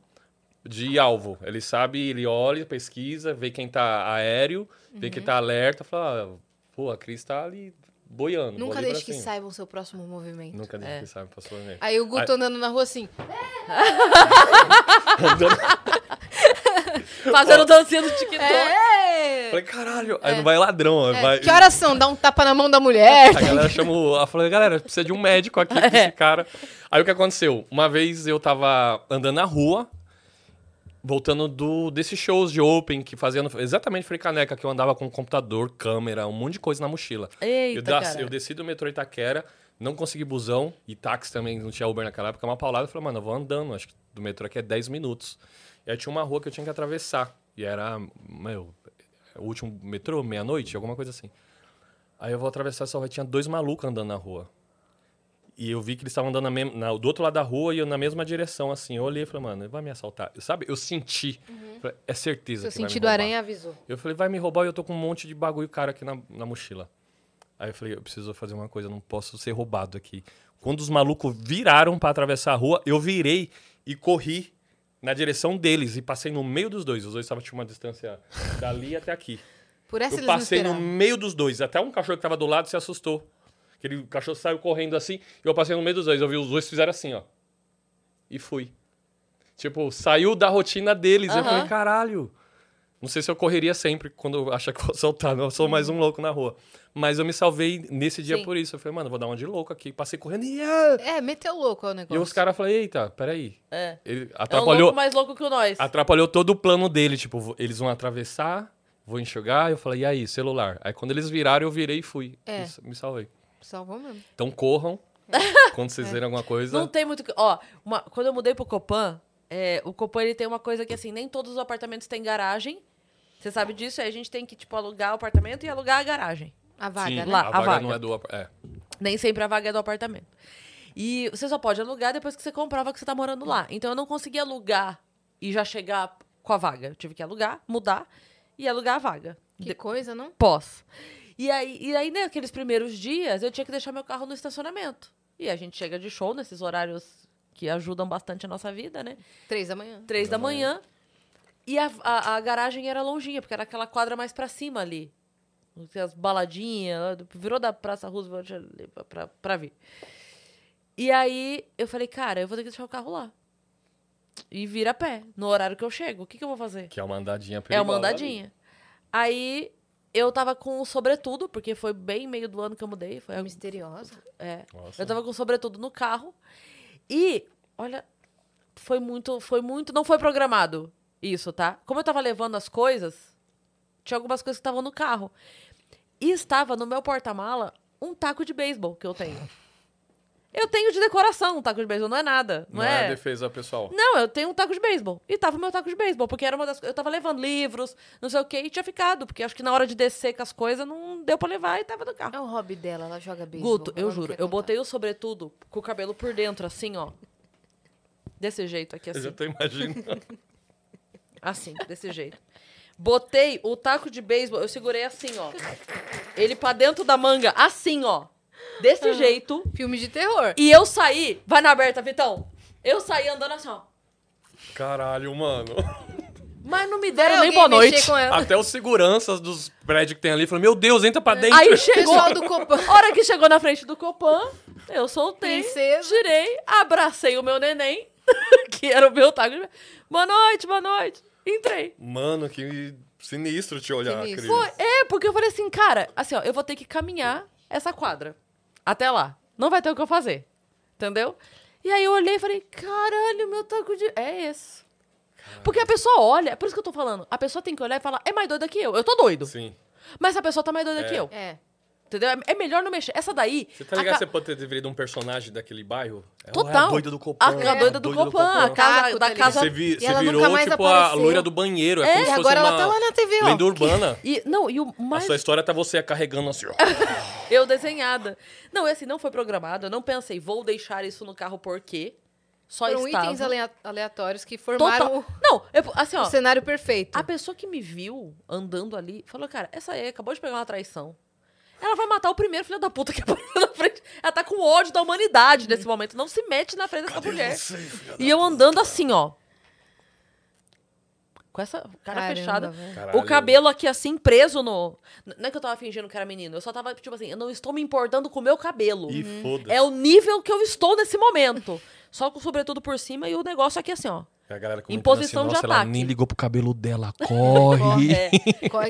Speaker 3: de alvo. Ele sabe, ele olha, pesquisa, vê quem tá aéreo, vê
Speaker 1: Uhum.
Speaker 3: quem tá alerta, fala, ah, pô, a Cris tá ali boiando.
Speaker 1: Nunca deixe que saibam o seu próximo movimento.
Speaker 3: Nunca deixe
Speaker 2: É.
Speaker 3: que saiba, passou ver.
Speaker 1: Aí o Guto andando na rua assim,
Speaker 2: Fazendo dancinha do TikTok.
Speaker 1: é!
Speaker 3: Falei, caralho, aí não vai ladrão,
Speaker 1: É,
Speaker 3: vai...
Speaker 1: Que horas são? Dá um tapa na mão da mulher.
Speaker 3: A galera chamou. Ela falou, galera, precisa de um médico aqui pra esse cara. Aí o que aconteceu? Uma vez eu tava andando na rua, voltando do, desses shows de Open que fazendo exatamente Frei Caneca, que eu andava com computador, câmera, um monte de coisa na mochila.
Speaker 2: Eita,
Speaker 3: eu, da-
Speaker 2: cara.
Speaker 3: eu desci do metrô Itaquera, não consegui busão, e táxi também, não tinha Uber naquela época, uma paulada. Eu falei, mano, eu vou andando, acho que do metrô aqui é 10 minutos. E aí tinha uma rua que eu tinha que atravessar. E era, meu, o último metrô, meia-noite, alguma coisa assim. Aí eu vou atravessar essa rua, tinha dois malucos andando na rua. E eu vi que eles estavam andando na do outro lado da rua e eu na mesma direção, assim. Eu olhei e falei, mano, ele vai me assaltar. Sabe? Eu senti. Falei, é certeza
Speaker 1: Seu
Speaker 3: que vai me
Speaker 1: sentido
Speaker 3: roubar.
Speaker 1: aranha avisou.
Speaker 3: Eu falei, vai me roubar e eu tô com um monte de bagulho cara aqui na, na mochila. Aí eu falei, eu preciso fazer uma coisa, eu não posso ser roubado aqui. Quando os malucos viraram pra atravessar a rua, eu virei e corri na direção deles e passei no meio dos dois. Os dois estavam tinha uma distância dali até aqui.
Speaker 1: Por essa
Speaker 3: Eu
Speaker 1: eles
Speaker 3: passei no meio dos dois. Até um cachorro que tava do lado se assustou. Aquele cachorro saiu correndo assim, e eu passei no meio dos dois. Eu vi os dois fizeram assim, ó. E fui. Tipo, saiu da rotina deles. Eu falei, caralho. Não sei se eu correria sempre quando eu achar que vou soltar. Não, eu sou mais um louco na rua. Mas eu me salvei nesse dia
Speaker 2: Sim.
Speaker 3: por isso. Eu falei, mano, vou dar uma de louco aqui. Passei correndo e... ah!
Speaker 1: É, meteu louco o
Speaker 3: E
Speaker 1: negócio.
Speaker 3: os caras falaram, eita, peraí.
Speaker 2: É.
Speaker 3: Ele
Speaker 2: É um
Speaker 3: atrapalhou,
Speaker 2: louco mais louco que nós.
Speaker 3: atrapalhou todo o plano dele. Tipo, eles vão atravessar, vou enxugar. Eu falei, e aí, celular? Aí quando eles viraram, eu virei e fui.
Speaker 1: É.
Speaker 3: Isso, me salvei.
Speaker 1: Salvou mesmo.
Speaker 3: Então corram. Quando vocês verem alguma coisa.
Speaker 2: Não tem muito. que- Ó, uma- quando eu mudei pro Copan, é, o Copan ele tem uma coisa que assim, nem todos os apartamentos têm garagem. Você sabe disso? Aí a gente tem que, tipo, alugar o apartamento e alugar a garagem.
Speaker 1: A vaga,
Speaker 3: Sim,
Speaker 1: né?
Speaker 2: Lá,
Speaker 3: a
Speaker 2: a
Speaker 3: vaga,
Speaker 2: vaga.
Speaker 3: não é do... É.
Speaker 2: Nem sempre a vaga é do apartamento. E você só pode alugar depois que você comprova que você tá morando lá. Então eu não consegui alugar e já chegar com a vaga. Eu tive que alugar, mudar e alugar a vaga.
Speaker 1: Que coisa, não?
Speaker 2: Pós. E aí, e aí, naqueles primeiros dias, eu tinha que deixar meu carro no estacionamento. E a gente chega de show nesses horários que ajudam bastante a nossa vida, né?
Speaker 1: Três da manhã.
Speaker 2: Três da manhã. E a, a, a garagem era longinha, porque era aquela quadra mais pra cima ali. As baladinhas, virou da Praça Roosevelt pra, pra, pra vir. E aí eu falei, cara, eu vou ter que deixar o carro lá. E vir a pé, no horário que eu chego. O que, que eu vou fazer?
Speaker 3: Que é uma andadinha
Speaker 2: É
Speaker 3: perigosa.
Speaker 2: uma andadinha. Aí eu tava com o sobretudo, porque foi bem meio do ano que eu mudei. Foi,
Speaker 1: Misteriosa.
Speaker 2: é,
Speaker 3: Nossa.
Speaker 2: eu tava com o sobretudo no carro. E, olha, foi muito, foi muito, não foi programado isso, tá? Como eu tava levando as coisas, tinha algumas coisas que estavam no carro. E estava no meu porta-mala um taco de beisebol que eu tenho. Eu tenho de decoração um taco de beisebol, não é nada. Não,
Speaker 3: Não
Speaker 2: é?
Speaker 3: é defesa pessoal.
Speaker 2: Não, eu tenho um taco de beisebol. E tava o meu taco de beisebol, porque era uma das Eu tava levando livros, não sei o quê, e tinha ficado. Porque acho que na hora de descer com as coisas não deu pra levar e tava no carro.
Speaker 1: É o hobby dela, ela joga beisebol.
Speaker 2: Guto, eu juro, eu
Speaker 1: contar.
Speaker 2: botei o sobretudo com o cabelo por dentro, assim, ó. Desse jeito aqui,
Speaker 3: Eu
Speaker 2: assim.
Speaker 3: já tô imaginando.
Speaker 2: Assim, desse jeito. Botei o taco de beisebol, eu segurei assim, ó. Ele pra dentro da manga, assim, ó. Desse jeito.
Speaker 1: Filme de terror.
Speaker 2: E eu saí. Vai na aberta, Vitão. Eu saí andando assim, ó.
Speaker 3: Caralho, mano.
Speaker 2: Mas não me deram nem
Speaker 1: alguém
Speaker 2: boa noite.
Speaker 3: Até os seguranças dos prédios que tem ali falaram, meu Deus, entra pra dentro.
Speaker 2: Aí chegou.
Speaker 1: Do Copan.
Speaker 2: Hora que chegou na frente do Copan, eu soltei,
Speaker 1: Princesa.
Speaker 2: tirei, abracei o meu neném, que era o meu taco. de- Boa noite, boa noite. Entrei.
Speaker 3: Mano, que sinistro te olhar,
Speaker 1: Sinistro.
Speaker 3: Cris.
Speaker 2: Foi, é, porque eu falei assim, cara, assim, ó, eu vou ter que caminhar essa quadra. Até lá. Não vai ter o que eu fazer. Entendeu? E aí eu olhei e falei, caralho, meu taco de. É esse. Porque a pessoa olha, é por isso que eu tô falando. A pessoa tem que olhar e falar, é mais doida que eu. Eu tô doido.
Speaker 3: Sim.
Speaker 2: Mas a pessoa tá mais doida
Speaker 3: É.
Speaker 2: que eu.
Speaker 1: É.
Speaker 2: Entendeu? É- É melhor não mexer. Essa daí.
Speaker 3: Você tá
Speaker 2: a
Speaker 3: ligado
Speaker 2: ca-
Speaker 3: que você pode ter virado um personagem daquele bairro? É,
Speaker 2: Total.
Speaker 3: É a doida do Copan.
Speaker 2: A, a doida do Copan, a casa, da
Speaker 1: tá
Speaker 2: casa.
Speaker 3: Você, vi-
Speaker 1: E
Speaker 3: você
Speaker 1: ela nunca
Speaker 3: virou,
Speaker 1: mais
Speaker 3: tipo, a
Speaker 1: apareceu.
Speaker 3: loira do banheiro. É,
Speaker 2: É,
Speaker 3: como
Speaker 1: E
Speaker 3: se fosse
Speaker 1: agora
Speaker 3: uma
Speaker 1: ela tá lá na TV, ó.
Speaker 3: lenda urbana.
Speaker 2: E, não, e o
Speaker 3: A
Speaker 2: mais.
Speaker 3: sua história tá você carregando assim, ó.
Speaker 2: Eu desenhada. Não, esse não foi programado. Eu não pensei, vou deixar isso no carro por quê? Só
Speaker 1: Foram
Speaker 2: estava.
Speaker 1: itens alea- aleatórios que formaram
Speaker 2: Total. Não, eu, assim,
Speaker 1: o,
Speaker 2: ó.
Speaker 1: o cenário perfeito.
Speaker 2: A pessoa que me viu andando ali falou, cara, essa aí acabou de pegar uma traição. Ela vai matar o primeiro filho da puta que apareceu na frente. Ela tá com ódio da humanidade nesse momento. Não se mete na frente dessa mulher. E eu andando assim, ó. Com essa cara
Speaker 1: Caramba,
Speaker 2: fechada.
Speaker 3: Caralho.
Speaker 2: O cabelo aqui assim, preso no. Não é que eu tava fingindo que era menino. Eu só tava, tipo assim, eu não estou me importando com o meu cabelo.
Speaker 3: E foda-se.
Speaker 2: É o nível que eu estou nesse momento. Só com o sobretudo por cima e o negócio aqui assim, ó.
Speaker 3: A galera
Speaker 2: Em
Speaker 3: comentando
Speaker 2: posição
Speaker 3: assim,
Speaker 2: de
Speaker 3: Nossa, ela
Speaker 2: ataque."
Speaker 3: nem ligou pro cabelo dela. Corre.
Speaker 2: É,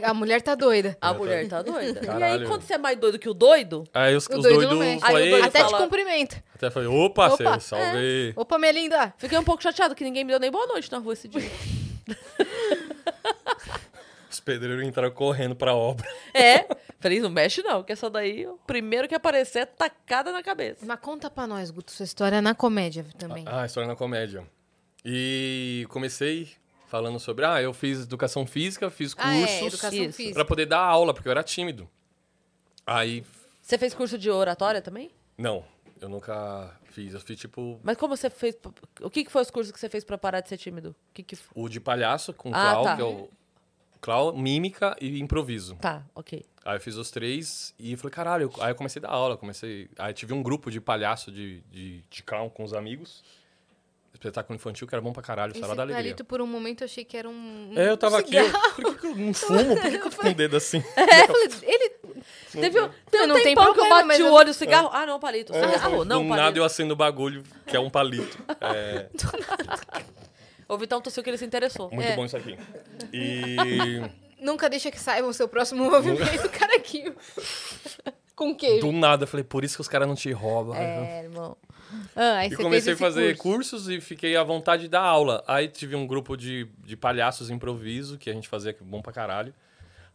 Speaker 1: A mulher tá doida.
Speaker 2: a mulher tá doida. E aí,
Speaker 3: Caralho.
Speaker 2: quando você é mais doido que o doido,
Speaker 3: Aí os,
Speaker 1: O
Speaker 3: os
Speaker 1: doido
Speaker 3: doidos
Speaker 2: doido
Speaker 1: Até
Speaker 2: fala-
Speaker 1: te cumprimenta.
Speaker 3: até falei, opa,
Speaker 1: Opa,
Speaker 3: Cê, salve.
Speaker 1: Opa, minha linda.
Speaker 2: fiquei um pouco chateado que ninguém me deu nem boa noite na rua esse dia.
Speaker 3: Os pedreiros entraram correndo pra obra.
Speaker 2: É. Falei, não mexe não, que essa daí, o primeiro que aparecer é tacada na cabeça.
Speaker 1: Mas conta pra nós, Guto, sua história na comédia também.
Speaker 3: Ah, história na comédia. E comecei falando sobre, ah, eu fiz educação física, fiz
Speaker 1: Ah, é,
Speaker 3: cursos
Speaker 1: educação
Speaker 2: Isso.
Speaker 1: física.
Speaker 3: pra poder dar aula, porque eu era tímido. Aí,
Speaker 2: Você fez curso de oratória também?
Speaker 3: não, eu nunca fiz. Eu fiz tipo
Speaker 2: Mas como você fez. O que, que foi os cursos que você fez pra parar de ser tímido? O que, que foi?
Speaker 3: o de palhaço com
Speaker 2: Ah,
Speaker 3: clown,
Speaker 2: tá.
Speaker 3: que é o clown, mímica e improviso.
Speaker 2: Tá, ok.
Speaker 3: Aí eu fiz os três e falei, caralho, aí eu comecei a dar aula, comecei. Aí tive um grupo de palhaço de, de, de clown com os amigos. Espetáculo infantil que era bom pra caralho,
Speaker 1: Esse
Speaker 3: sala da alegria.
Speaker 1: palito, por um momento, eu achei que era um.
Speaker 3: É, eu tava
Speaker 1: um
Speaker 3: aqui, eu, por que, que eu não fumo? Por que, que eu tô com o dedo assim?
Speaker 1: Eu falei, ele.
Speaker 2: Teve um, tem
Speaker 1: Não tem
Speaker 2: tempão que eu
Speaker 1: problema,
Speaker 2: bati
Speaker 1: mas
Speaker 2: o olho no cigarro. Ah, não, palito.
Speaker 3: É,
Speaker 2: Cigarro, não,
Speaker 3: do
Speaker 2: palito.
Speaker 3: nada eu acendo o bagulho, que é um palito. É,
Speaker 2: O Vitão tossiu que ele se interessou.
Speaker 3: muito
Speaker 1: É.
Speaker 3: bom isso aqui. E
Speaker 1: Nunca deixa que saiba o seu próximo movimento, caraquinho. Com queijo.
Speaker 3: do nada eu falei, por isso que os caras não te roubam.
Speaker 1: É, irmão. Ah, aí
Speaker 3: E
Speaker 1: você
Speaker 3: comecei a fazer
Speaker 1: curso.
Speaker 3: cursos e fiquei à vontade de dar aula. Aí tive um grupo de, de palhaços improviso, que a gente fazia, que é bom pra caralho.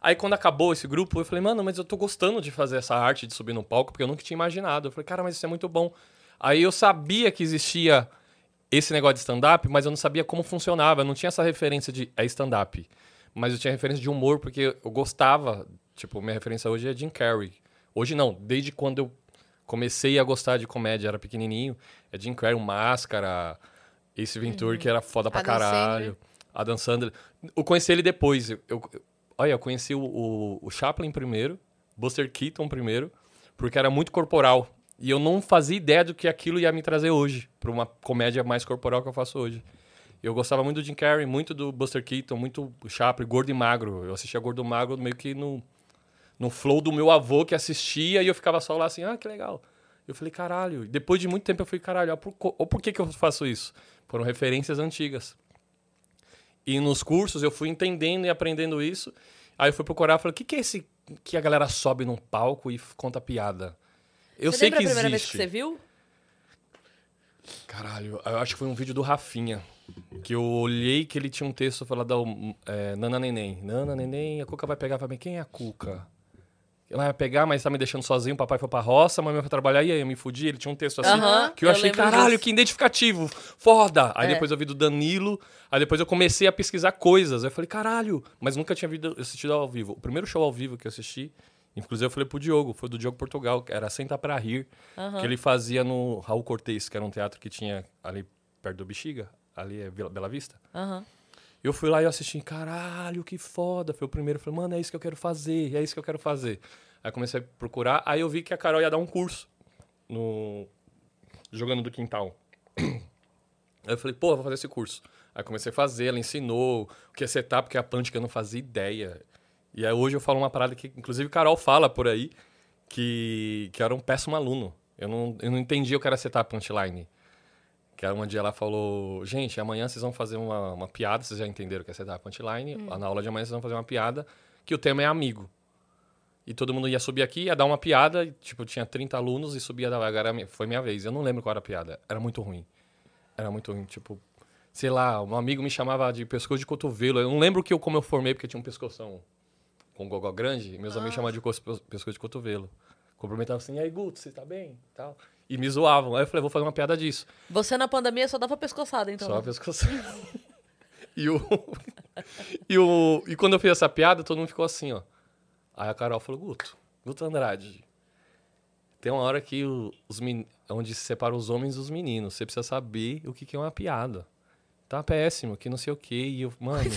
Speaker 3: Aí quando acabou esse grupo, eu falei, mano, mas eu tô gostando de fazer essa arte de subir no palco, porque eu nunca tinha imaginado. Eu falei, cara, mas isso é muito bom. Aí eu sabia que existia esse negócio de stand-up, mas eu não sabia como funcionava. Eu não tinha essa referência de é stand-up. Mas eu tinha referência de humor, porque eu gostava. Tipo, minha referência hoje é Jim Carrey. Hoje não, desde quando eu comecei a gostar de comédia, era pequenininho, é Jim Carrey, o Máscara, esse Ventura que era foda pra
Speaker 1: Adam
Speaker 3: caralho. Adam Sandler. Eu conheci ele depois. Eu, eu- olha, eu conheci o, o, o Chaplin primeiro, Buster Keaton primeiro, porque era muito corporal. E eu não fazia ideia do que aquilo ia me trazer hoje, pra uma comédia mais corporal que eu faço hoje. Eu gostava muito do Jim Carrey, muito do Buster Keaton, muito do Chaplin, Gordo e Magro. Eu assistia Gordo e Magro meio que no, no flow do meu avô que assistia e eu ficava só lá assim, ah, que legal. Eu falei, caralho. Depois de muito tempo eu falei, caralho, ó, por, ó, por que, que eu faço isso? Foram referências antigas. E nos cursos eu fui entendendo e aprendendo isso. Aí eu fui procurar, falei, o que, que é esse que a galera sobe num palco e conta piada? Eu
Speaker 2: você
Speaker 3: sei que
Speaker 2: a primeira
Speaker 3: existe.
Speaker 2: vez que você viu?
Speaker 3: Caralho, eu acho que foi um vídeo do Rafinha. Que eu olhei que ele tinha um texto falando é, Nana Neném. Nana Neném, a Cuca vai pegar. Eu Falei, quem é a Cuca? Ela vai pegar, mas tá me deixando sozinho. Papai foi pra roça, a mamãe foi trabalhar. E aí, eu me fudi. Ele tinha um texto assim. Que eu,
Speaker 2: eu
Speaker 3: achei, caralho,
Speaker 2: disso.
Speaker 3: que identificativo. Foda. Aí
Speaker 2: É.
Speaker 3: depois eu vi do Danilo. Aí depois eu comecei a pesquisar coisas. Aí eu falei, caralho. Mas nunca tinha visto, assistido ao vivo. O primeiro show ao vivo que eu assisti, inclusive eu falei pro Diogo, foi do Diogo Portugal, que era Senta Pra Rir. Que ele fazia no Raul Cortez, que era um teatro que tinha ali perto do Bexiga. Ali é Bela Vista.
Speaker 2: Aham.
Speaker 3: Eu fui lá e eu assisti, caralho, que foda. Foi o primeiro. Falei, mano, é isso que eu quero fazer, é isso que eu quero fazer. Aí comecei a procurar, aí eu vi que a Carol ia dar um curso no Jogando do Quintal. Aí eu falei, pô, vou fazer esse curso. Aí comecei a fazer, ela ensinou o que é setup, que é a punch, que eu não fazia ideia. E aí hoje eu falo uma parada que, inclusive, Carol fala por aí, que, que era um péssimo aluno. Eu não, eu não entendia o que era setup punchline. Que era dia ela falou, gente, amanhã vocês vão fazer uma, uma piada, vocês já entenderam que é setup punchline. Na aula de amanhã vocês vão fazer uma piada, que o tema é amigo. E todo mundo ia subir aqui, ia dar uma piada, e, tipo, tinha 30 alunos e subia da vaga. Minha- foi minha vez. Eu não lembro qual era a piada. Era muito ruim. Era muito ruim, tipo... Sei lá, um amigo me chamava de pescoço de cotovelo. Eu não lembro que eu, como eu formei, porque tinha um pescoção com gogó grande. Meus amigos chamavam de pescoço de cotovelo. Cumprimentavam assim, e aí, Guto, você tá bem? Tal. E me zoavam. Aí eu falei, vou fazer uma piada disso.
Speaker 2: Você na pandemia só dava pescoçada, então.
Speaker 3: Só a pescoção. e, o, e, o, e quando eu fiz essa piada, todo mundo ficou assim, ó. Aí a Carol falou, Guto, Guto Andrade, tem uma hora que os men... onde se separa os homens dos meninos. Você precisa saber o que, que é uma piada. Tá péssimo, que não sei o quê. E eu, mano...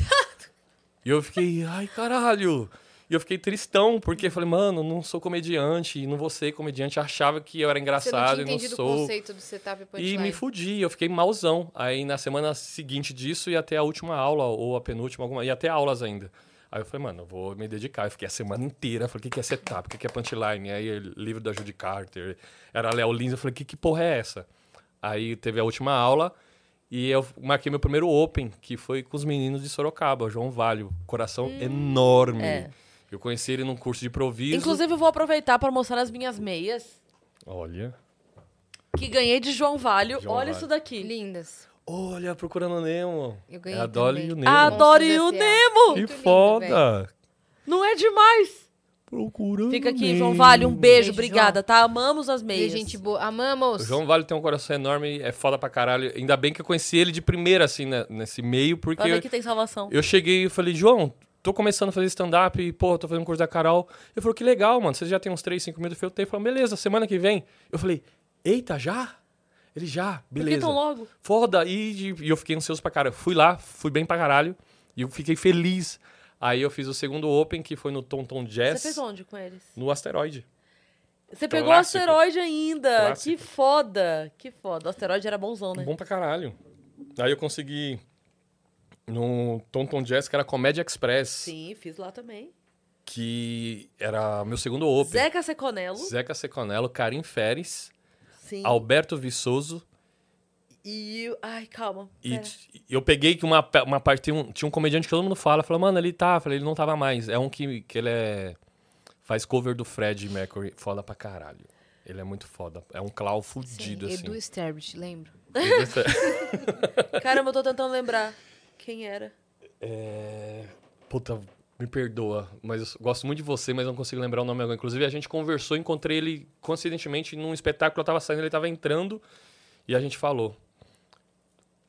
Speaker 3: E eu fiquei, ai, caralho. E eu fiquei tristão, porque eu falei, mano, não sou comediante, e não vou ser comediante. Eu achava que eu era engraçado e não
Speaker 1: entendido o
Speaker 3: sou.
Speaker 1: conceito do setup e
Speaker 3: E me fudi, eu fiquei malzão. Aí na semana seguinte disso ia até a última aula, ou a penúltima, alguma, ia até aulas ainda. Aí eu falei, mano, eu vou me dedicar. Eu fiquei a semana inteira, falei, o que é setup, o que é punchline? Aí livro da Judy Carter, era Léo Lins, eu falei, que, que porra é essa? Aí teve a última aula e eu marquei meu primeiro open, que foi com os meninos de Sorocaba, João Valho, coração enorme.
Speaker 2: é.
Speaker 3: Eu conheci ele num curso de improviso.
Speaker 2: Inclusive, eu vou aproveitar para mostrar as minhas meias
Speaker 3: Olha.
Speaker 2: que ganhei de João Valho.
Speaker 3: João
Speaker 2: Olha
Speaker 3: Valho.
Speaker 2: isso daqui.
Speaker 1: Lindas.
Speaker 3: Olha, procurando Nemo.
Speaker 1: Eu ganhei
Speaker 3: é a Dolly
Speaker 1: também.
Speaker 3: e o Nemo.
Speaker 2: Adoro
Speaker 1: Monstros
Speaker 2: o
Speaker 1: S.A.
Speaker 2: Nemo!
Speaker 3: Que
Speaker 1: lindo,
Speaker 3: foda!
Speaker 2: Não é demais?
Speaker 3: Procurando
Speaker 2: Fica aqui,
Speaker 3: Nemo.
Speaker 2: João Valho. Um beijo,
Speaker 1: Beijo,
Speaker 2: obrigada, tá? Amamos as
Speaker 1: E
Speaker 2: meias.
Speaker 1: gente boa. Amamos.
Speaker 3: O João Vale tem um coração enorme, é foda pra caralho. Ainda bem que eu conheci ele de primeira, assim, né, nesse meio, porque
Speaker 2: Olha que tem salvação.
Speaker 3: eu cheguei e falei, João, tô começando a fazer stand-up e, pô, tô fazendo um curso da Carol. Ele falou, que legal, mano, você já tem uns 3, 5 mil do Feltei. Ele falou, beleza, semana que vem. Eu falei, eita, já? Ele já,
Speaker 2: Por que
Speaker 3: beleza.
Speaker 2: tão logo?
Speaker 3: Foda, e, e eu fiquei ansioso pra caralho. Fui lá, fui bem pra caralho, e eu fiquei feliz. Aí eu fiz o segundo Open, que foi no Tom Tom Jazz,
Speaker 2: Você fez onde com eles?
Speaker 3: no Asteroide.
Speaker 2: Você pegou o
Speaker 3: Clássico.
Speaker 2: asteroide ainda.
Speaker 3: Clássico.
Speaker 2: Que foda. Que foda. O asteroide era bonzão, né?
Speaker 3: Bom pra caralho. Aí eu consegui no Tom Tom Jazz, que era Comédia Express,
Speaker 2: Sim, fiz lá também.
Speaker 3: que era meu segundo Open.
Speaker 2: Zeca Seconello.
Speaker 3: Zeca Seconello, Karim Feres,
Speaker 2: Sim.
Speaker 3: Alberto Viçoso.
Speaker 2: E. Ai, calma.
Speaker 3: E
Speaker 2: pera.
Speaker 3: eu peguei que uma, uma parte. Tinha um, tinha um comediante que todo mundo fala. Falou, mano, ele tá. Falei, ele não tava mais. É um que, que ele é. Faz cover do Fred Mercury. Foda pra caralho. Ele é muito foda. É um clown
Speaker 1: Sim,
Speaker 3: fudido, assim.
Speaker 1: Edu Sterbit, lembro.
Speaker 2: Caramba, eu tô tentando lembrar. Quem era?
Speaker 3: É... Puta, me perdoa, mas eu gosto muito de você, mas não consigo lembrar o nome agora. Inclusive, a gente conversou, encontrei ele coincidentemente num espetáculo, eu tava saindo, ele tava entrando, e a gente falou.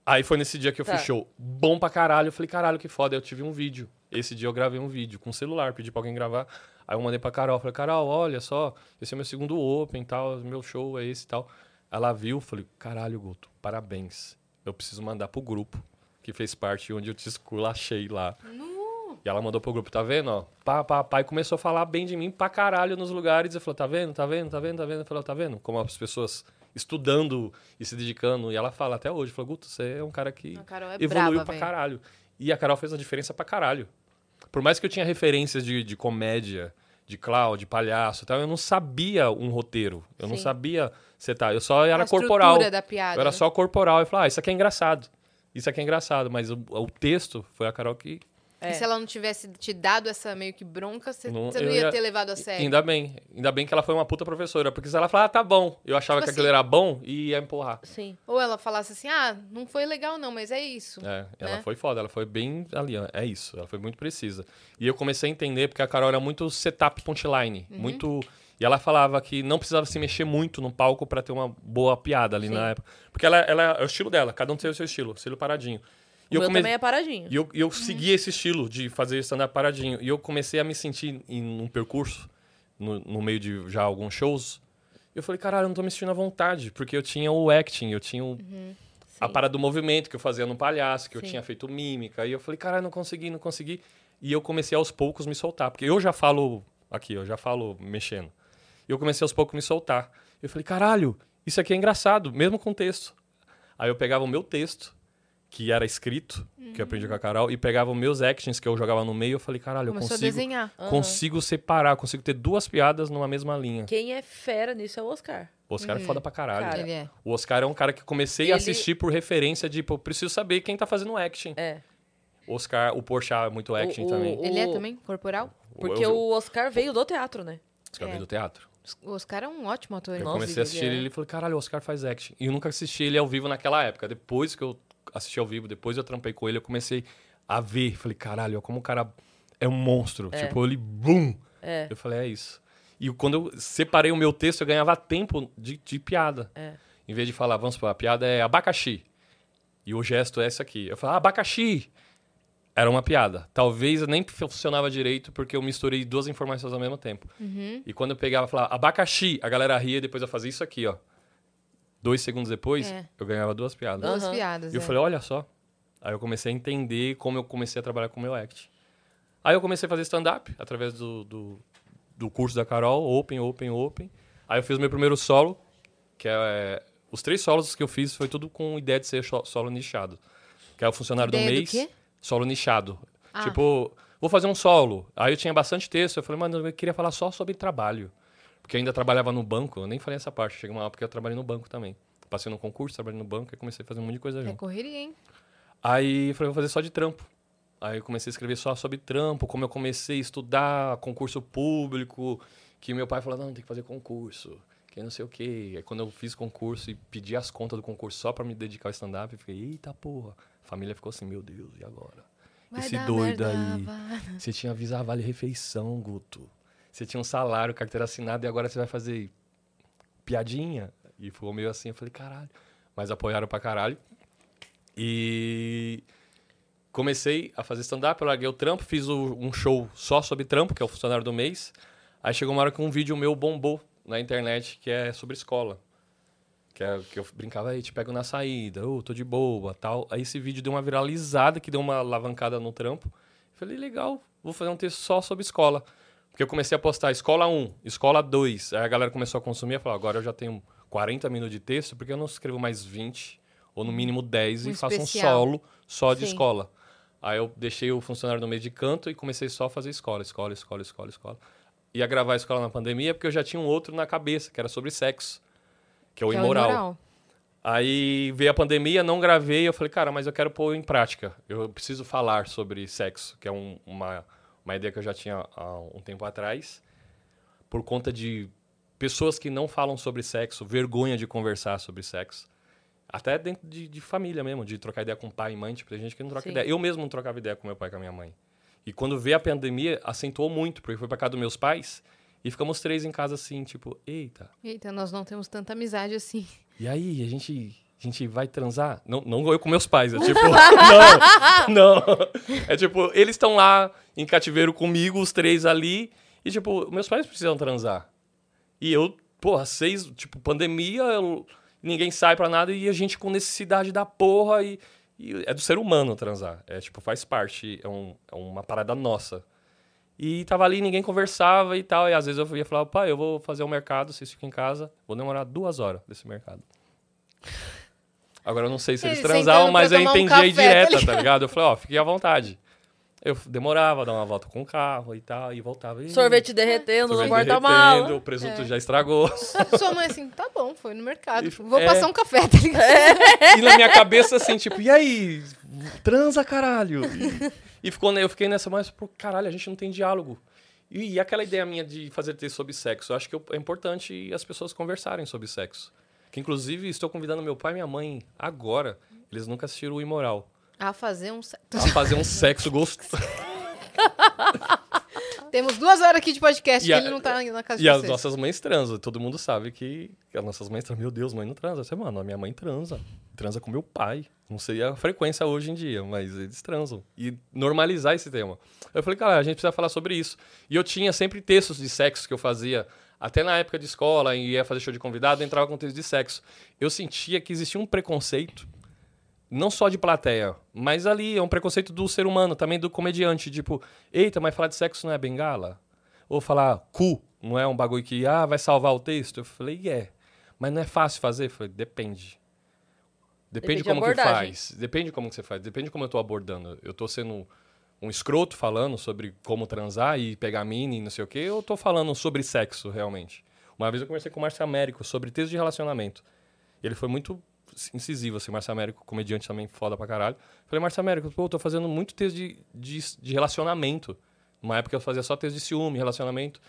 Speaker 3: Aí foi nesse dia que eu
Speaker 2: Tá.
Speaker 3: fiz show. Bom pra caralho. Eu falei, caralho, que foda. Eu tive um vídeo. Esse dia eu gravei um vídeo com celular, pedi pra alguém gravar. Aí eu mandei pra Carol. Falei, Carol, olha só, esse é meu segundo Open e tal, meu show é esse e tal. Ela viu, falei, caralho, Guto, parabéns. Eu preciso mandar pro grupo, que fez parte onde eu te esculachei lá. E ela mandou pro grupo, tá vendo, ó? Pá, pá, pá, e começou a falar bem de mim pra caralho nos lugares. E falou, tá vendo, tá vendo, tá vendo, tá vendo? Eu falei, tá vendo? Como as pessoas estudando e se dedicando. E ela fala até hoje, falou, Guto, você é um cara que
Speaker 1: é
Speaker 3: evoluiu
Speaker 1: brava,
Speaker 3: pra
Speaker 1: velho.
Speaker 3: caralho. E a Carol fez a diferença pra caralho. Por mais que eu tinha referências de, de comédia, de clown, de palhaço e tal, eu não sabia um roteiro. Eu não
Speaker 2: Sim.
Speaker 3: sabia setar. Eu só era
Speaker 1: A
Speaker 3: corporal.
Speaker 1: da piada.
Speaker 3: Eu era
Speaker 1: né?
Speaker 3: só corporal. Eu falava, ah, isso aqui é engraçado. Isso aqui é engraçado. Mas o, o texto foi a Carol que.
Speaker 2: É.
Speaker 1: E se ela não tivesse te dado essa meio que bronca, você
Speaker 3: Não,
Speaker 1: não, ia
Speaker 3: ia-
Speaker 1: ter levado a sério.
Speaker 3: Ainda bem. Ainda bem que ela foi uma puta professora. Porque se ela falar, ah, tá bom. Eu achava
Speaker 1: Tipo
Speaker 3: que aquilo
Speaker 1: assim-
Speaker 3: era bom e ia empurrar.
Speaker 2: Sim.
Speaker 1: Ou ela falasse assim, ah, não foi legal não, mas é isso.
Speaker 3: É, ela
Speaker 1: né?
Speaker 3: foi foda, ela foi bem ali, é isso, ela foi muito precisa. E eu comecei a entender, porque a Carol era muito setup punchline,
Speaker 1: Uhum.
Speaker 3: muito... E ela falava que não precisava se mexer muito no palco pra ter uma boa piada ali
Speaker 2: Sim.
Speaker 3: na época. Porque ela, ela é o estilo dela, cada um tem o seu estilo, estilo paradinho. E
Speaker 2: o
Speaker 3: eu,
Speaker 2: meu
Speaker 3: come...
Speaker 2: também é paradinho.
Speaker 3: e eu, eu segui esse estilo de fazer stand-up paradinho. E eu comecei a me sentir em um percurso, no, no meio de já alguns shows. Eu falei, caralho, eu não tô me sentindo à vontade, porque eu tinha o acting, eu tinha o, a
Speaker 2: Sim.
Speaker 3: parada do movimento que eu fazia no palhaço, que eu
Speaker 2: Sim.
Speaker 3: tinha feito mímica. E eu falei, caralho, não consegui, não consegui. E eu comecei aos poucos me soltar, porque eu já falo aqui, eu já falo mexendo. E eu comecei aos poucos me soltar. Eu falei, caralho, isso aqui é engraçado, mesmo com texto. Aí eu pegava o meu texto, que era escrito, que eu aprendi com a Carol, e pegava os meus actions que eu jogava no meio. Eu falei, caralho, eu
Speaker 1: Começou a
Speaker 3: consigo,
Speaker 1: desenhar.
Speaker 2: Aham.
Speaker 3: consigo separar, consigo ter duas piadas numa mesma linha.
Speaker 2: Quem é fera nisso é o Oscar.
Speaker 3: O Oscar é foda pra caralho.
Speaker 2: Cara,
Speaker 1: Ele é.
Speaker 3: O Oscar é um cara que comecei
Speaker 2: Ele-
Speaker 3: a assistir por referência de, pô, preciso saber quem tá fazendo action.
Speaker 2: É.
Speaker 3: O Oscar, o Porchat é muito action
Speaker 2: o-
Speaker 3: também.
Speaker 2: o-
Speaker 1: Ele é também corporal?
Speaker 2: Porque
Speaker 3: Eu-
Speaker 2: o Oscar veio do teatro, né?
Speaker 3: Oscar veio
Speaker 1: é.
Speaker 3: do teatro.
Speaker 1: O Oscar é um ótimo ator.
Speaker 3: Eu
Speaker 2: Nossa,
Speaker 3: comecei a assistir
Speaker 2: é.
Speaker 3: ele e falei, caralho, o Oscar faz action. E eu nunca assisti ele ao vivo naquela época. Depois que eu assisti ao vivo, depois eu trampei com ele, eu comecei a ver. Falei, caralho, como o cara é um monstro.
Speaker 2: É.
Speaker 3: Tipo, ele, bum!
Speaker 2: É.
Speaker 3: Eu falei, é isso. E quando eu separei o meu texto, eu ganhava tempo de, de piada.
Speaker 2: É.
Speaker 3: Em vez de falar, vamos supor, a piada é abacaxi. E o gesto é esse aqui. Eu falava, ah, abacaxi! Era uma piada. Talvez nem funcionava direito porque eu misturei duas informações ao mesmo tempo.
Speaker 1: Uhum.
Speaker 3: E quando eu pegava e falava abacaxi, a galera ria e depois eu fazia isso aqui, ó. Dois segundos depois,
Speaker 1: É.
Speaker 3: eu ganhava duas piadas.
Speaker 1: Duas
Speaker 2: Aham.
Speaker 1: piadas.
Speaker 3: E eu
Speaker 1: é.
Speaker 3: falei, olha só. Aí eu comecei a entender como eu comecei a trabalhar com o meu act. Aí eu comecei a fazer stand-up através do, do, do curso da Carol, Open, Open, Open. Aí eu fiz o meu primeiro solo, que é... Os três solos que eu fiz foi tudo com ideia de ser so- solo nichado. Que é o funcionário
Speaker 1: Ideia
Speaker 3: do
Speaker 1: do
Speaker 3: mês.
Speaker 1: quê?
Speaker 3: Solo nichado.
Speaker 1: Ah.
Speaker 3: Tipo, vou fazer um solo. Aí eu tinha bastante texto. Eu falei, mano, eu queria falar só sobre trabalho. Porque eu ainda trabalhava no banco. Eu nem falei essa parte. Chega uma hora porque eu trabalhei no banco também. Passei no concurso, trabalhei no banco e comecei a fazer um monte de coisa
Speaker 1: É
Speaker 3: junto.
Speaker 1: correria, hein?
Speaker 3: Aí eu falei, vou fazer só de trampo. Aí eu comecei a escrever só sobre trampo, como eu comecei a estudar concurso público, que meu pai falou, não, tem que fazer concurso, que não sei o quê. Aí quando eu fiz concurso e pedi as contas do concurso só pra me dedicar ao stand-up, eu fiquei, eita porra. A família ficou assim, meu Deus, e agora?
Speaker 1: Vai
Speaker 3: Esse doido
Speaker 1: merda,
Speaker 3: aí.
Speaker 1: vai.
Speaker 3: Você tinha Visa Vale Refeição, Guto. Você tinha um salário, carteira assinada, e agora você vai fazer piadinha? E ficou meio assim, eu falei, caralho. Mas apoiaram pra caralho. E comecei a fazer stand-up, eu larguei o trampo, fiz um show só sobre trampo, que é o funcionário do mês. Aí chegou uma hora que um vídeo meu bombou na internet, que é sobre escola. Que, é, que eu brincava, aí te pego na saída, ô, tô de boa, tal. Aí esse vídeo deu uma viralizada, que deu uma alavancada no trampo. Falei, legal, vou fazer um texto só sobre escola. Porque eu comecei a postar escola 1, escola 2. Aí a galera começou a consumir e falou, agora eu já tenho 40 minutos de texto, porque eu não escrevo mais 20, ou no mínimo 10,
Speaker 1: Um
Speaker 3: e faço um solo só de
Speaker 2: Sim.
Speaker 3: escola. Aí eu deixei o funcionário no meio de canto e comecei só a fazer escola, escola, escola, escola, escola. Ia gravar a escola na pandemia porque eu já tinha um outro na cabeça, que era sobre sexo, que é o
Speaker 1: Que
Speaker 3: imoral. Aí veio a pandemia, não gravei, eu falei, cara, mas eu quero pôr em prática. Eu preciso falar sobre sexo, que é um- uma, uma ideia que eu já tinha há um tempo atrás. Por conta de pessoas que não falam sobre sexo, vergonha de conversar sobre sexo. Até dentro de, de família mesmo, de trocar ideia com pai e mãe. Tipo, tem gente que não troca
Speaker 2: Sim.
Speaker 3: ideia. Eu mesmo não trocava ideia com meu pai e com a minha mãe. E quando veio a pandemia, acentuou muito, porque foi pra casa dos meus pais e ficamos três em casa assim, tipo, eita,
Speaker 1: Eita, nós não temos tanta amizade assim.
Speaker 3: e aí, a gente a gente vai transar? Não, não eu com meus pais. É tipo, não, não. É tipo, eles estão lá em cativeiro comigo, os três ali. E tipo, meus pais precisam transar. E eu, porra, seis, tipo, pandemia, eu- ninguém sai pra nada e a gente com necessidade da porra. E, e é do ser humano transar. É tipo, faz parte, é, um- é uma parada nossa. E tava ali, ninguém conversava e tal. E às vezes eu ia falar, pai, eu vou fazer o mercado, vocês ficam em casa. Vou demorar duas horas desse mercado. Agora eu não sei se eles
Speaker 1: Eles
Speaker 3: transavam, mas eu
Speaker 1: um
Speaker 3: entendi
Speaker 1: café,
Speaker 3: aí
Speaker 1: tá
Speaker 3: direta, tá
Speaker 1: ligado?
Speaker 3: Eu falei, ó, fiquem à vontade. Eu demorava, dar uma volta com o carro e tal, e voltava. E...
Speaker 2: Sorvete derretendo
Speaker 3: sorvete
Speaker 2: no porta-mala.
Speaker 3: derretendo, o presunto já estragou.
Speaker 1: Sua mãe assim, tá bom, foi no mercado.
Speaker 3: E-
Speaker 1: Vou
Speaker 3: é.
Speaker 1: passar um café, tá ligado?
Speaker 3: e na minha cabeça, assim, tipo, e aí? Transa, caralho. E, e ficou, eu fiquei nessa, mas, pô, caralho, a gente não tem diálogo. E, e aquela ideia minha de fazer texto sobre sexo, eu acho que é importante as pessoas conversarem sobre sexo. Que, inclusive, estou convidando meu pai e minha mãe agora. Eles nunca assistiram o Imoral.
Speaker 1: A fazer um. se-
Speaker 3: A fazer um sexo gostoso.
Speaker 1: Temos duas horas aqui de podcast
Speaker 3: E a-
Speaker 1: ele não tá na casa
Speaker 3: E
Speaker 1: de
Speaker 3: as
Speaker 1: vocês.
Speaker 3: nossas mães transam. Todo mundo sabe que as nossas mães transam. Meu Deus, mãe não transa. Eu sei, mano, a minha mãe transa. Transa com meu pai. Não sei a frequência hoje em dia, mas eles transam. E normalizar esse tema. Eu falei, cara, a gente precisa falar sobre isso. E eu tinha sempre textos de sexo que eu fazia. Até na época de escola, e ia fazer show de convidado, entrava com texto de sexo. Eu sentia que existia um preconceito não só de plateia, mas ali é um preconceito do ser humano, também do comediante. Tipo, eita, mas falar de sexo não é bengala? Ou falar cu não é um bagulho que ah, vai salvar o texto? Eu falei, é. Mas não é fácil fazer? Eu falei, depende.
Speaker 2: Depende
Speaker 3: Depende, como que faz. Depende como que você faz. Depende como eu tô abordando. Eu tô sendo um escroto falando sobre como transar e pegar mini e não sei o quê, ou eu tô falando sobre sexo realmente? Uma vez eu conversei com o Márcio Américo sobre texto de relacionamento. Ele foi muito incisivo, assim, Márcio Américo, comediante também foda pra caralho. Falei, Márcio Américo, pô, eu tô fazendo muito texto de, de, de relacionamento. Uma época eu fazia só texto de ciúme, relacionamento.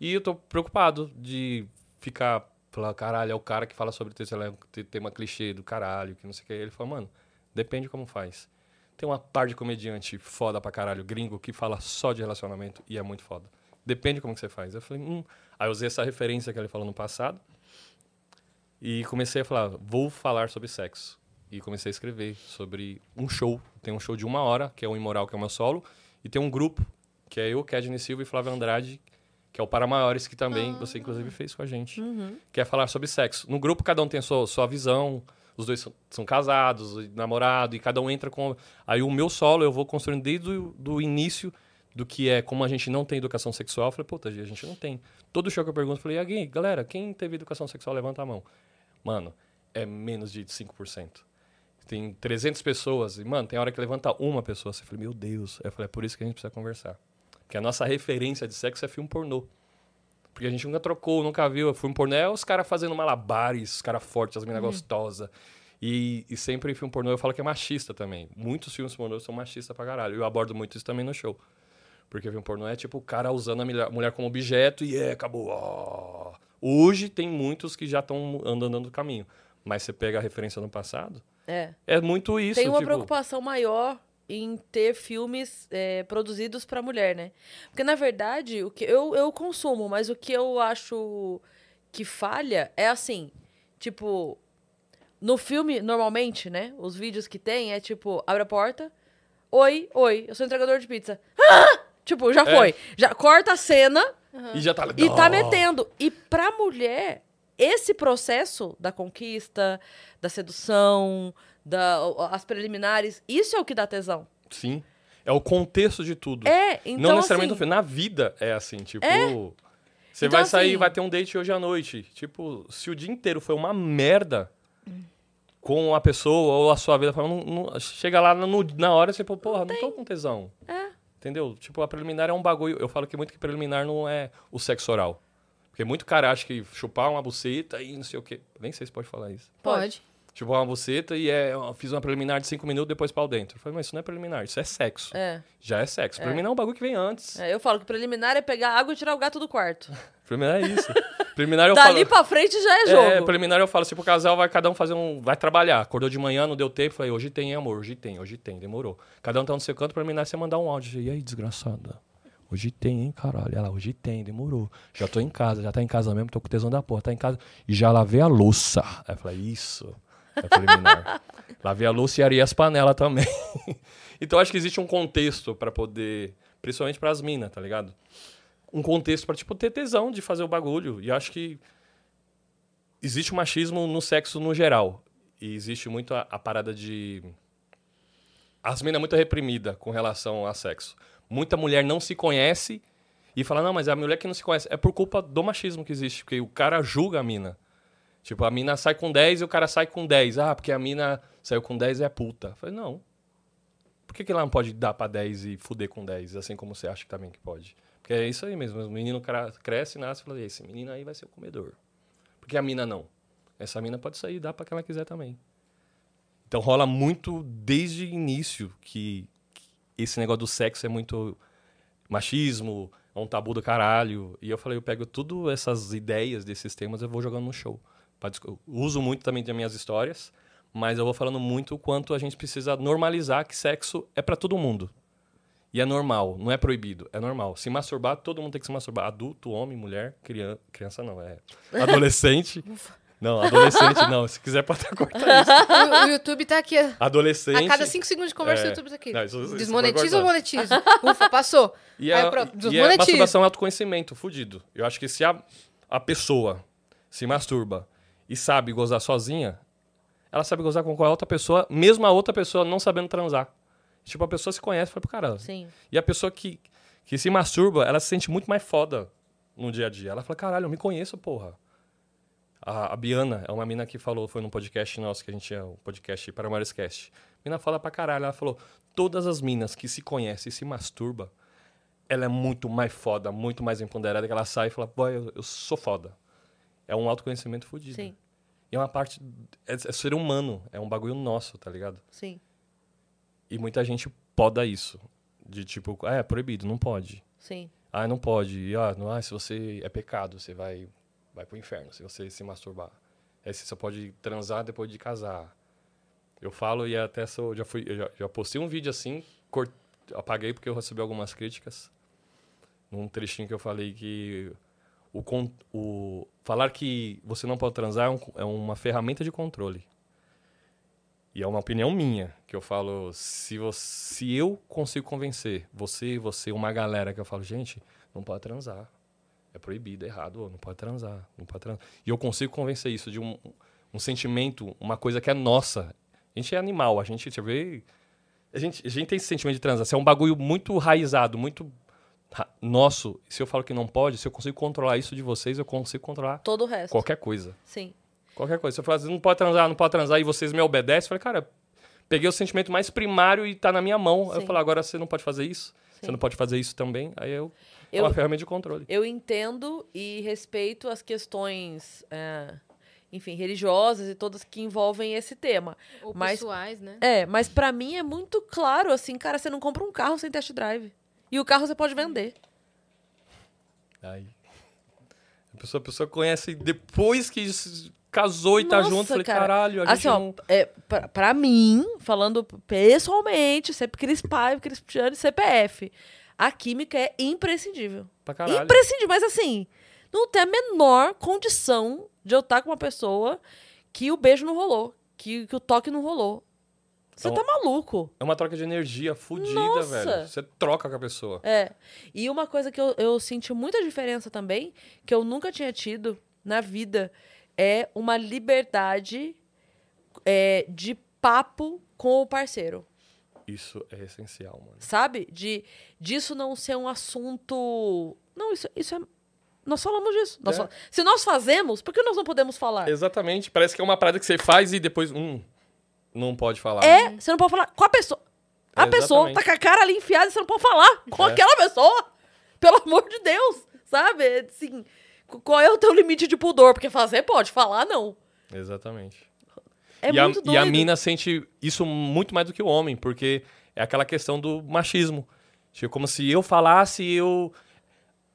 Speaker 3: E eu tô preocupado de ficar, falar, caralho, é o cara que fala sobre texto, é um te- tema clichê do caralho, que não sei o que. Ele falou, mano, depende como faz. Tem uma par de comediante foda pra caralho, gringo, que fala só de relacionamento e é muito foda. Depende como que você faz. Eu falei, hum. Aí eu usei essa referência que ele falou no passado. E comecei a falar, vou falar sobre sexo. E comecei a escrever sobre um show. Tem um show de uma hora, que é o Imoral, que é o meu solo. E tem um grupo, que é eu, Kedney Silva e Flávio Andrade, que é o Para Maiores, que também você, inclusive, fez com a gente. Que é falar sobre sexo. No grupo, cada um tem a sua, sua visão. Os dois são, são casados, namorado, e cada um entra com... Aí o meu solo eu vou construindo desde o do início do que é como a gente não tem educação sexual. Eu falei, puta, a gente não tem. Todo show que eu pergunto, eu falei, aí, galera, quem teve educação sexual, levanta a mão. Mano, é menos de 5%. Tem 300 pessoas, e, mano, tem hora que levanta uma pessoa. Você fala, meu Deus. Eu falei, é por isso que a gente precisa conversar. Porque a nossa referência de sexo é filme pornô. Porque a gente nunca trocou, nunca viu. Filme pornô é os caras fazendo malabares, os caras fortes, as minas gostosas. E, e sempre filme pornô eu falo que é machista também. Muitos filmes pornô são machistas pra caralho. Eu abordo muito isso também no show. Porque filme pornô é tipo o cara usando a mulher, mulher como objeto e é, acabou. ó. Hoje tem muitos que já estão andando no caminho. Mas você pega a referência no passado,
Speaker 2: É.
Speaker 3: é muito isso.
Speaker 2: Tem uma
Speaker 3: tipo,
Speaker 2: preocupação maior em ter filmes é, produzidos pra mulher, né? Porque, na verdade, o que eu, eu consumo, mas o que eu acho que falha é assim, tipo, no filme, normalmente, né? Os vídeos que tem é tipo, abre a porta, oi, oi, eu sou entregador de pizza. Ah! Tipo, já
Speaker 3: É.
Speaker 2: foi. Já corta a cena
Speaker 3: E já tá
Speaker 2: e tá metendo. E pra mulher, esse processo da conquista, da sedução, da, as preliminares, isso é o que dá tesão.
Speaker 3: Sim. É o contexto de tudo.
Speaker 2: É, então
Speaker 3: não necessariamente
Speaker 2: assim.
Speaker 3: Na vida é assim, tipo.
Speaker 2: É.
Speaker 3: Você
Speaker 2: Então,
Speaker 3: vai sair,
Speaker 2: assim-
Speaker 3: vai ter um date hoje à noite. Tipo, se o dia inteiro foi uma merda com a pessoa ou a sua vida, não- não- chega lá no- na hora e você fala, porra, não tô com tesão.
Speaker 2: É.
Speaker 3: Entendeu? Tipo, a preliminar é um bagulho. Eu falo que muito que preliminar não é o sexo oral. Porque muito cara acha que chupar uma buceta e não sei o quê. Nem sei se pode falar isso.
Speaker 1: Pode.
Speaker 3: Chupar uma buceta e é, fiz uma preliminar de cinco minutos, depois pau dentro. Eu falei, mas isso não é preliminar, isso é sexo.
Speaker 2: É,
Speaker 3: Já é sexo. Preliminar é um bagulho que vem antes.
Speaker 2: é, eu falo que preliminar é pegar água e tirar o gato do quarto.
Speaker 3: Preliminar é isso. preliminar eu
Speaker 2: Dali
Speaker 3: falo.
Speaker 2: pra frente já é
Speaker 3: É,
Speaker 2: jogo.
Speaker 3: preliminar eu falo, se pro casal vai cada um fazer um. Vai trabalhar. Acordou de manhã, não deu tempo. Falei, hoje tem, amor, hoje tem, hoje tem, demorou. Cada um tá no seu canto, preliminar você mandar um áudio. E aí, desgraçada? Hoje tem, hein, caralho? Ela, hoje tem, demorou. Já tô em casa, já tá em casa mesmo, tô com tesão da porra, tá em casa. E já lavei a louça. Aí eu falei, isso. É preliminar. Lavei a louça e arei as panelas também. então acho que existe um contexto pra poder, principalmente pras minas, tá ligado? Um contexto pra tipo ter tesão de fazer o bagulho. E acho que existe o machismo no sexo no geral. E existe muito a, a parada de as minas é muito reprimida com relação a sexo. Muita mulher não se conhece e fala, não, mas é a mulher que não se conhece. É por culpa do machismo que existe, porque o cara julga a mina. Tipo, a mina sai com 10 e o cara sai com 10. Ah, porque a mina saiu com 10 e é puta. Eu falei, não. Por que, que ela não pode dar pra 10 e fuder com 10, assim como você acha também que pode? Porque é isso aí mesmo. O menino cresce, nasce e fala, esse menino aí vai ser o comedor. Porque a mina não. Essa mina pode sair e dar pra quem ela quiser também. Então rola muito desde o início que, que esse negócio do sexo é muito machismo, é um tabu do caralho. E eu falei, eu pego tudo essas ideias desses temas eu vou jogando no show. Eu uso muito também das minhas histórias, mas eu vou falando muito o quanto a gente precisa normalizar que sexo é pra todo mundo. E é normal, não é proibido, é normal. Se masturbar, todo mundo tem que se masturbar. Adulto, homem, mulher, criança, criança não, é adolescente. não, adolescente não. Se quiser pode até cortar isso.
Speaker 1: O, o YouTube tá aqui. A
Speaker 3: Adolescente.
Speaker 1: cada 5 segundos de conversa,
Speaker 3: É.
Speaker 1: o YouTube tá aqui.
Speaker 3: Não, isso- isso
Speaker 1: Desmonetiza ou monetiza? Ufa, passou.
Speaker 3: E
Speaker 1: Aí
Speaker 3: a,
Speaker 1: pronto,
Speaker 3: e a
Speaker 1: desmonetiza.
Speaker 3: masturbação é autoconhecimento, fudido. Eu acho que se a, a pessoa se masturba e sabe gozar sozinha, ela sabe gozar com qualquer outra pessoa, mesmo a outra pessoa não sabendo transar. Tipo, a pessoa se conhece, fala pro cara.
Speaker 2: Sim.
Speaker 3: E a pessoa que, que se masturba, ela se sente muito mais foda no dia a dia. Ela fala, caralho, eu me conheço, porra. A, a Biana é uma mina que falou, foi num podcast nosso, que a gente tinha um podcast para o Cast. A mina fala pra caralho, ela falou, todas as minas que se conhecem e se masturba, ela é muito mais foda, muito mais empoderada, que ela sai e fala, boy, eu, eu sou foda. É um autoconhecimento fudido.
Speaker 2: Sim.
Speaker 3: E é uma parte, é, é ser humano, é um bagulho nosso, tá ligado?
Speaker 2: Sim.
Speaker 3: E muita gente poda isso. De tipo, ah, é proibido, não pode.
Speaker 2: Sim.
Speaker 3: Ah, não pode. E, ah, não, ah, se você é pecado, você vai, vai pro inferno se você se masturbar. Aí você só pode transar depois de casar. Eu falo e até sou, já fui, já, já postei um vídeo assim, cort, apaguei porque eu recebi algumas críticas. Num trechinho que eu falei que o, o falar que você não pode transar é, um- é uma ferramenta de controle. E é uma opinião minha, que eu falo, se, você, se eu consigo convencer você, você, uma galera que eu falo, gente, não pode transar. É proibido, é errado, não pode transar, não pode transar. E eu consigo convencer isso de um, um sentimento, uma coisa que é nossa. A gente é animal, a gente, a gente, a gente tem esse sentimento de transar. É um bagulho muito raizado, muito nosso. Se eu falo que não pode, se eu consigo controlar isso de vocês, eu consigo controlar
Speaker 2: Todo o resto.
Speaker 3: qualquer coisa.
Speaker 2: Sim.
Speaker 3: Qualquer coisa. Se eu falar assim, não pode transar, não pode transar, e vocês me obedecem, eu falei, cara, peguei o sentimento mais primário e tá na minha mão. Aí Eu falo, agora você não pode fazer isso,
Speaker 2: Sim.
Speaker 3: você não pode fazer isso também. Aí eu. É
Speaker 2: Eu-
Speaker 3: uma ferramenta de controle.
Speaker 2: Eu entendo e respeito as questões, é, enfim, religiosas e todas que envolvem esse tema.
Speaker 1: Ou
Speaker 2: Mas-
Speaker 1: pessoais, né?
Speaker 2: É, mas pra mim é muito claro, assim, cara, você não compra um carro sem test drive. E o carro você pode vender.
Speaker 3: Aí. A pessoa, a pessoa conhece depois que casou e tá
Speaker 2: Nossa,
Speaker 3: junto. Falei,
Speaker 2: cara.
Speaker 3: caralho, a gente
Speaker 2: Assim, ó,
Speaker 3: não.
Speaker 2: é, pra, pra mim, falando pessoalmente, sempre Crispaiva, Cristiano e CPF, a química é imprescindível.
Speaker 3: Pra caralho.
Speaker 2: Imprescindível, mas assim, não tem a menor condição de eu estar com uma pessoa que o beijo não rolou, que, que o toque não rolou. Você
Speaker 3: Então-
Speaker 2: tá maluco.
Speaker 3: É uma troca de energia fodida,
Speaker 2: Nossa.
Speaker 3: velho. Você troca com a pessoa.
Speaker 2: É. E uma coisa que eu, eu senti muita diferença também, que eu nunca tinha tido na vida, é uma liberdade é, de papo com o parceiro.
Speaker 3: Isso é essencial, mano.
Speaker 2: Sabe? De disso não ser um assunto. Não, isso, isso é. Nós falamos disso. Nós
Speaker 3: É.
Speaker 2: fal- Se nós fazemos, por que nós não podemos falar?
Speaker 3: Exatamente. Parece que é uma parada que você faz e depois. Hum, não pode falar.
Speaker 2: É, você não pode falar com a pessoa. A
Speaker 3: É,
Speaker 2: pessoa tá com a cara ali enfiada e você não pode falar com
Speaker 3: É.
Speaker 2: aquela pessoa. Pelo amor de Deus. Sabe? Assim, qual é o teu limite de pudor? Porque fazer pode, falar não.
Speaker 3: Exatamente.
Speaker 2: É
Speaker 3: e, a, e a mina sente isso muito mais do que o homem, porque é aquela questão do machismo. Tipo, como se eu falasse, eu.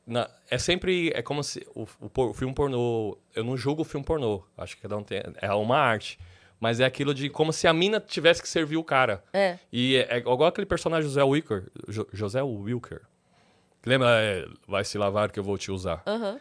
Speaker 3: na- é sempre. É como se. O, o o filme pornô. Eu não julgo o filme pornô. Acho que cada um tem. É uma arte. Mas é aquilo de como se a mina tivesse que servir o cara.
Speaker 2: É.
Speaker 3: E é, é igual aquele personagem José Wilker. Jo- José Wilker. Lembra? é, vai se lavar que eu vou te usar
Speaker 2: Aham.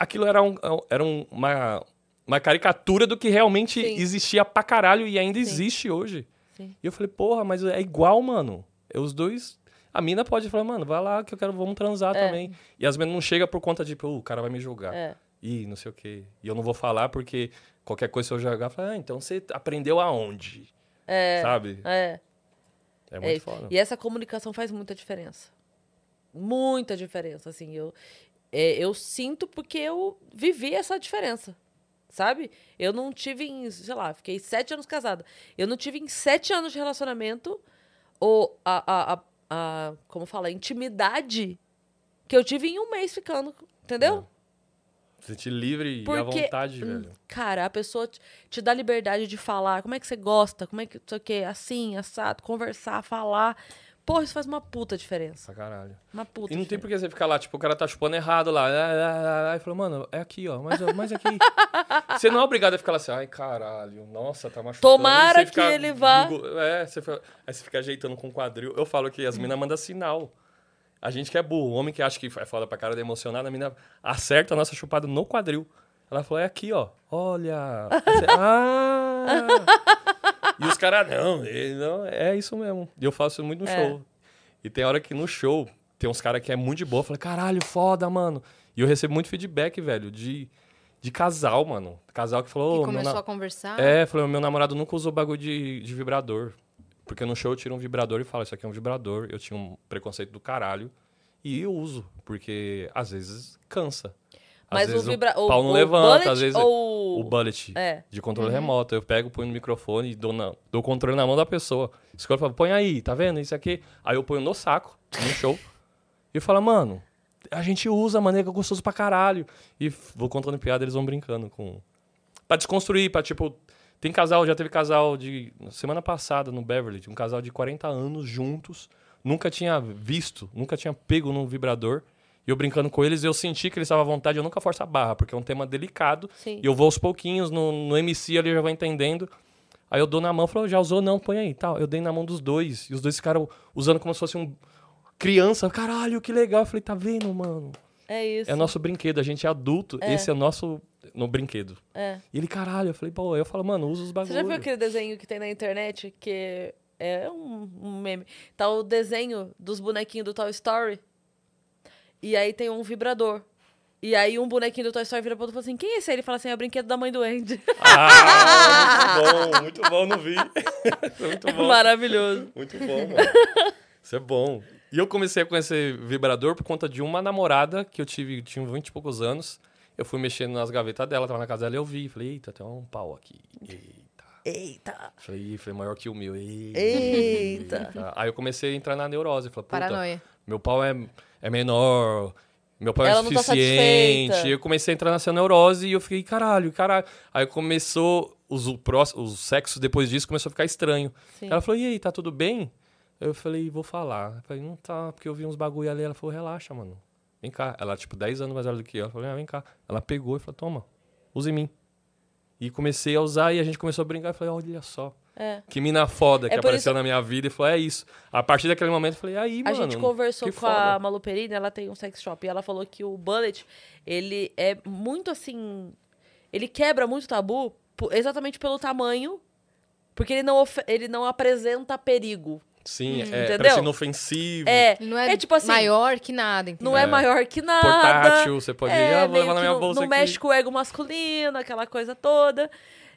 Speaker 3: Aquilo era, um, era um- uma, uma caricatura do que realmente
Speaker 2: Sim.
Speaker 3: existia pra caralho e ainda
Speaker 2: Sim.
Speaker 3: existe hoje.
Speaker 2: Sim.
Speaker 3: E eu falei, porra, mas é igual, mano. Os dois. A mina pode falar, mano, vai lá que eu quero, vamos transar
Speaker 2: É.
Speaker 3: também. E as minas não chegam por conta de, pô, o cara vai me julgar.
Speaker 2: É.
Speaker 3: Ih, não sei o quê. E eu não vou falar porque qualquer coisa se eu jogar, eu falo, ah, então você aprendeu aonde?
Speaker 2: É.
Speaker 3: Sabe?
Speaker 2: É.
Speaker 3: É muito
Speaker 2: É,
Speaker 3: foda.
Speaker 2: E essa comunicação faz muita diferença. Muita diferença, assim. Eu, é, eu sinto porque eu vivi essa diferença, sabe? Eu não tive em, sei lá, fiquei sete anos casada. Eu não tive em sete anos de relacionamento ou a, a, a, a como fala, a intimidade que eu tive em um mês ficando, entendeu?
Speaker 3: Sentir livre e à
Speaker 2: Porque,
Speaker 3: vontade,
Speaker 2: hum,
Speaker 3: velho.
Speaker 2: Cara, a pessoa te, te dá liberdade de falar. Como é que você gosta? Como é que, não sei o quê, assim, assado, conversar, falar. Porra, isso faz uma puta diferença.
Speaker 3: Pra caralho.
Speaker 2: Uma puta
Speaker 3: E não tem
Speaker 2: diferença.
Speaker 3: por que você ficar lá, tipo, o cara tá chupando errado lá. Aí falou, mano, é aqui, ó, mas, mas aqui. você não é obrigado a ficar lá assim, ai, caralho, nossa, tá machucando.
Speaker 2: Tomara
Speaker 3: fica
Speaker 2: que ele vá.
Speaker 3: É, você fica- aí você fica ajeitando com o quadril. Eu falo que as minas mandam sinal. A gente que é burro, o homem que acha que é foda pra cara de emocionado, a mina acerta a nossa chupada no quadril. Ela falou, é aqui, ó, olha. Você, ah! E os caras, não, não, é isso mesmo. E eu faço isso muito no
Speaker 2: É.
Speaker 3: show. E tem hora que no show tem uns caras que é muito de boa. Falei, caralho, foda, mano. E eu recebo muito feedback, velho, de, de casal, mano. Casal que falou.
Speaker 1: Que
Speaker 3: "Ô, meu
Speaker 1: começou
Speaker 3: na-
Speaker 1: a conversar.
Speaker 3: É, falou, meu namorado nunca usou bagulho de, de vibrador. Porque no show eu tiro um vibrador e falo, isso aqui é um vibrador. Eu tinha um preconceito do caralho. E eu uso, porque às vezes cansa. Às
Speaker 2: Mas o
Speaker 3: vezes
Speaker 2: vibra...
Speaker 3: o pau não levanta,
Speaker 2: bullet
Speaker 3: às vezes
Speaker 2: ou...
Speaker 3: o bullet
Speaker 2: É.
Speaker 3: de controle remoto. Eu pego, ponho no microfone e dou, na, dou o controle na mão da pessoa. Escolhe fala, põe aí, tá vendo? Isso aqui. Aí eu ponho no saco, no show. e eu falo, mano, a gente usa, mano, é gostoso pra caralho. E vou contando piada, eles vão brincando com. Pra desconstruir, pra tipo. Tem casal, já teve casal de. Semana passada no Beverly, um casal de 40 anos juntos. Nunca tinha visto, nunca tinha pego num vibrador. E eu brincando com eles, eu senti que eles estavam à vontade, eu nunca forço a barra, porque é um tema delicado.
Speaker 2: Sim.
Speaker 3: E eu vou aos pouquinhos, no, no MC ali eu já vou entendendo. Aí eu dou na mão, falou, já usou? Não, põe aí, tal. Eu dei na mão dos dois. E os dois ficaram usando como se fosse um criança. Caralho, que legal. Eu falei, tá vendo, mano?
Speaker 2: É isso.
Speaker 3: É nosso brinquedo, a gente é adulto,
Speaker 2: É.
Speaker 3: esse é o nosso no brinquedo.
Speaker 2: É.
Speaker 3: E ele, caralho, eu falei, pô, eu falo, mano, usa os
Speaker 2: Você
Speaker 3: bagulhos.
Speaker 2: já viu aquele desenho que tem na internet que é um, um meme? Tá o desenho dos bonequinhos do Toy Story. E aí tem um vibrador. E aí um bonequinho do Toy Story vira pro outro e fala assim: quem é esse? Ele fala assim: é o brinquedo da mãe do Andy.
Speaker 3: Ah, muito bom, muito bom, não vi. Muito bom.
Speaker 2: Maravilhoso.
Speaker 3: Muito bom, mano. Isso é bom. E eu comecei a conhecer vibrador por conta de uma namorada que eu tive, tinha 20 e poucos anos. Eu fui mexendo nas gavetas dela, tava na casa dela e eu vi. Falei, eita, tem um pau aqui. Eita.
Speaker 2: Eita.
Speaker 3: Falei, "Ih, foi maior que o meu. Eita.
Speaker 2: Eita.
Speaker 3: Aí eu comecei a entrar na neurose. Falei, puta,
Speaker 1: Paranoia.
Speaker 3: meu pau é, é menor, meu
Speaker 2: Ela
Speaker 3: é
Speaker 2: não tá
Speaker 3: suficiente.
Speaker 2: satisfeita.
Speaker 3: eu comecei a entrar nessa neurose e eu fiquei, caralho, caralho. Aí começou, os, o, os sexos depois disso começou a ficar estranho.
Speaker 2: Sim.
Speaker 3: Ela falou, e aí, tá tudo bem? Eu falei, vou falar. Eu falei, não tá, porque eu vi uns bagulho ali. Ela falou, relaxa, mano. Vem cá. Ela, tipo, 10 anos mais velha do que eu. Eu falei, ah, vem cá. Ela pegou e falou, toma, usa em mim. E comecei a usar e a gente começou a brincar. Eu falei, olha só.
Speaker 2: É.
Speaker 3: Que mina foda que
Speaker 2: É por
Speaker 3: apareceu na minha vida e falou, é isso. A partir daquele momento eu falei, aí,
Speaker 2: A
Speaker 3: mano.
Speaker 2: gente conversou
Speaker 3: que
Speaker 2: com a
Speaker 3: foda.
Speaker 2: Malu Perini, ela tem um sex shop, e ela falou que o Bullet, ele é muito assim. Ele quebra muito tabu exatamente pelo tamanho, porque ele não, ele não apresenta perigo.
Speaker 3: Sim, é,
Speaker 2: Entendeu?
Speaker 3: parece inofensivo.
Speaker 2: É,
Speaker 1: Ele não é,
Speaker 2: é tipo assim,
Speaker 1: maior que nada, entendeu?
Speaker 2: não é,
Speaker 3: É.
Speaker 2: maior que nada.
Speaker 3: Portátil, você pode ir, ah, vou levar na
Speaker 2: que
Speaker 3: minha
Speaker 2: não,
Speaker 3: bolsa
Speaker 2: não
Speaker 3: aqui.
Speaker 2: mexe com o ego masculino, aquela coisa toda.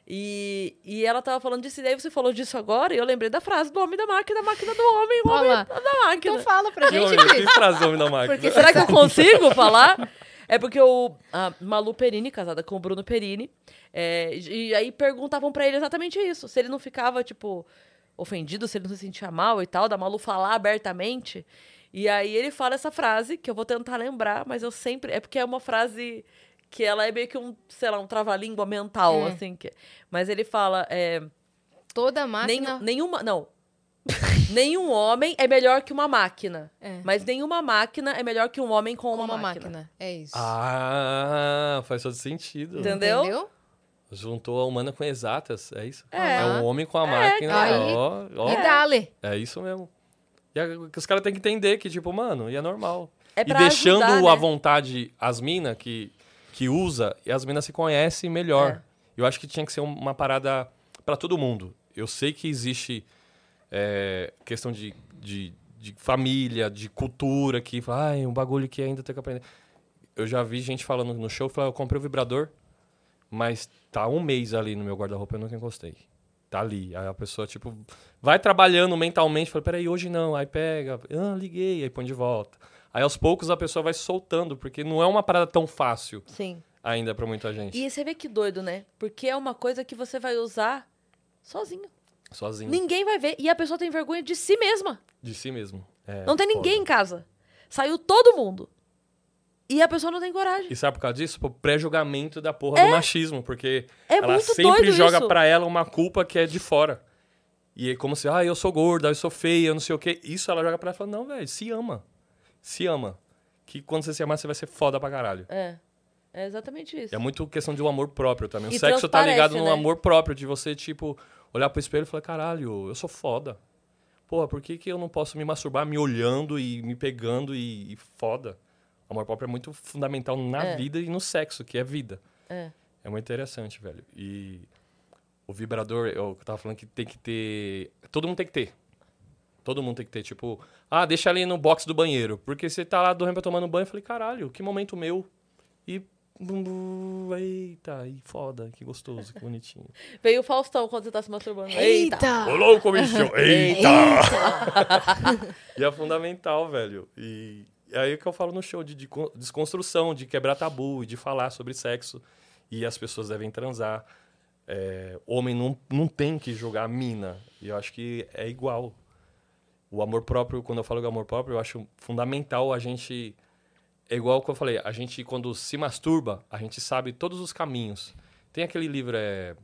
Speaker 2: E, e ela tava falando disso, e daí você falou disso agora, e eu lembrei da frase do homem da máquina, a máquina do homem, o
Speaker 1: Olha
Speaker 2: homem da máquina.
Speaker 1: Então fala pra
Speaker 3: Que,
Speaker 1: gente,
Speaker 3: homem, que frase homem da máquina.
Speaker 1: Porque
Speaker 2: Será que eu consigo falar? É porque o a Malu Perini, casada com o Bruno Perini, é, e aí perguntavam pra ele exatamente isso. Se ele não ficava, tipo, ofendido, se ele não se sentia mal e tal, da Malu falar abertamente. E aí ele fala essa frase, que eu vou tentar lembrar, mas eu sempre. É porque é uma frase que ela é meio que um, sei lá, um trava-língua mental,
Speaker 1: É.
Speaker 2: assim. Que, mas ele fala. É,
Speaker 1: Toda
Speaker 2: nenhum-
Speaker 1: máquina...
Speaker 2: nenhuma. Não. nenhum homem é melhor que uma máquina.
Speaker 1: É.
Speaker 2: Mas nenhuma máquina é melhor que um homem com
Speaker 1: com
Speaker 2: uma,
Speaker 1: uma
Speaker 2: máquina.
Speaker 1: máquina. É isso.
Speaker 3: Ah, faz todo sentido.
Speaker 2: Entendeu?
Speaker 3: Juntou a humana com exatas, é isso?
Speaker 2: É.
Speaker 3: É um homem com a
Speaker 2: É,
Speaker 3: máquina.
Speaker 1: cara.
Speaker 3: ó, ó.
Speaker 1: E dale.
Speaker 3: É isso mesmo. E que os caras têm que entender que, tipo, mano, e é normal.
Speaker 2: É
Speaker 3: e deixando
Speaker 2: ajudar,
Speaker 3: à
Speaker 2: né?
Speaker 3: vontade as minas que, que usa, e as minas se conhecem melhor. Eu acho que tinha que ser um- uma parada pra todo mundo. Eu sei que existe é, questão de, de, de família, de cultura, que ah, é um bagulho que ainda tem que aprender. Eu já vi gente falando no show, falando, eu comprei o vibrador, mas tá um mês ali no meu guarda-roupa, eu nunca encostei. Tá ali. Aí a pessoa, tipo, vai trabalhando mentalmente, fala, peraí, hoje não. Aí pega, ah, liguei, aí põe de volta. Aí aos poucos a pessoa vai soltando, porque não é uma parada tão fácil
Speaker 4: Sim.
Speaker 3: ainda pra muita gente.
Speaker 4: E você vê que doido, né? Porque é uma coisa que você vai usar sozinho.
Speaker 3: Sozinho.
Speaker 4: Ninguém vai ver. E a pessoa tem vergonha de si mesma.
Speaker 3: De si mesmo. É,
Speaker 4: não tem
Speaker 3: foda.
Speaker 4: ninguém em casa. Saiu todo mundo. E a pessoa não tem coragem.
Speaker 3: E sabe por causa disso? Pô, pré-julgamento da porra do machismo, porque
Speaker 4: É
Speaker 3: ela sempre joga
Speaker 4: isso.
Speaker 3: pra ela uma culpa que é de fora. E é como se, ah, eu sou gorda, eu sou feia, eu não sei o quê. Isso ela joga pra ela e fala, não, velho, se ama. Se ama. Que quando você se amar, você vai ser foda pra caralho.
Speaker 4: É. É exatamente isso.
Speaker 3: É muito questão de um amor próprio também. O
Speaker 4: E
Speaker 3: sexo tá ligado
Speaker 4: transparece,
Speaker 3: no
Speaker 4: né?
Speaker 3: amor próprio, de você, tipo, olhar pro espelho e falar, caralho, eu sou foda. Porra, por que, que eu não posso me masturbar me olhando e me pegando e, e foda? O amor próprio é muito fundamental na
Speaker 4: É.
Speaker 3: vida e no sexo, que é vida.
Speaker 4: É.
Speaker 3: É muito interessante, velho. E o vibrador, eu tava falando que tem que ter. Todo mundo tem que ter. Todo mundo tem que ter, tipo, ah, deixa ali no box do banheiro. Porque você tá lá do rampa tomando banho, eu falei, caralho, que momento meu. E. bum, bum, Eita, e foda, que gostoso, que bonitinho.
Speaker 4: Veio o Faustão quando você tá se masturbando.
Speaker 1: Eita!
Speaker 3: Ô louco, bicho! Eita!
Speaker 1: Eita!
Speaker 3: E é fundamental, velho. E é aí que eu falo no show de, de con- desconstrução, de quebrar tabu e de falar sobre sexo. E as pessoas devem transar. É, homem não, não tem que jogar mina. E eu acho que é igual. O amor próprio, quando eu falo do amor próprio, eu acho fundamental a gente. É igual que eu falei, a gente, quando se masturba, a gente sabe todos os caminhos. Tem aquele livro, é.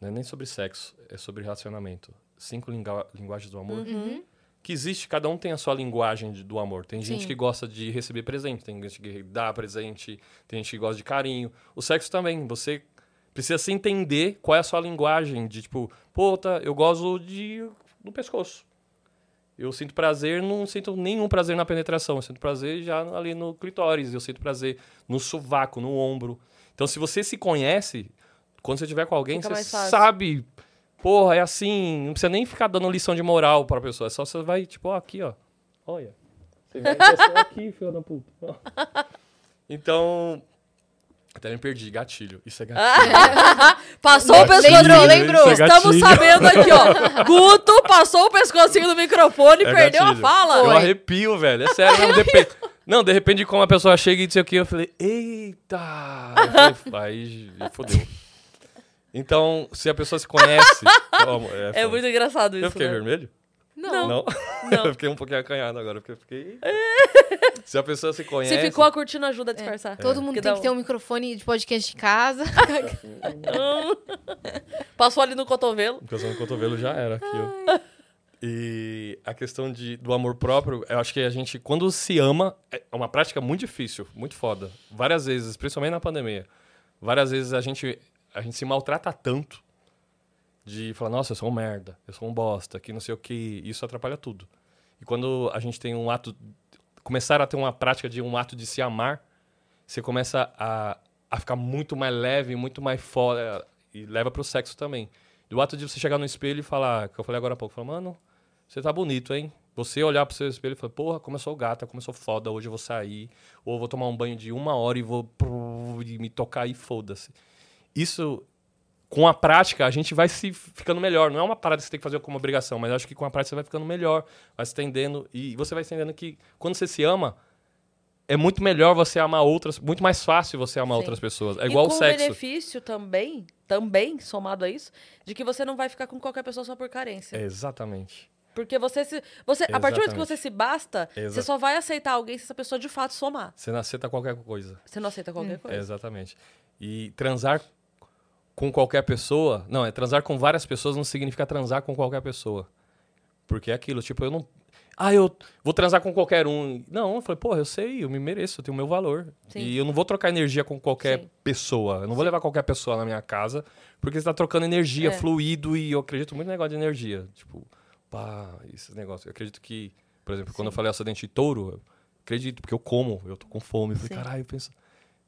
Speaker 3: Não é nem sobre sexo, é sobre relacionamento. Cinco lingua- linguagens do amor
Speaker 1: Uhum.
Speaker 3: que existe, cada um tem a sua linguagem de- do amor. Tem gente
Speaker 1: Sim.
Speaker 3: que gosta de receber presente, tem gente que dá presente, tem gente que gosta de carinho. O sexo também, você precisa se entender qual é a sua linguagem de tipo, pô, tá, eu gosto de no pescoço. Eu sinto prazer, não sinto nenhum prazer na penetração, eu sinto prazer já ali no clitóris, eu sinto prazer no sovaco, no ombro. Então, se você se conhece, quando você estiver com alguém,
Speaker 4: Fica
Speaker 3: você sabe, porra, é assim, não precisa nem ficar dando lição de moral pra pessoa, é só você vai, tipo, ó, aqui, ó, olha. Você vai encostar aqui, filho da puta. Então, até me perdi, gatilho. Isso é gatilho.
Speaker 4: Passou o pescoço.
Speaker 1: Lembrou, lembrou.
Speaker 3: Isso é
Speaker 4: Estamos
Speaker 3: gatilho.
Speaker 4: sabendo aqui, ó. Guto passou o pescocinho no microfone e
Speaker 3: É
Speaker 4: perdeu a
Speaker 3: gatilho.
Speaker 4: fala.
Speaker 3: Eu
Speaker 4: Oi.
Speaker 3: arrepio, velho. É sério. Não, depende, não, de repente, como a pessoa chega e diz o que, eu falei, eita! Aí fodeu. Então, se a pessoa se conhece. é,
Speaker 4: É muito engraçado isso.
Speaker 3: Eu fiquei
Speaker 4: né?
Speaker 3: vermelho?
Speaker 1: Não.
Speaker 3: Não.
Speaker 4: Não.
Speaker 3: eu fiquei um pouquinho acanhado agora, porque eu fiquei. Se a pessoa se conhece.
Speaker 4: Se ficou, a cortina ajuda a disfarçar.
Speaker 1: Todo mundo
Speaker 4: Que
Speaker 1: tem que ter um microfone de podcast em casa.
Speaker 4: Passou ali no cotovelo.
Speaker 3: Pessoa no cotovelo já era aqui. E a questão de, do amor próprio, eu acho que a gente, quando se ama, é uma prática muito difícil, muito foda. Várias vezes, principalmente na pandemia. Várias vezes a gente, a gente se maltrata tanto de falar, nossa, eu sou um merda, eu sou um bosta, que não sei o que. Isso atrapalha tudo. E quando a gente tem um ato. Começar a ter uma prática de um ato de se amar, você começa a, a ficar muito mais leve, muito mais foda. E leva pro sexo também. Do ato de você chegar no espelho e falar, que eu falei agora há pouco, falar, mano, você tá bonito, hein? Você olhar pro seu espelho e falar, porra, como eu sou gata, como eu sou foda, hoje eu vou sair, ou eu vou tomar um banho de uma hora e vou e me tocar e foda-se. Isso, com a prática, a gente vai se ficando melhor. Não é uma parada que você tem que fazer como obrigação, mas eu acho que com a prática você vai ficando melhor, vai se entendendo, e você vai entendendo que quando você se ama, é muito melhor você amar outras, muito mais fácil você amar
Speaker 4: Sim.
Speaker 3: outras pessoas. É igual
Speaker 4: e com
Speaker 3: o sexo.
Speaker 4: benefício também, também, somado a isso, de que você não vai ficar com qualquer pessoa só por carência.
Speaker 3: É, exatamente.
Speaker 4: Porque você se. Você, a partir do momento que
Speaker 3: Exatamente.
Speaker 4: você se basta, você só vai aceitar alguém se essa pessoa de fato somar.
Speaker 3: Você aceita qualquer coisa.
Speaker 4: Você não aceita qualquer
Speaker 3: É,
Speaker 4: coisa.
Speaker 3: exatamente. E transar com qualquer pessoa. Não, é transar com várias pessoas não significa transar com qualquer pessoa. Porque é aquilo, tipo, eu não. Ah, eu vou transar com qualquer um. Não, eu falei, porra, eu sei, eu me mereço, eu tenho o meu valor.
Speaker 4: Sim.
Speaker 3: E eu não vou trocar energia com qualquer
Speaker 4: Sim.
Speaker 3: pessoa. Eu não vou levar qualquer pessoa na minha casa, porque você tá trocando energia,
Speaker 4: É.
Speaker 3: fluido, e eu acredito muito no negócio de energia. Tipo, pá, esse negócio. Eu acredito que, por exemplo, quando eu falei acidente de touro, eu acredito, porque eu como, eu tô com fome. Eu falei,
Speaker 4: Sim.
Speaker 3: caralho, eu penso.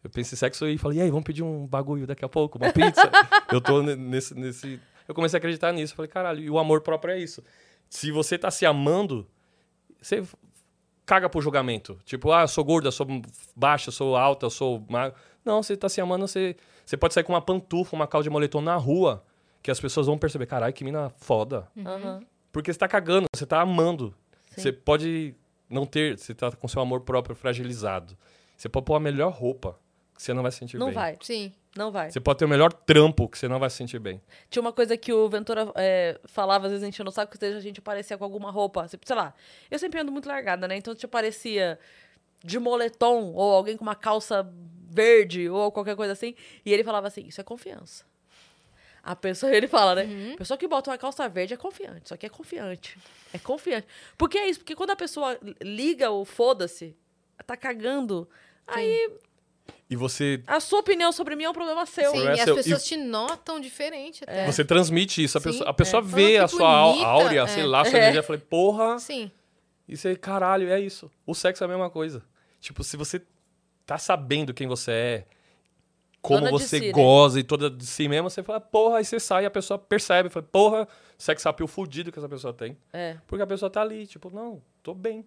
Speaker 3: Eu penso em sexo e falei, e aí, vamos pedir um bagulho daqui a pouco, uma pizza. eu tô ne- nesse, nesse. Eu comecei a acreditar nisso. Eu falei, caralho, e o amor próprio é isso. Se você tá se amando, você caga pro julgamento. Tipo, ah, eu sou gorda, eu sou baixa, eu sou alta, eu sou magra. Não, você tá se amando, você, você pode sair com uma pantufa, uma calça de moletom na rua, que as pessoas vão perceber, caralho, que mina foda.
Speaker 2: Aham.
Speaker 3: Porque você tá cagando, você tá amando.
Speaker 2: Sim.
Speaker 3: Você pode não ter, você tá com seu amor próprio fragilizado. Você pode pôr a melhor roupa, que você não vai se sentir
Speaker 2: Não
Speaker 3: bem.
Speaker 2: vai,
Speaker 1: Sim.
Speaker 2: não vai.
Speaker 3: Você pode ter o melhor trampo, que você não vai se sentir bem.
Speaker 2: Tinha uma coisa que o Ventura é, falava, às vezes enchendo o saco, que a gente aparecia com alguma roupa. tipo, Sei lá, eu sempre ando muito largada, né? Então te aparecia de moletom, ou alguém com uma calça verde, ou qualquer coisa assim. E ele falava assim: Isso é confiança. A pessoa, ele fala, né? A pessoa que bota uma calça verde é confiante. Isso aqui é confiante. É confiante. Porque é isso, porque quando a pessoa liga o foda-se, tá cagando, aí
Speaker 3: E você,
Speaker 2: a sua opinião sobre mim é um problema seu.
Speaker 1: Sim,
Speaker 3: Problema
Speaker 1: e as
Speaker 3: seu.
Speaker 1: pessoas te notam diferente até.
Speaker 3: você transmite isso. A
Speaker 1: Sim,
Speaker 3: pessoa, a pessoa
Speaker 1: é.
Speaker 3: vê a sua
Speaker 1: bonita,
Speaker 3: áurea,
Speaker 1: é.
Speaker 3: sei lá, sua
Speaker 2: É.
Speaker 3: energia. Eu falei, porra,
Speaker 1: Sim.
Speaker 3: isso aí, caralho, é isso. O sexo é a mesma coisa. Tipo, se você tá sabendo quem você é, como
Speaker 2: de
Speaker 3: você
Speaker 2: si, né?
Speaker 3: goza e toda de si mesmo, você fala, porra, aí você sai e a pessoa percebe. Fala, porra, sex appeal fudido que essa pessoa tem.
Speaker 2: É.
Speaker 3: Porque a pessoa tá ali, tipo, não, tô bem.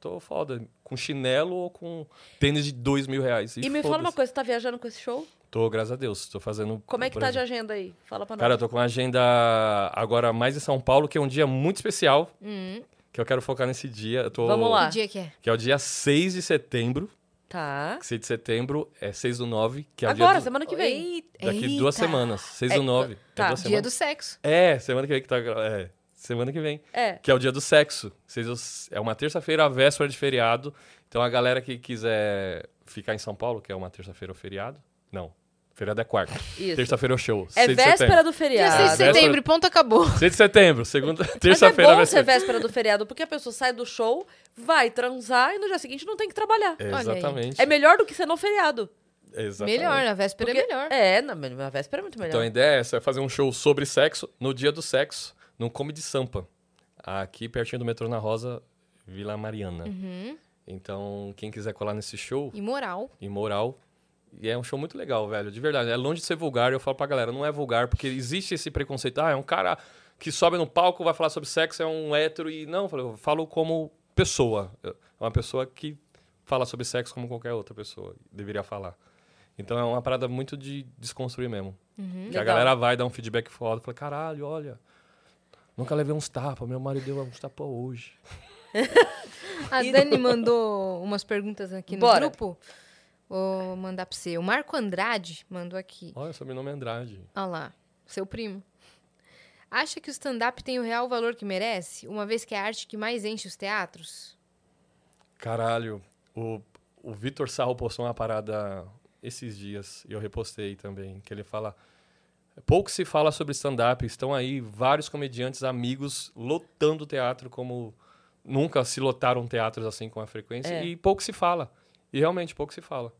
Speaker 3: Tô foda. Com chinelo ou com tênis de dois mil reais. E,
Speaker 2: E me fala uma coisa, você tá viajando com esse show?
Speaker 3: Tô, graças a Deus. Tô fazendo.
Speaker 2: Como é que tá de agenda aí? Fala pra nós.
Speaker 3: Cara, eu tô com uma agenda agora mais em São Paulo, que é um dia muito especial.
Speaker 1: Hum.
Speaker 3: Que eu quero focar nesse dia. Eu tô,
Speaker 2: Vamos lá.
Speaker 1: Que dia que é?
Speaker 3: Que é o dia 6 de setembro.
Speaker 2: Tá.
Speaker 3: 6 de setembro é 6 do 9, que é o
Speaker 2: Agora,
Speaker 3: dia do,
Speaker 2: semana que vem.
Speaker 1: Eita,
Speaker 3: daqui duas
Speaker 1: eita.
Speaker 3: semanas. 6
Speaker 2: É,
Speaker 3: do 9.
Speaker 2: tá,
Speaker 3: é duas
Speaker 1: Dia
Speaker 3: semanas.
Speaker 1: do sexo.
Speaker 3: É, semana que vem que tá. É, semana que vem.
Speaker 2: É.
Speaker 3: Que é o dia do sexo. Do- É uma terça-feira, a véspera de feriado. Então a galera que quiser ficar em São Paulo, que é uma terça-feira ou feriado. Não. Feriado é quarta.
Speaker 2: Isso.
Speaker 3: Terça-feira é o show.
Speaker 2: É
Speaker 3: 6 de
Speaker 2: véspera do
Speaker 1: Dia
Speaker 2: feriado.
Speaker 1: 6 de setembro, ponto, acabou.
Speaker 3: 6 de setembro, segunda,
Speaker 2: Mas é
Speaker 3: terça-feira
Speaker 2: bom ser véspera do feriado, porque a pessoa sai do show, vai transar e no dia seguinte não tem que trabalhar.
Speaker 3: É. Exatamente.
Speaker 2: É melhor do que ser no feriado.
Speaker 3: Exatamente.
Speaker 1: Melhor, na véspera
Speaker 2: Porque-
Speaker 1: é melhor.
Speaker 2: É, na, na véspera é muito melhor.
Speaker 3: Então a ideia é essa, é fazer um show sobre sexo no dia do sexo, no Comedy Sampa. Aqui pertinho do metrô na Rosa, Vila Mariana.
Speaker 1: Uhum.
Speaker 3: Então, quem quiser colar nesse show,
Speaker 1: Imoral.
Speaker 3: em moral. E é um show muito legal, velho. De verdade. É longe de ser vulgar. Eu falo pra galera, não é vulgar, porque existe esse preconceito. Ah, é um cara que sobe no palco, vai falar sobre sexo, é um hétero. E não, eu falo- como pessoa. É uma pessoa que fala sobre sexo como qualquer outra pessoa deveria falar. Então é uma parada muito de desconstruir mesmo. Que a
Speaker 2: Uhum. Legal.
Speaker 3: galera vai dar um feedback foda. Fala, caralho, olha. Nunca levei uns tapas. Meu marido deu uns tapas hoje.
Speaker 1: A Dani mandou umas perguntas aqui no
Speaker 2: Bora.
Speaker 1: grupo. Vou mandar pra você. O Marco Andrade mandou aqui.
Speaker 3: Olha, sobrenome é Andrade.
Speaker 1: Olha lá, seu primo. Acha que o stand-up tem o real valor que merece, uma vez que é a arte que mais enche os teatros?
Speaker 3: Caralho, o, o Vitor Sarro postou uma parada esses dias, e eu repostei também, que ele fala... Pouco se fala sobre stand-up, estão aí vários comediantes amigos lotando o teatro como nunca se lotaram teatros assim com a frequência,
Speaker 2: É.
Speaker 3: e pouco se fala. E realmente pouco se fala.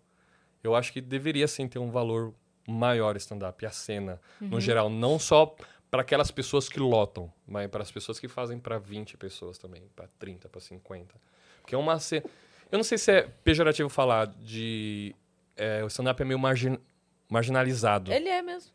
Speaker 3: Eu acho que deveria sim ter um valor maior stand-up, a cena, no geral, não só para aquelas pessoas que lotam, mas para as pessoas que fazem para 20 pessoas também, para 30, para 50. Porque é uma cena. Eu não sei se é pejorativo falar de. é, o stand-up é meio margin- marginalizado.
Speaker 2: Ele é mesmo.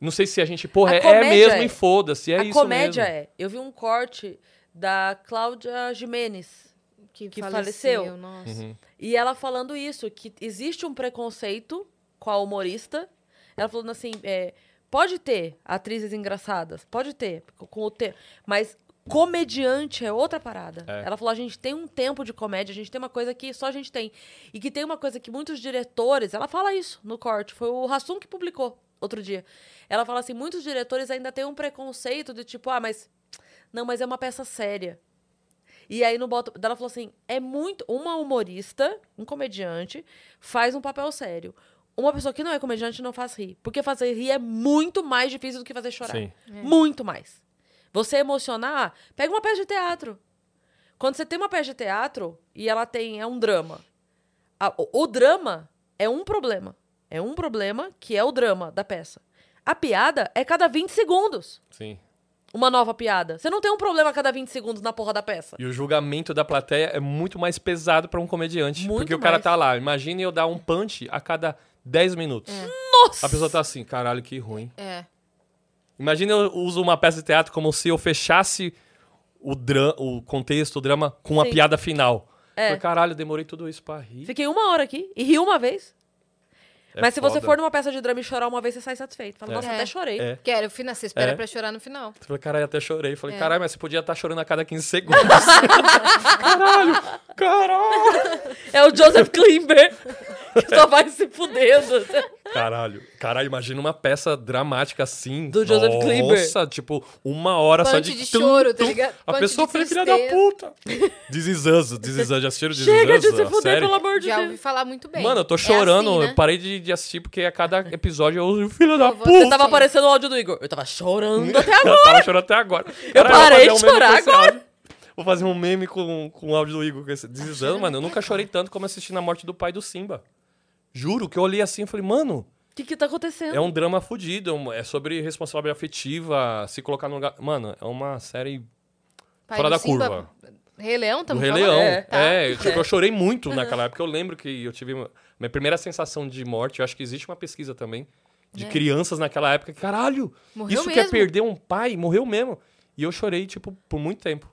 Speaker 3: Não sei se a gente. Porra,
Speaker 2: A
Speaker 3: é, é
Speaker 2: comédia
Speaker 3: mesmo
Speaker 2: é.
Speaker 3: e foda-se. É
Speaker 2: a
Speaker 3: isso
Speaker 2: comédia
Speaker 3: mesmo.
Speaker 2: é. Eu vi um corte da Cláudia Jimenez. Que faleceu.
Speaker 1: Nossa.
Speaker 3: Uhum.
Speaker 2: E ela falando isso, que existe um preconceito com a humorista. Ela falando assim, é, pode ter atrizes engraçadas, pode ter, com o te mas comediante é outra parada.
Speaker 3: É.
Speaker 2: Ela falou, a gente tem um tempo de comédia, a gente tem uma coisa que só a gente tem. E que tem uma coisa que muitos diretores, ela fala isso no corte, foi o Rassum que publicou outro dia. Ela fala assim, muitos diretores ainda têm um preconceito de tipo, ah, mas não, mas é uma peça séria. E aí no bota, ela falou assim, é muito uma humorista, um comediante faz um papel sério. Uma pessoa que não é comediante não faz rir, porque fazer rir é muito mais difícil do que fazer chorar.
Speaker 3: Sim.
Speaker 2: Muito mais. Você emocionar, pega uma peça de teatro. Quando você tem uma peça de teatro e ela tem é um drama. A- o, o drama é um problema. É um problema que é o drama da peça. A piada é cada 20 segundos.
Speaker 3: Sim.
Speaker 2: uma nova piada. Você não tem um problema a cada 20 segundos na porra da peça.
Speaker 3: E o julgamento da plateia é muito mais pesado pra um comediante.
Speaker 2: Muito
Speaker 3: porque o cara
Speaker 2: mais.
Speaker 3: tá lá, imagine eu dar um punch a cada 10 minutos.
Speaker 2: Nossa!
Speaker 3: A pessoa tá assim, caralho, que ruim.
Speaker 1: É.
Speaker 3: Imagina eu uso uma peça de teatro como se eu fechasse o, dra o contexto, o drama, com a
Speaker 2: Sim.
Speaker 3: piada final.
Speaker 2: É.
Speaker 3: Falei, caralho, demorei tudo isso pra rir.
Speaker 2: Fiquei uma hora aqui e ri uma vez.
Speaker 3: É
Speaker 2: Mas se você
Speaker 3: foda.
Speaker 2: for numa peça de drama e chorar uma vez, você sai satisfeito. Fala,
Speaker 3: É.
Speaker 2: nossa,
Speaker 1: É.
Speaker 2: até chorei.
Speaker 3: É.
Speaker 1: Quero, final, você espera
Speaker 3: É.
Speaker 1: pra chorar no final.
Speaker 3: Eu Falei, caralho, até chorei.
Speaker 2: É.
Speaker 3: Falei, caralho, mas você podia estar chorando a cada 15 segundos. caralho, caralho.
Speaker 2: É o Joseph Klimber, que só vai se fudendo.
Speaker 3: Caralho, caralho, imagina uma peça dramática assim.
Speaker 2: Do Joseph
Speaker 3: Nossa,
Speaker 2: Klimber.
Speaker 3: tipo, uma hora só de...
Speaker 1: de
Speaker 3: tum,
Speaker 1: choro, tá
Speaker 3: tum.
Speaker 1: ligado?
Speaker 3: A pessoa foi filha da puta. Is Us, já assistiram This
Speaker 2: Chega de se fuder, pelo amor de
Speaker 1: Já
Speaker 2: Deus.
Speaker 1: ouvi falar muito bem.
Speaker 3: Mano, eu tô
Speaker 1: É
Speaker 3: chorando,
Speaker 1: assim, né?
Speaker 3: eu parei de, de assistir porque a cada episódio eu uso filho da puta.
Speaker 2: Você tava aparecendo o áudio do Igor. Eu tava chorando até agora.
Speaker 3: Eu tava chorando até agora.
Speaker 2: Eu parei
Speaker 3: vou
Speaker 2: de
Speaker 3: um
Speaker 2: chorar agora.
Speaker 3: Vou fazer um meme com, com o áudio do Igor. Deslizando, mano. Eu nunca chorei tanto como assistindo a morte do pai do Simba. Juro que eu olhei assim e falei, mano,
Speaker 2: O que que tá acontecendo?
Speaker 3: é um drama fudido. é É sobre responsabilidade afetiva, se colocar no lugar. Mano, é uma série
Speaker 1: Pai
Speaker 3: fora da
Speaker 1: Simba-
Speaker 3: curva.
Speaker 1: Rei Leão, tamo
Speaker 3: Rei? Leão.
Speaker 2: É,
Speaker 1: tá.
Speaker 3: É, eu, tipo, eu chorei muito naquela época. Eu lembro que eu tive minha primeira sensação de morte. Eu acho que existe uma pesquisa também de
Speaker 1: É.
Speaker 3: crianças naquela época. Caralho,
Speaker 1: Morreu
Speaker 3: isso que é
Speaker 1: mesmo.
Speaker 3: perder um pai, morreu mesmo. E eu chorei, tipo, por muito tempo.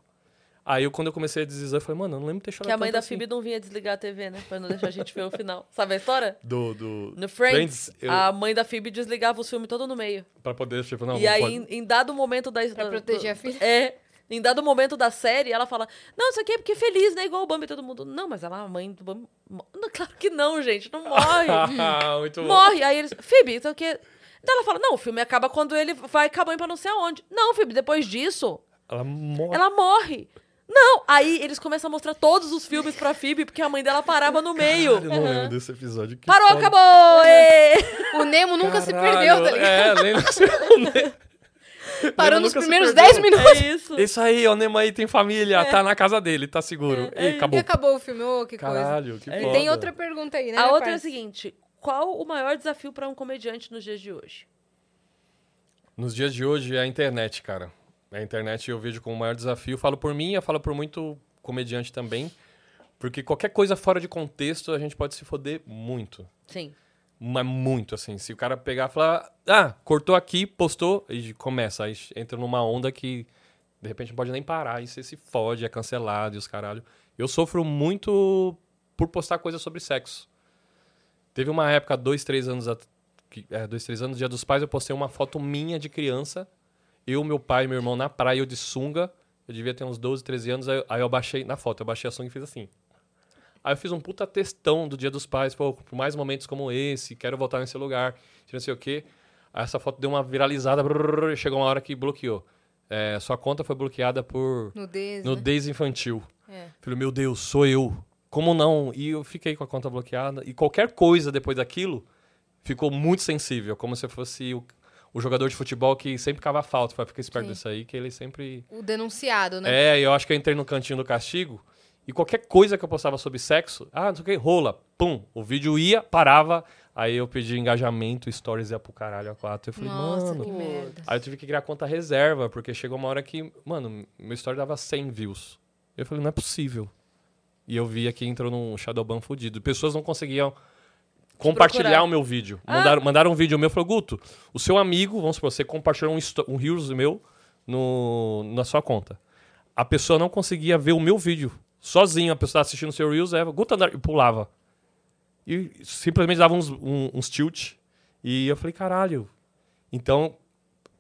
Speaker 3: Aí, eu, quando eu comecei a deslizar, eu falei, mano, eu não lembro de ter chorado
Speaker 2: Que a mãe
Speaker 3: tanto
Speaker 2: da
Speaker 3: assim.
Speaker 2: Phoebe não vinha desligar a TV, né? Pra não deixar a gente ver o final. Sabe a história?
Speaker 3: Do, do...
Speaker 2: No Friends,
Speaker 3: Friends, eu-
Speaker 2: a mãe da Phoebe desligava os filmes todo no meio.
Speaker 3: Pra poder, tipo, não,
Speaker 2: e
Speaker 3: não
Speaker 2: aí,
Speaker 3: pode.
Speaker 2: em, em dado momento da...
Speaker 1: Pra proteger a filha.
Speaker 2: É. Em dado momento da série, ela fala, não, isso aqui é porque é feliz, né? Igual o Bambi e todo mundo. Não, mas ela, a mãe do Bambi... Não, claro que não, gente. Não morre.
Speaker 3: muito bom.
Speaker 2: morre. Aí eles... Phoebe, isso aqui... Então ela fala, não, o filme acaba quando ele vai com a mãe pra não sei aonde. Não, Phoebe, depois disso,
Speaker 3: Ela morre.
Speaker 2: ela morre. Não, aí eles começam a mostrar todos os filmes pra Phoebe, porque a mãe dela parava no meio.
Speaker 3: Eu não lembro desse episódio. que
Speaker 2: Parou,
Speaker 3: foda.
Speaker 2: acabou! ê!
Speaker 1: O Nemo nunca se
Speaker 3: Caralho,
Speaker 1: perdeu, tá ligado?
Speaker 3: É, lembra?
Speaker 1: Parou nos primeiros
Speaker 3: perdeu.
Speaker 1: 10 minutos.
Speaker 2: É isso.
Speaker 3: Isso aí, o Nemo aí tem família, tá na casa dele, tá seguro.
Speaker 2: É,
Speaker 3: Ei, acabou.
Speaker 1: E acabou o filme, ô, que coisa.
Speaker 3: Caralho, que
Speaker 1: E
Speaker 3: foda.
Speaker 1: tem outra pergunta aí, né?
Speaker 2: A outra é a seguinte: qual o maior desafio pra um comediante nos dias de hoje?
Speaker 3: Nos dias de hoje é a internet, cara. A internet eu vejo como o maior desafio. Falo por mim, eu falo por muito comediante também. Porque qualquer coisa fora de contexto a gente pode se foder muito.
Speaker 2: Sim.
Speaker 3: Mas muito, assim. Se o cara pegar e falar, ah, cortou aqui, postou, e começa. Aí entra numa onda que de repente não pode nem parar. E você se fode, é cancelado e os caralho. Eu sofro muito por postar coisas sobre sexo. Teve uma época, dois, três anos, é, dois, três anos, dia dos pais, eu postei uma foto minha de criança. Eu, meu pai e meu irmão na praia, eu de sunga. Eu devia ter uns 12, 13 anos. Aí, eu- aí eu baixei, na foto, eu baixei a sunga e fiz assim. Aí eu fiz um puta textão do Dia dos Pais, pô, por mais momentos como esse, quero voltar nesse lugar, não sei o quê. Aí essa foto deu uma viralizada, brrr, chegou uma hora que bloqueou. É, sua conta foi bloqueada por
Speaker 1: Nudez, né?
Speaker 3: nudez infantil.
Speaker 1: É.
Speaker 3: Falei, meu Deus, sou eu. Como não? E eu fiquei com a conta bloqueada. E qualquer coisa depois daquilo ficou muito sensível, como se eu fosse o, o jogador de futebol que sempre cava falta. Falei, fica esperto
Speaker 1: Sim.
Speaker 3: disso aí, que ele sempre
Speaker 1: O denunciado, né?
Speaker 3: é, eu acho que eu entrei no cantinho do castigo e qualquer coisa que eu postava sobre sexo, ah, não sei o que, rola, pum, o vídeo ia, parava, aí eu pedi engajamento, stories ia pro caralho a quatro. Eu falei,
Speaker 1: Nossa,
Speaker 3: mano.
Speaker 1: que merda.
Speaker 3: Aí eu tive que criar conta reserva, porque chegou uma hora que, mano, meu story dava 100 views. Eu falei, não é possível. E eu vi aqui entrou num Shadowban fudido. Pessoas não conseguiam compartilhar
Speaker 2: procurar.
Speaker 3: o meu vídeo.
Speaker 2: Ah.
Speaker 3: Mandaram, mandaram um vídeo meu e falou, Guto, o seu amigo, vamos supor, você compartilhou um, um Reels meu no, na sua conta. A pessoa não conseguia ver o meu vídeo. Sozinho, a pessoa assistindo o seu Reels, Guto andar, e pulava. E simplesmente dava uns, um- uns tilt. E eu falei, caralho. Então,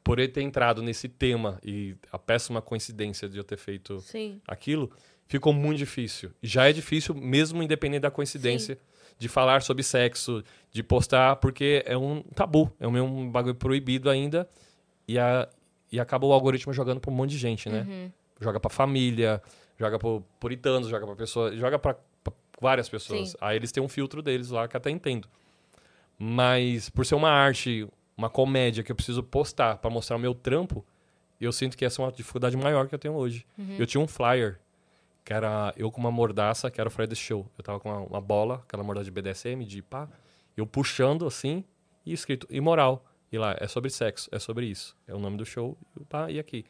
Speaker 3: por ele ter entrado nesse tema e a péssima coincidência de eu ter feito
Speaker 2: Sim.
Speaker 3: aquilo, ficou muito difícil. Já é difícil, mesmo independente da coincidência, de falar sobre sexo, de postar, porque é um tabu, é um um bagulho proibido ainda. E, a, e acaba o algoritmo jogando pra um monte de gente, né?
Speaker 1: Uhum.
Speaker 3: Joga pra família, joga pro puritanos, joga pra pessoa, joga pra, pra várias pessoas.
Speaker 2: Sim.
Speaker 3: Aí eles têm um filtro deles lá que até entendo. Mas por ser uma arte, uma comédia que eu preciso postar pra mostrar o meu trampo, eu sinto que essa é uma dificuldade maior que eu tenho hoje. Eu tinha um flyer que era eu com uma mordaça, que era o Fred Show. Eu tava com uma, uma bola, aquela mordaça de BDSM, de pá, eu puxando assim e escrito imoral. E lá, é sobre sexo, é sobre isso. É o nome do show, pá, e aqui.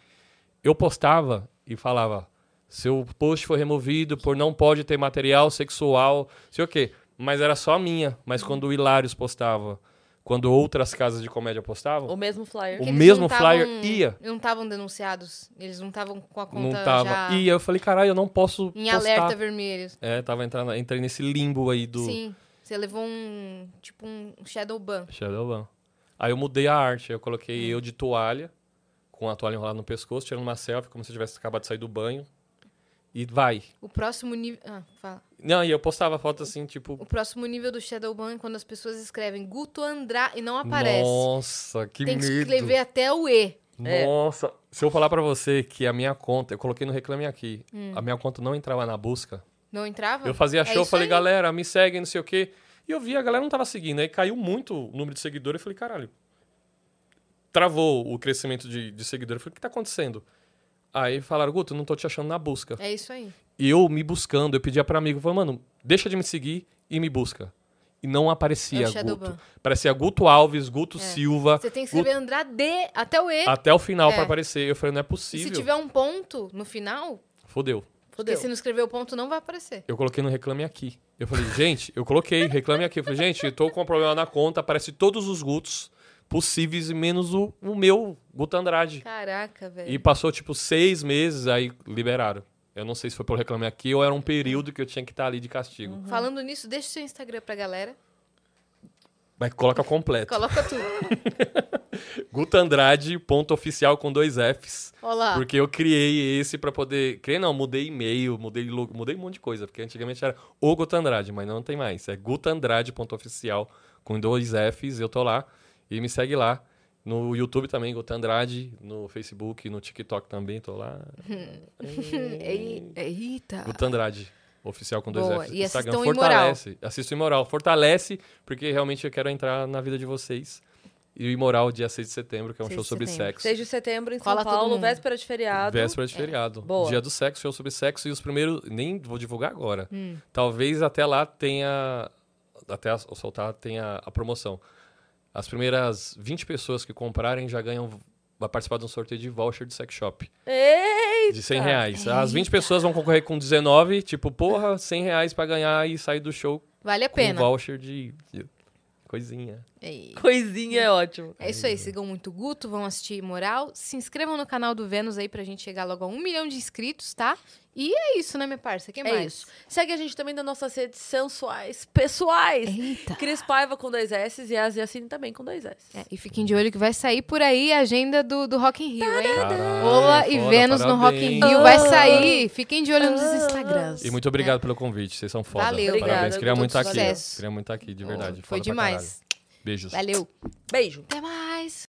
Speaker 3: eu postava e falava: seu post foi removido por não pode ter material sexual, sei o quê. Mas era só a minha. Mas quando o Hilários postava, quando outras casas de comédia postavam,
Speaker 4: O mesmo flyer.
Speaker 3: O mesmo
Speaker 1: não
Speaker 3: flyer
Speaker 1: tavam-
Speaker 3: ia.
Speaker 1: Não estavam denunciados. Eles não estavam com a conta
Speaker 3: não tava.
Speaker 1: já
Speaker 3: E eu falei, caralho, eu não posso
Speaker 1: em
Speaker 3: postar.
Speaker 1: alerta vermelho.
Speaker 3: É, tava entrando, entrei nesse limbo aí do
Speaker 1: Sim. Você levou um. Tipo um shadow ban.
Speaker 3: Shadowban. Aí eu mudei a arte, eu coloquei
Speaker 1: Hum.
Speaker 3: eu de toalha, com a toalha enrolada no pescoço, tirando uma selfie, como se eu tivesse acabado de sair do banho. E vai.
Speaker 1: O próximo nível. Ah, fala.
Speaker 3: Não, e eu postava foto assim, tipo.
Speaker 1: O próximo nível do Shadowban é quando as pessoas escrevem Guto Andrá e não aparece.
Speaker 3: Nossa, que
Speaker 1: Tem que
Speaker 3: medo.
Speaker 1: escrever até o E.
Speaker 4: É.
Speaker 3: Nossa, se eu falar pra você que a minha conta, eu coloquei no Reclame Aqui,
Speaker 1: Hum.
Speaker 3: a minha conta não entrava na busca.
Speaker 1: Não entrava?
Speaker 3: Eu fazia
Speaker 1: É
Speaker 3: show,
Speaker 1: isso
Speaker 3: falei,
Speaker 1: aí.
Speaker 3: galera, me segue, não sei o quê. E eu vi, a galera não tava seguindo. Aí caiu muito o número de seguidores. Eu falei, caralho. Travou o crescimento de, de seguidores. Eu falei, o que tá acontecendo? Aí falaram, Guto, não tô te achando na busca.
Speaker 1: É isso aí.
Speaker 3: E eu me buscando, eu pedia pra amigo, falei, mano, deixa de me seguir e me busca. E não
Speaker 1: É
Speaker 3: aparecia
Speaker 1: Shadowban.
Speaker 3: Guto. Parecia Guto Alves, Guto
Speaker 1: É.
Speaker 3: Silva,
Speaker 1: Você tem que escrever Andrade até o E.
Speaker 3: até o final
Speaker 1: É.
Speaker 3: pra aparecer. Eu falei, não é
Speaker 1: e
Speaker 3: possível.
Speaker 1: se tiver um ponto no final,
Speaker 3: Fodeu.
Speaker 1: porque se não escrever o ponto, não vai aparecer.
Speaker 3: Eu coloquei no Reclame Aqui. Eu falei, gente, eu coloquei, Reclame Aqui. Eu falei, gente, eu tô com um problema na conta, aparece todos os Gutos possíveis, menos o, o meu, Guto Andrade.
Speaker 1: Caraca, velho.
Speaker 3: E passou, tipo, seis meses, aí liberaram. Eu não sei se foi pelo Reclame Aqui ou era um período que eu tinha que estar ali de castigo.
Speaker 1: Falando nisso, deixa o seu Instagram pra galera.
Speaker 3: Mas coloca completo.
Speaker 1: Coloca tudo.
Speaker 3: Guto Andrade, ponto oficial com dois Fs.
Speaker 1: Olá.
Speaker 3: Porque eu criei esse pra poder. Criei não, mudei e-mail, mudei logo, mudei um monte de coisa. Porque antigamente era o Guto Andrade, mas não tem mais. É Guto Andrade, ponto oficial com dois Fs. Eu tô lá. E me segue lá. No YouTube também, Guto Andrade. No Facebook, no TikTok também, tô lá.
Speaker 1: Ei- Eita.
Speaker 3: Guto Andrade. Oficial com dois
Speaker 1: Boa.
Speaker 3: Fs.
Speaker 1: E
Speaker 3: Instagram fortalece. Assisto Imoral. Fortalece, porque realmente eu quero entrar na vida de vocês. E o Imoral, dia 6 de setembro, que é um
Speaker 1: 6
Speaker 3: show
Speaker 1: de
Speaker 3: sobre
Speaker 1: setembro.
Speaker 3: sexo.
Speaker 4: 6 de setembro em São
Speaker 1: Cola
Speaker 4: Paulo, véspera de feriado.
Speaker 3: Véspera de feriado.
Speaker 4: Boa.
Speaker 3: Dia do sexo, show sobre sexo. E os primeiros. Nem vou divulgar agora.
Speaker 1: Hum.
Speaker 3: Talvez até lá tenha. Até soltar tenha a promoção. As primeiras 20 pessoas que comprarem já ganham. Vai participar de um sorteio de voucher de sex shop.
Speaker 4: Eita!
Speaker 3: De 100 reais. As 20 pessoas vão concorrer com 19. Tipo, porra, 100 reais pra ganhar e sair do show
Speaker 1: Vale a
Speaker 3: com
Speaker 1: pena.
Speaker 3: voucher de, de coisinha.
Speaker 1: Ei.
Speaker 4: Coisinha é ótimo.
Speaker 1: É isso aí, sigam muito Guto, vão assistir Moral. Se inscrevam no canal do Vênus aí pra gente chegar logo a um milhão de inscritos, tá? E é isso, né, minha parça? Quem
Speaker 4: É
Speaker 1: mais?
Speaker 4: isso. Segue a gente também nas nossas redes sensuais, pessoais.
Speaker 1: Eita.
Speaker 4: Cris Paiva com dois S e a Yacine também com dois S.
Speaker 1: É, e fiquem de olho que vai sair por aí a agenda do, do Rock in Rio, hein?
Speaker 3: Caralho,
Speaker 1: Ola e
Speaker 3: foda,
Speaker 1: Vênus no Rock in
Speaker 3: parabéns.
Speaker 1: Rio vai sair. Fiquem de olho nos Instagrams.
Speaker 3: E muito obrigado pelo convite, vocês são foda.
Speaker 1: Valeu.
Speaker 3: Parabéns,
Speaker 4: Obrigada,
Speaker 3: queria muito estar aqui.
Speaker 1: sucesso.
Speaker 3: Queria muito estar aqui, de verdade.
Speaker 1: Foi
Speaker 3: foda pra
Speaker 1: demais.
Speaker 3: Beijos.
Speaker 1: Valeu.
Speaker 4: Beijo.
Speaker 1: Até mais.